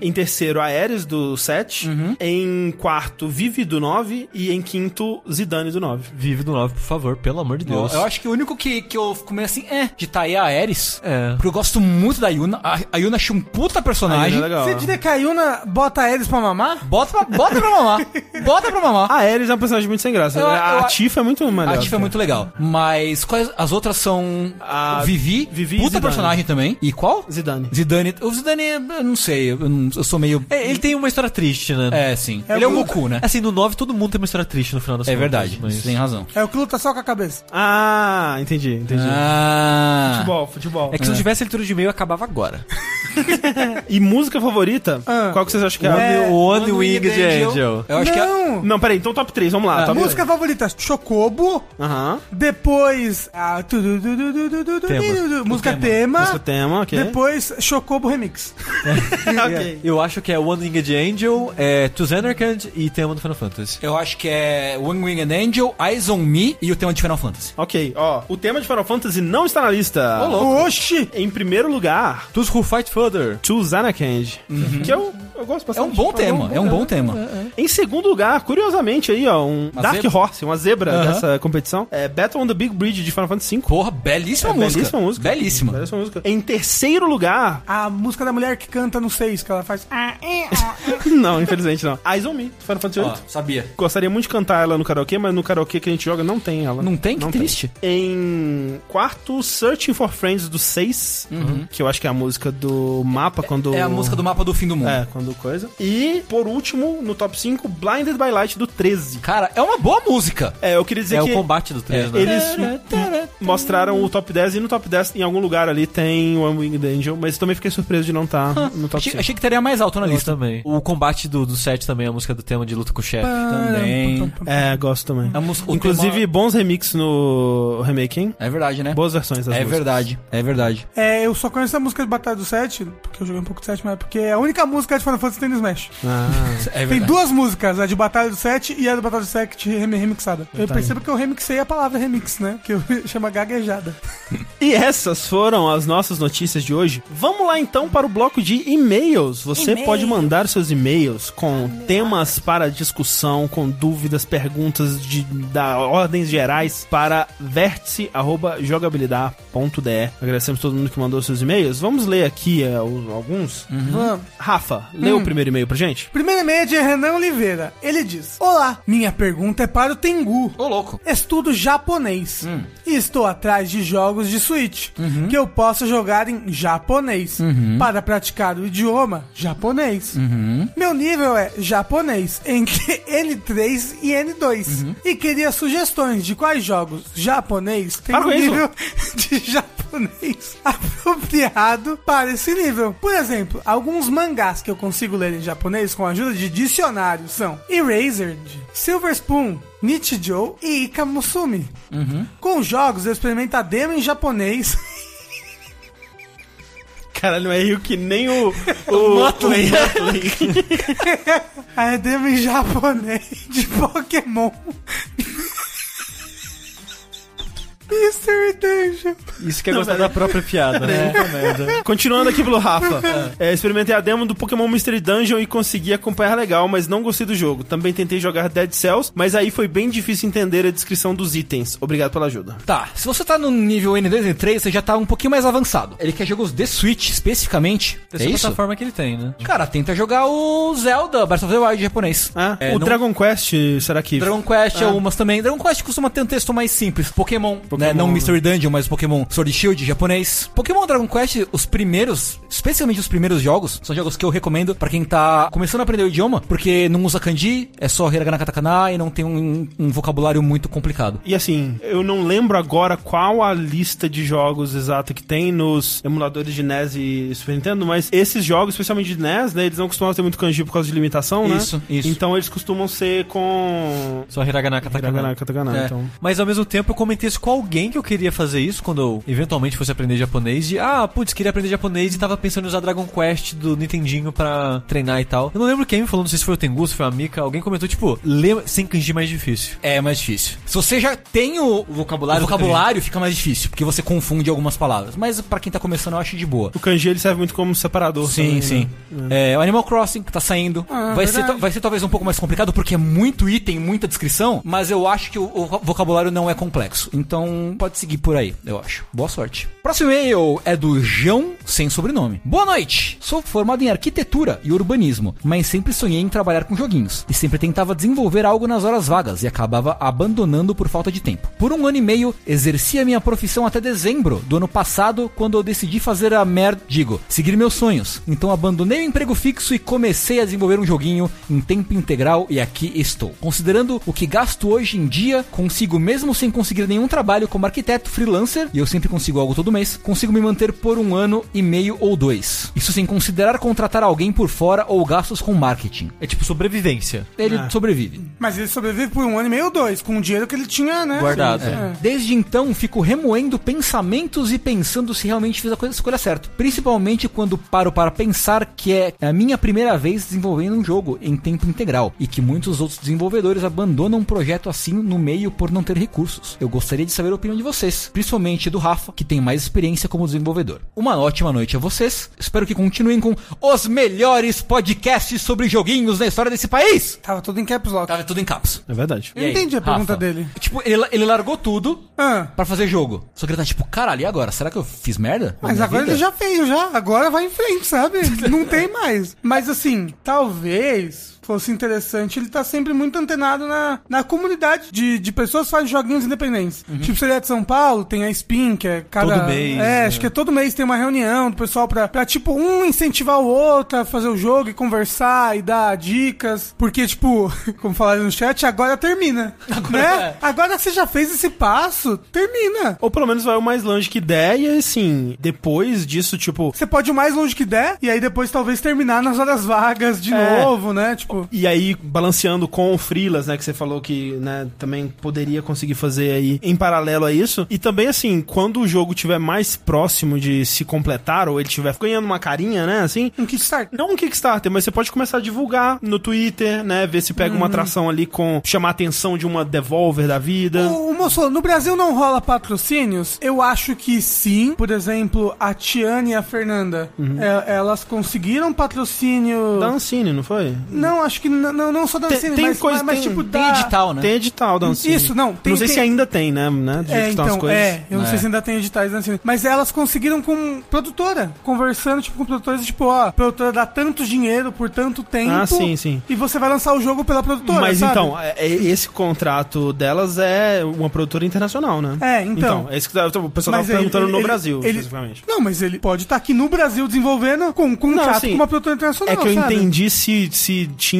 em terceiro Aeres do 7,
Uhum.
em quarto Vivi do 9 e em quinto Zidane do 9.
Vive do 9, por favor, pelo amor de Deus.
Eu acho que o único que, que eu fico meio assim é de tá aí a Ares.
É.
Porque eu gosto muito da Yuna. A, a Yuna achei um puta personagem.
É legal.
Você diria que a Yuna bota eles pra mamar?
Bota pra, bota pra mamar. Bota pra mamar.
A Aeres é um personagem muito sem graça.
Eu-
a
eu-
Tifa é muito melhor.
A Tifa é muito legal. Mas quais as outras são
A
Vivi,
Vivi
puta
Zidane.
personagem também. E qual?
Zidane.
Zidane. O Zidane, eu não sei, eu, não- eu sou meio
É, ele tem uma história triste, né?
É, sim.
É
Ele é o Goku, né?
Assim, no 9 todo mundo tem uma história triste no final das
É
contas,
verdade,
mas...
tem razão.
É o que luta só com a cabeça.
Ah, entendi, entendi.
Ah.
Futebol, futebol.
É que se não tivesse leitura de e-mail, acabava agora.
E música favorita?
Ah.
Qual que vocês acham que é?
É,
o One
One
Winged Angel.
Angel. Eu acho que é.
não!
Não, peraí, então top 3, vamos lá.
Ah,
top
Música favorita, Chocobo.
Aham.
Depois, a tu- du- du- du- du- du- du-
Tema.
música
tema.
tema.
Música tema, ok.
Depois, Chocobo Remix.
ok.
Eu acho que é One Winged Angel, é To Xanarkand e tema do Final Fantasy.
Eu acho que é One Winged Angel, Eyes on Me e o tema de Final Fantasy.
Ok, ó. O tema de Final Fantasy não está na lista.
Oxi!
Em primeiro lugar,
Those Who Fight Further.
To Zanarkand. Que eu, eu gosto
É
bastante.
um bom tema, é um bom tema.
Em segundo lugar, curiosamente aí, ó, um
Uma
Dark
zebra?
Horse, uma zebra
Aham.
dessa competição. É Battle on the Big Bridge de Final Fantasy V.
Porra, belíssima
É
música.
belíssima música.
Belíssima.
Belíssima música. Em terceiro lugar,
A música da mulher que canta no 6, que ela faz.
Não, infelizmente não. Eyes on Me, do Final Fantasy VIII.
Ó, sabia.
Gostaria muito de cantar ela no karaokê, mas no karaokê que a gente joga não tem ela.
Não tem? Que triste.
Em quarto, Searching for Friends do 6, que eu acho que é a música do mapa quando.
É a música do mapa do fim do mundo.
É, quando coisa. E, por último, no top 5, Blinded by Light do 13.
Cara, é uma boa música.
É, eu queria dizer
É
que
o combate do 3, né?
eles mostraram o top 10 e no top 10, em algum lugar ali, tem One Winged Angel, mas eu também fiquei surpreso de não estar no top
Achei,
5.
achei que teria mais alto na
Eu
lista.
também. O combate do, do 7 também, a música do tema de luta com o chefe.
Também.
É, gosto também.
A música-
Inclusive,
tema-
bons remix no remake, hein?
É verdade, né?
Boas versões das
É
músicas.
verdade, é verdade.
É, eu só conheço a música de Batalha do 7, porque eu joguei um pouco de 7, mas é porque é a única música de Final Fantasy que tem no Smash.
Ah,
É
Tem duas músicas, a de Batalha do 7 e a do Batalha do 7 rem- remixada. Eu
Tá
percebo que eu remixei a palavra remix, né? Que eu chama gaguejada.
E essas foram as nossas notícias de hoje. Vamos lá então para o bloco de e-mails. Você
E-mail.
pode mandar seus e-mails com temas para discussão, com dúvidas, perguntas de da ordens gerais para vértice@jogabilidade.de. Agradecemos todo mundo que mandou seus e-mails. Vamos ler aqui os- alguns.
Vamos.
Rafa, lê o primeiro e-mail pra gente.
Primeiro e-mail é de Renan Oliveira. Ele diz: Olá, minha pergunta é para o Tengu.
Ô, louco.
Estudo japonês
Hum.
E estou atrás de jogos de Switch, que eu possa jogar em japonês, para praticar o idioma japonês. Meu nível é japonês, entre N3 e N2. E queria sugestões de quais jogos japonês tem um nível de japonês apropriado para esse nível. Por exemplo, alguns mangás que eu consigo ler em japonês com a ajuda de dicionário são Erased, Silver Spoon, Nichijou e Ikamusumi. Com jogos eu experimento a demo em japonês.
Caralho, é rio que nem o. O Motley.
a demo em japonês de Pokémon. Mystery Dungeon.
Isso que é gostar da própria piada, né? Merda.
Continuando aqui pelo Rafa. É, experimentei a demo do Pokémon Mystery Dungeon e consegui acompanhar legal, mas não gostei do jogo. Também tentei jogar Dead Cells, mas aí foi bem difícil entender a descrição dos itens. Obrigado pela ajuda.
Tá, se você tá no nível N2 e N3, você já tá um pouquinho mais avançado. Ele quer jogos de Switch, especificamente.
Essa
é
é a
isso?
plataforma que ele tem, né?
Cara, tenta jogar o Zelda Breath of the Wild japonês.
Ah,
É,
o
não-
Dragon Quest, será que.
Dragon Quest,
Ah.
algumas também. Dragon Quest costuma ter um texto mais simples. Pokémon,
Pokémon,
né? Não? Mystery Dungeon, mas Pokémon Sword Shield japonês. Pokémon Dragon Quest, os primeiros, especialmente os primeiros jogos, são jogos que eu recomendo pra quem tá começando a aprender o idioma, porque não usa kanji, é só hiragana katakana e não tem um, um vocabulário muito complicado.
E assim, eu não lembro agora qual a lista de jogos exata que tem nos emuladores de NES e Super Nintendo, mas esses jogos, especialmente de NES, né, eles não costumam ter muito kanji por causa de limitação, né?
Isso, isso.
Então eles costumam ser com
Só Hiragana Katakana.
Hiragana, katakana,
É.
então.
Mas ao mesmo tempo eu comentei isso com alguém que eu queria fazer isso quando eu eventualmente fosse aprender japonês. De ah, putz, queria aprender japonês e tava pensando em usar Dragon Quest do Nintendinho pra treinar e tal. Eu não lembro quem me falou, não sei se foi o Tengu, se foi a Mika. Alguém comentou, tipo, ler sem kanji é mais difícil.
É mais difícil. Se você já tem o
vocabulário
o vocabulário fica mais difícil, porque você confunde algumas palavras. Mas pra quem tá começando, eu acho de boa.
O kanji ele serve muito como separador
Sim,
também,
sim.
né?
É, o Animal Crossing que tá saindo.
Ah,
vai, ser,
verdade.
vai ser talvez um pouco mais complicado porque é muito item, muita descrição, mas eu acho que o, o vocabulário não é complexo. Então pode seguir por aí, eu acho. Boa sorte. Próximo e-mail é do João sem sobrenome. Boa noite! Sou formado em arquitetura e urbanismo, mas sempre sonhei em trabalhar com joguinhos. E sempre tentava desenvolver algo nas horas vagas e acabava abandonando por falta de tempo. Por um ano e meio, exerci a minha profissão até dezembro do ano passado, quando eu decidi fazer a merda. Digo, seguir meus sonhos. Então abandonei o emprego fixo e comecei a desenvolver um joguinho em tempo integral e aqui estou. Considerando o que gasto hoje em dia, consigo mesmo sem conseguir nenhum trabalho como arquiteto freelancer, e eu sempre consigo algo todo mês, consigo me manter por um ano e meio ou dois. Isso sem considerar contratar alguém por fora ou gastos com marketing.
É tipo sobrevivência.
Ele
Ah.
sobrevive.
Mas ele sobrevive por um ano e meio ou dois, com o dinheiro que ele tinha, né?
Guardado.
É.
Desde então, fico remoendo pensamentos e pensando se realmente fiz a coisa- a escolha certa. Principalmente quando paro para pensar que é a minha primeira vez desenvolvendo um jogo em tempo integral e que muitos outros desenvolvedores abandonam um projeto assim no meio por não ter recursos. Eu gostaria de saber a opinião de vocês, principalmente do Rafa, que tem mais experiência como desenvolvedor. Uma ótima noite a vocês. Espero que continuem com os melhores podcasts sobre joguinhos na história desse país.
Tava tudo em caps lock.
Tava tudo em caps.
É verdade.
Eu entendi a pergunta dele.
Tipo, ele, ele largou tudo
Ah,
pra fazer jogo. Só que ele tá tipo, caralho, e agora? Será que eu fiz merda?
mas agora
vida?
ele já fez, já. Agora vai em frente, sabe? Não tem mais. Mas assim, talvez fosse interessante ele tá sempre muito antenado na, na comunidade de, de pessoas que fazem joguinhos independentes. Tipo, se ele é de São Paulo, tem a Spin, que é cada...
Todo mês,
É,
né?
acho que é todo mês tem uma reunião do pessoal pra, pra, tipo, um incentivar o outro a fazer o jogo e conversar e dar dicas. Porque, tipo, como falaram no chat, agora termina. né? Agora você já fez esse passo, termina.
Ou pelo menos vai o mais longe que der, e assim, depois disso, tipo.
Você pode ir o mais longe que der, e aí depois talvez terminar nas horas vagas de
É.
novo, né? Tipo,
E aí, balanceando com o Freelas, né, que você falou que, né, também poderia conseguir fazer aí em paralelo a isso. E também, assim, quando o jogo tiver mais próximo de se completar, ou ele tiver ganhando uma carinha, né, assim,
um Kickstarter.
não um Kickstarter, mas você pode começar a divulgar no Twitter, né? Ver se pega uma atração ali com chamar a atenção de uma Devolver da vida.
O, moço, no Brasil não rola patrocínios? Eu acho que sim. Por exemplo, a Tiane e a Fernanda, é- elas conseguiram patrocínio.
Da Ancine, não foi?
Não, acho que não, não só da
Tem-
mas,
coisa-
mas, mas,
tem-
tipo
Tem
da...
edital, né?
Tem edital da Ancine.
Isso, não, tem-
não sei
tem-
se ainda tem, né? né de
É, então,
coisas.
é, eu não
É.
sei se ainda tem editais mas elas conseguiram com produtora, conversando, tipo, com produtores, tipo, ó, produtora dá tanto dinheiro por tanto tempo.
Ah, sim, sim.
E você vai lançar o jogo pela produtora,
Mas
sabe?
então, é- é- esse contrato delas é uma produtora internacional, né?
É, então.
é isso que tá- o pessoal
Mas
tava
ele-
perguntando no
ele-
Brasil,
ele-
especificamente.
Não, mas ele pode estar aqui no Brasil desenvolvendo com, com um
Não,
contrato
assim,
com uma produtora internacional,
É que eu
sabe?
entendi se, se tinha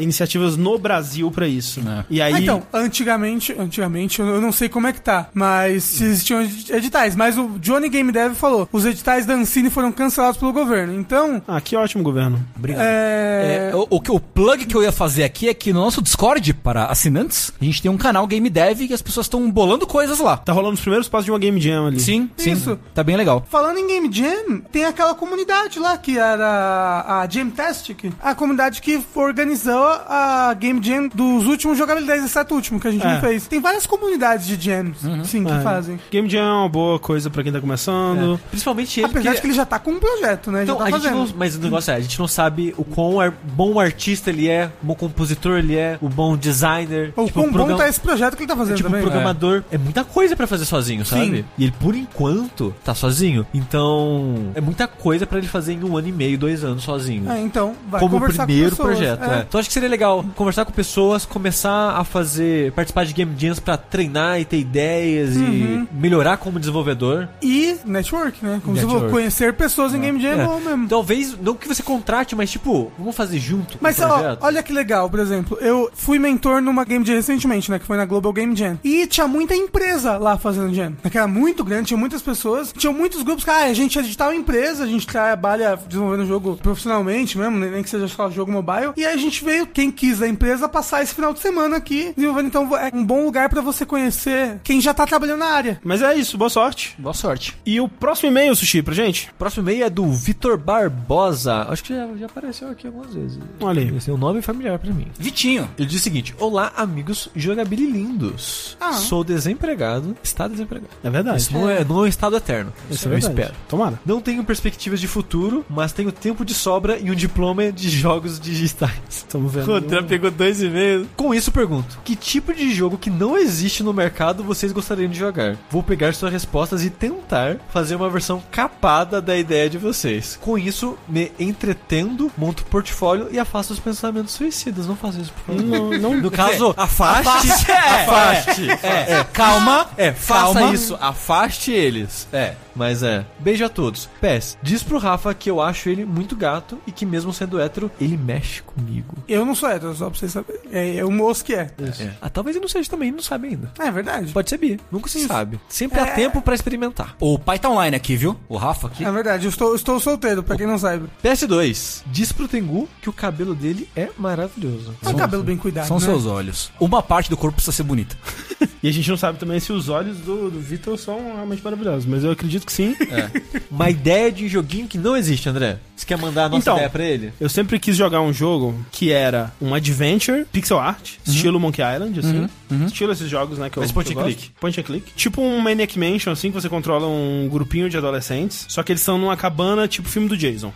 iniciativas no Brasil pra isso.
É.
E aí.
Ah, então, antigamente, antigamente, eu não sei como é que tá, mas se existiam edi- editais. Mas o Johnny Game Dev falou, os editais da Ancine foram cancelados pelo governo. Então,
Ah, que ótimo governo.
Obrigado.
é...
É, o, o, que- o plug que eu ia fazer aqui é que no nosso Discord, para assinantes, a gente tem um canal Game Dev e as pessoas estão bolando coisas lá.
Tá rolando os primeiros passos de uma Game Jam ali.
Sim, sim.
Isso.
Tá bem legal.
Falando em Game Jam, tem aquela comunidade lá que era a Jamtastic, a comunidade que organizou a Game Jam dos últimos jogabilidades, exceto o último que a gente
É.
não fez. Tem várias comunidades de jams, sim, que
É.
fazem.
Game Jam é uma boa coisa pra quem tá começando.
Principalmente ele.
Apesar
que-
de que ele já tá com um projeto, né?
Então,
já tá
a gente
fazendo.
não, mas o negócio é, a gente não sabe o quão ar- bom artista ele é, o bom compositor ele é, o bom designer.
Ou
tipo,
quão bom
program-
tá esse projeto que ele tá fazendo
Tipo,
também.
programador é. muita coisa pra fazer sozinho, sabe?
Sim.
E ele, por enquanto, tá sozinho. Então, é muita coisa pra ele fazer em um ano e meio, dois anos sozinho.
É, então, vai
como
conversar
primeiro
com pessoas.
projeto,
é.
é. Então acho que seria legal conversar com pessoas, começar a fazer, participar de game jams pra treinar e ter ideias
Uhum.
e melhorar como desenvolvedor.
E network, né? Como você
Network.
falou, conhecer pessoas em Game Jam é
É.
bom mesmo.
Talvez, não que você contrate, mas tipo, vamos fazer junto
Mas
o
ó,
projeto.
olha que legal, por exemplo, eu fui mentor numa Game Jam recentemente, né? Que foi na Global Game Jam. E tinha muita empresa lá fazendo Jam. Que era muito grande, tinha muitas pessoas. Tinha muitos grupos que, ah, a gente é de tal empresa, a gente trabalha desenvolvendo jogo profissionalmente mesmo, nem que seja só jogo mobile. E aí a gente veio, quem quis da empresa, passar esse final de semana aqui desenvolvendo. Então é um bom lugar pra você conhecer quem já tá trabalhando na área.
Mas é isso, boa sorte.
Boa sorte.
E o próximo e-mail, Sushi, pra gente?
O próximo e-mail é do Vitor Barbosa. Acho que já, já apareceu aqui algumas vezes.
Olha aí.
Esse é um nome familiar pra mim.
Vitinho.
Ele diz o seguinte: Olá, amigos jogabililindos.
Ah.
Sou desempregado. Está desempregado.
É verdade.
Isso não é, não é um estado eterno.
Isso é
eu
verdade.
espero.
Tomara.
Não tenho perspectivas de futuro, mas tenho tempo de sobra e um diploma de jogos digitais.
Estamos vendo.
O André pegou dois e meio. Com isso, pergunto: Que tipo de jogo que não existe no mercado vocês gostariam de jogar? Vou pegar suas respostas e tentar fazer uma versão capada da ideia de vocês. Com isso, me entretendo, monto portfólio e afasto os pensamentos suicidas. Não faça isso, por favor.
Não, não,
No caso, afaste. afaste. É, é,
Calma.
é, faça
Calma.
isso, afaste eles.
É.
Mas é. Beijo a todos. Pés, diz pro Rafa que eu acho ele muito gato e que mesmo sendo hétero, ele mexe comigo.
Eu não sou hétero, só pra vocês saberem. É, é o moço que é.
É. Ah, talvez ele não seja também, não sabe ainda.
É verdade.
Pode ser bi, nunca se
Isso.
sabe. Sempre há
É.
tempo pra experimentar.
O pai tá online aqui, viu? O Rafa aqui.
É verdade, eu estou, estou solteiro, pra quem não sabe.
PS2, diz pro Tengu que o cabelo dele é maravilhoso.
É um cabelo bem cuidado.
São
né?
seus olhos. Uma parte do corpo precisa ser bonita.
E a gente não sabe também se os olhos do, do Vitor são realmente maravilhosos, mas eu acredito que sim.
Uma ideia de joguinho que não existe, André. Você quer mandar a nossa
Então,
ideia pra ele?
Eu sempre quis jogar um jogo que era um adventure, pixel art, estilo Monkey Island, assim. Estilo esses jogos, né? Que
Mas
eu,
point
que eu
and
gosto.
click.
Point and click. Tipo um Maniac Mansion, assim, que você controla um grupinho de adolescentes. Só que eles estão numa cabana, tipo filme do Jason.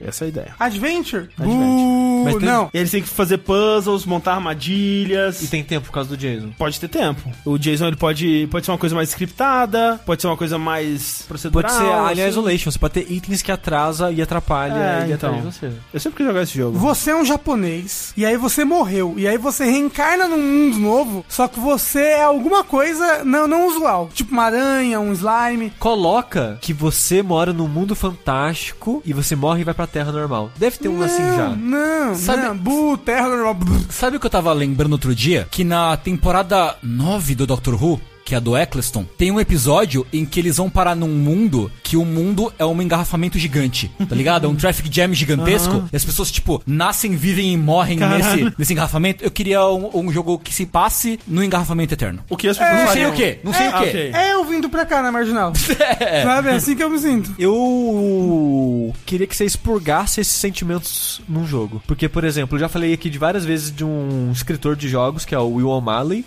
Essa é a ideia.
Adventure?
Adventure.
Uh,
Mas tem-
Não.
E eles têm que fazer puzzles, montar armadilhas.
E tem tempo por causa do Jason.
Pode ter tempo. O Jason ele pode, pode ser uma coisa mais scriptada, pode ser uma coisa mais procedural.
Pode ser Alien
assim.
Isolation. Você pode ter itens que atrasa e atrapalha
É,
ele
então.
você.
Eu sempre quis jogar esse jogo.
Você é um japonês, e aí você morreu, e aí você reencarna num mundo novo, só que você é alguma coisa não, não usual. Tipo uma aranha, um slime.
Coloca que você mora num mundo fantástico e você morre e vai pra terra normal. Deve ter um assim já.
Não,
Sabe-
não. Bu, terra normal.
Sabe o que eu tava lembrando outro dia? Que na temporada 9 do Doctor Who, que é a do Eccleston, tem um episódio em que eles vão parar num mundo que o mundo é um engarrafamento gigante, tá ligado? É um traffic jam gigantesco. E as pessoas, tipo, nascem, vivem e morrem nesse, nesse engarrafamento. Eu queria um, um jogo que se passe no engarrafamento eterno.
O que as pessoas
Não sei o quê, não sei
É,
o quê.
ok.
É eu vindo pra cá na marginal. Sabe? É assim que eu me sinto.
Eu queria que você expurgasse esses sentimentos num jogo. Porque, por exemplo, eu já falei aqui de várias vezes de um escritor de jogos, que é o Will O'Malley.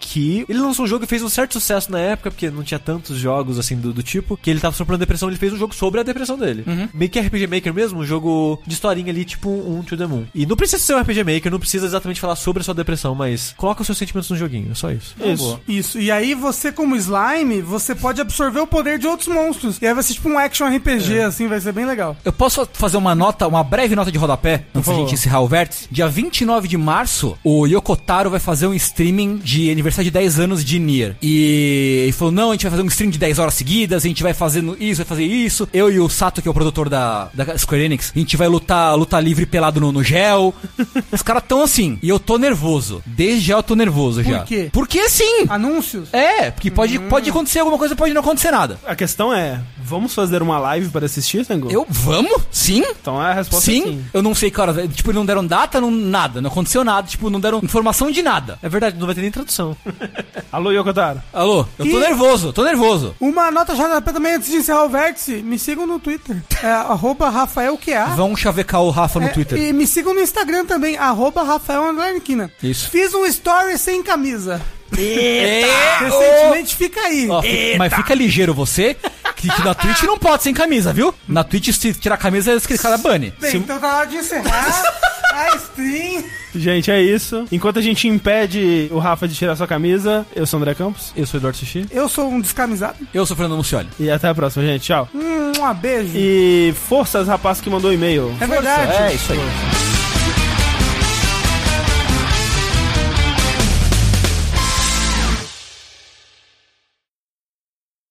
Que ele lançou um jogo e fez um certo sucesso na época, porque não tinha tantos jogos assim do, do tipo, que ele tava sofrendo depressão, ele fez um jogo sobre a depressão dele. Meio que RPG Maker mesmo, um jogo de historinha ali, tipo um To The Moon. E não precisa ser um RPG Maker, não precisa exatamente falar sobre a sua depressão, mas coloca os seus sentimentos no joguinho, é só isso.
Isso.
Isso. E aí você, como slime, você pode absorver o poder de outros monstros. E aí vai ser tipo um action RPG, assim, vai ser bem legal.
Eu posso fazer uma nota, uma breve nota de rodapé, antes da gente encerrar o vértice? Dia 29 de março, o Yokotaro vai fazer um streaming de aniversário de 10 anos de Nier. E ele falou: não, a gente vai fazer um stream de 10 horas seguidas, a gente vai fazendo isso, vai fazer isso. Eu e o Sato, que é o produtor da, da Square Enix, a gente vai lutar, lutar livre pelado no, no gel. Os caras tão assim. E eu tô nervoso. Desde já eu tô nervoso já.
quê?
Porque sim!
Anúncios?
É, porque pode, pode acontecer alguma coisa, pode não acontecer nada.
A questão é, vamos fazer uma live para assistir, Tango?
Eu, vamos? Sim?
Então a resposta
Sim,
é sim.
eu não sei, cara. Tipo, não deram data, não, nada. Não aconteceu nada. Tipo, não deram informação de nada.
É verdade, não vai ter nem tradução.
Alô, Yokotaro.
Alô, eu tô
E-
nervoso, tô nervoso.
Uma nota JP também antes de encerrar o vértice. Me sigam no Twitter. É arroba RafaelQA.
Vão chavecar o Rafa no
É,
Twitter.
E me sigam no Instagram também, arroba Rafael Underline.
Isso.
Fiz um story sem camisa.
É,
Recentemente fica aí.
Ó, fi- mas fica ligeiro você, que, que na Twitch não pode sem camisa, viu? Na Twitch, se tirar a camisa, esse cara bane.
Bem, então tá na hora de encerrar a stream.
Gente, é isso. Enquanto a gente impede o Rafa de tirar sua camisa, eu sou o André Campos.
Eu sou o Eduardo Sushi.
Eu sou um descamisado.
Eu sou o Fernando Mucioli.
E até a próxima, gente. Tchau.
Um beijo.
E forças, rapaz que mandou e-mail.
É verdade.
É isso aí.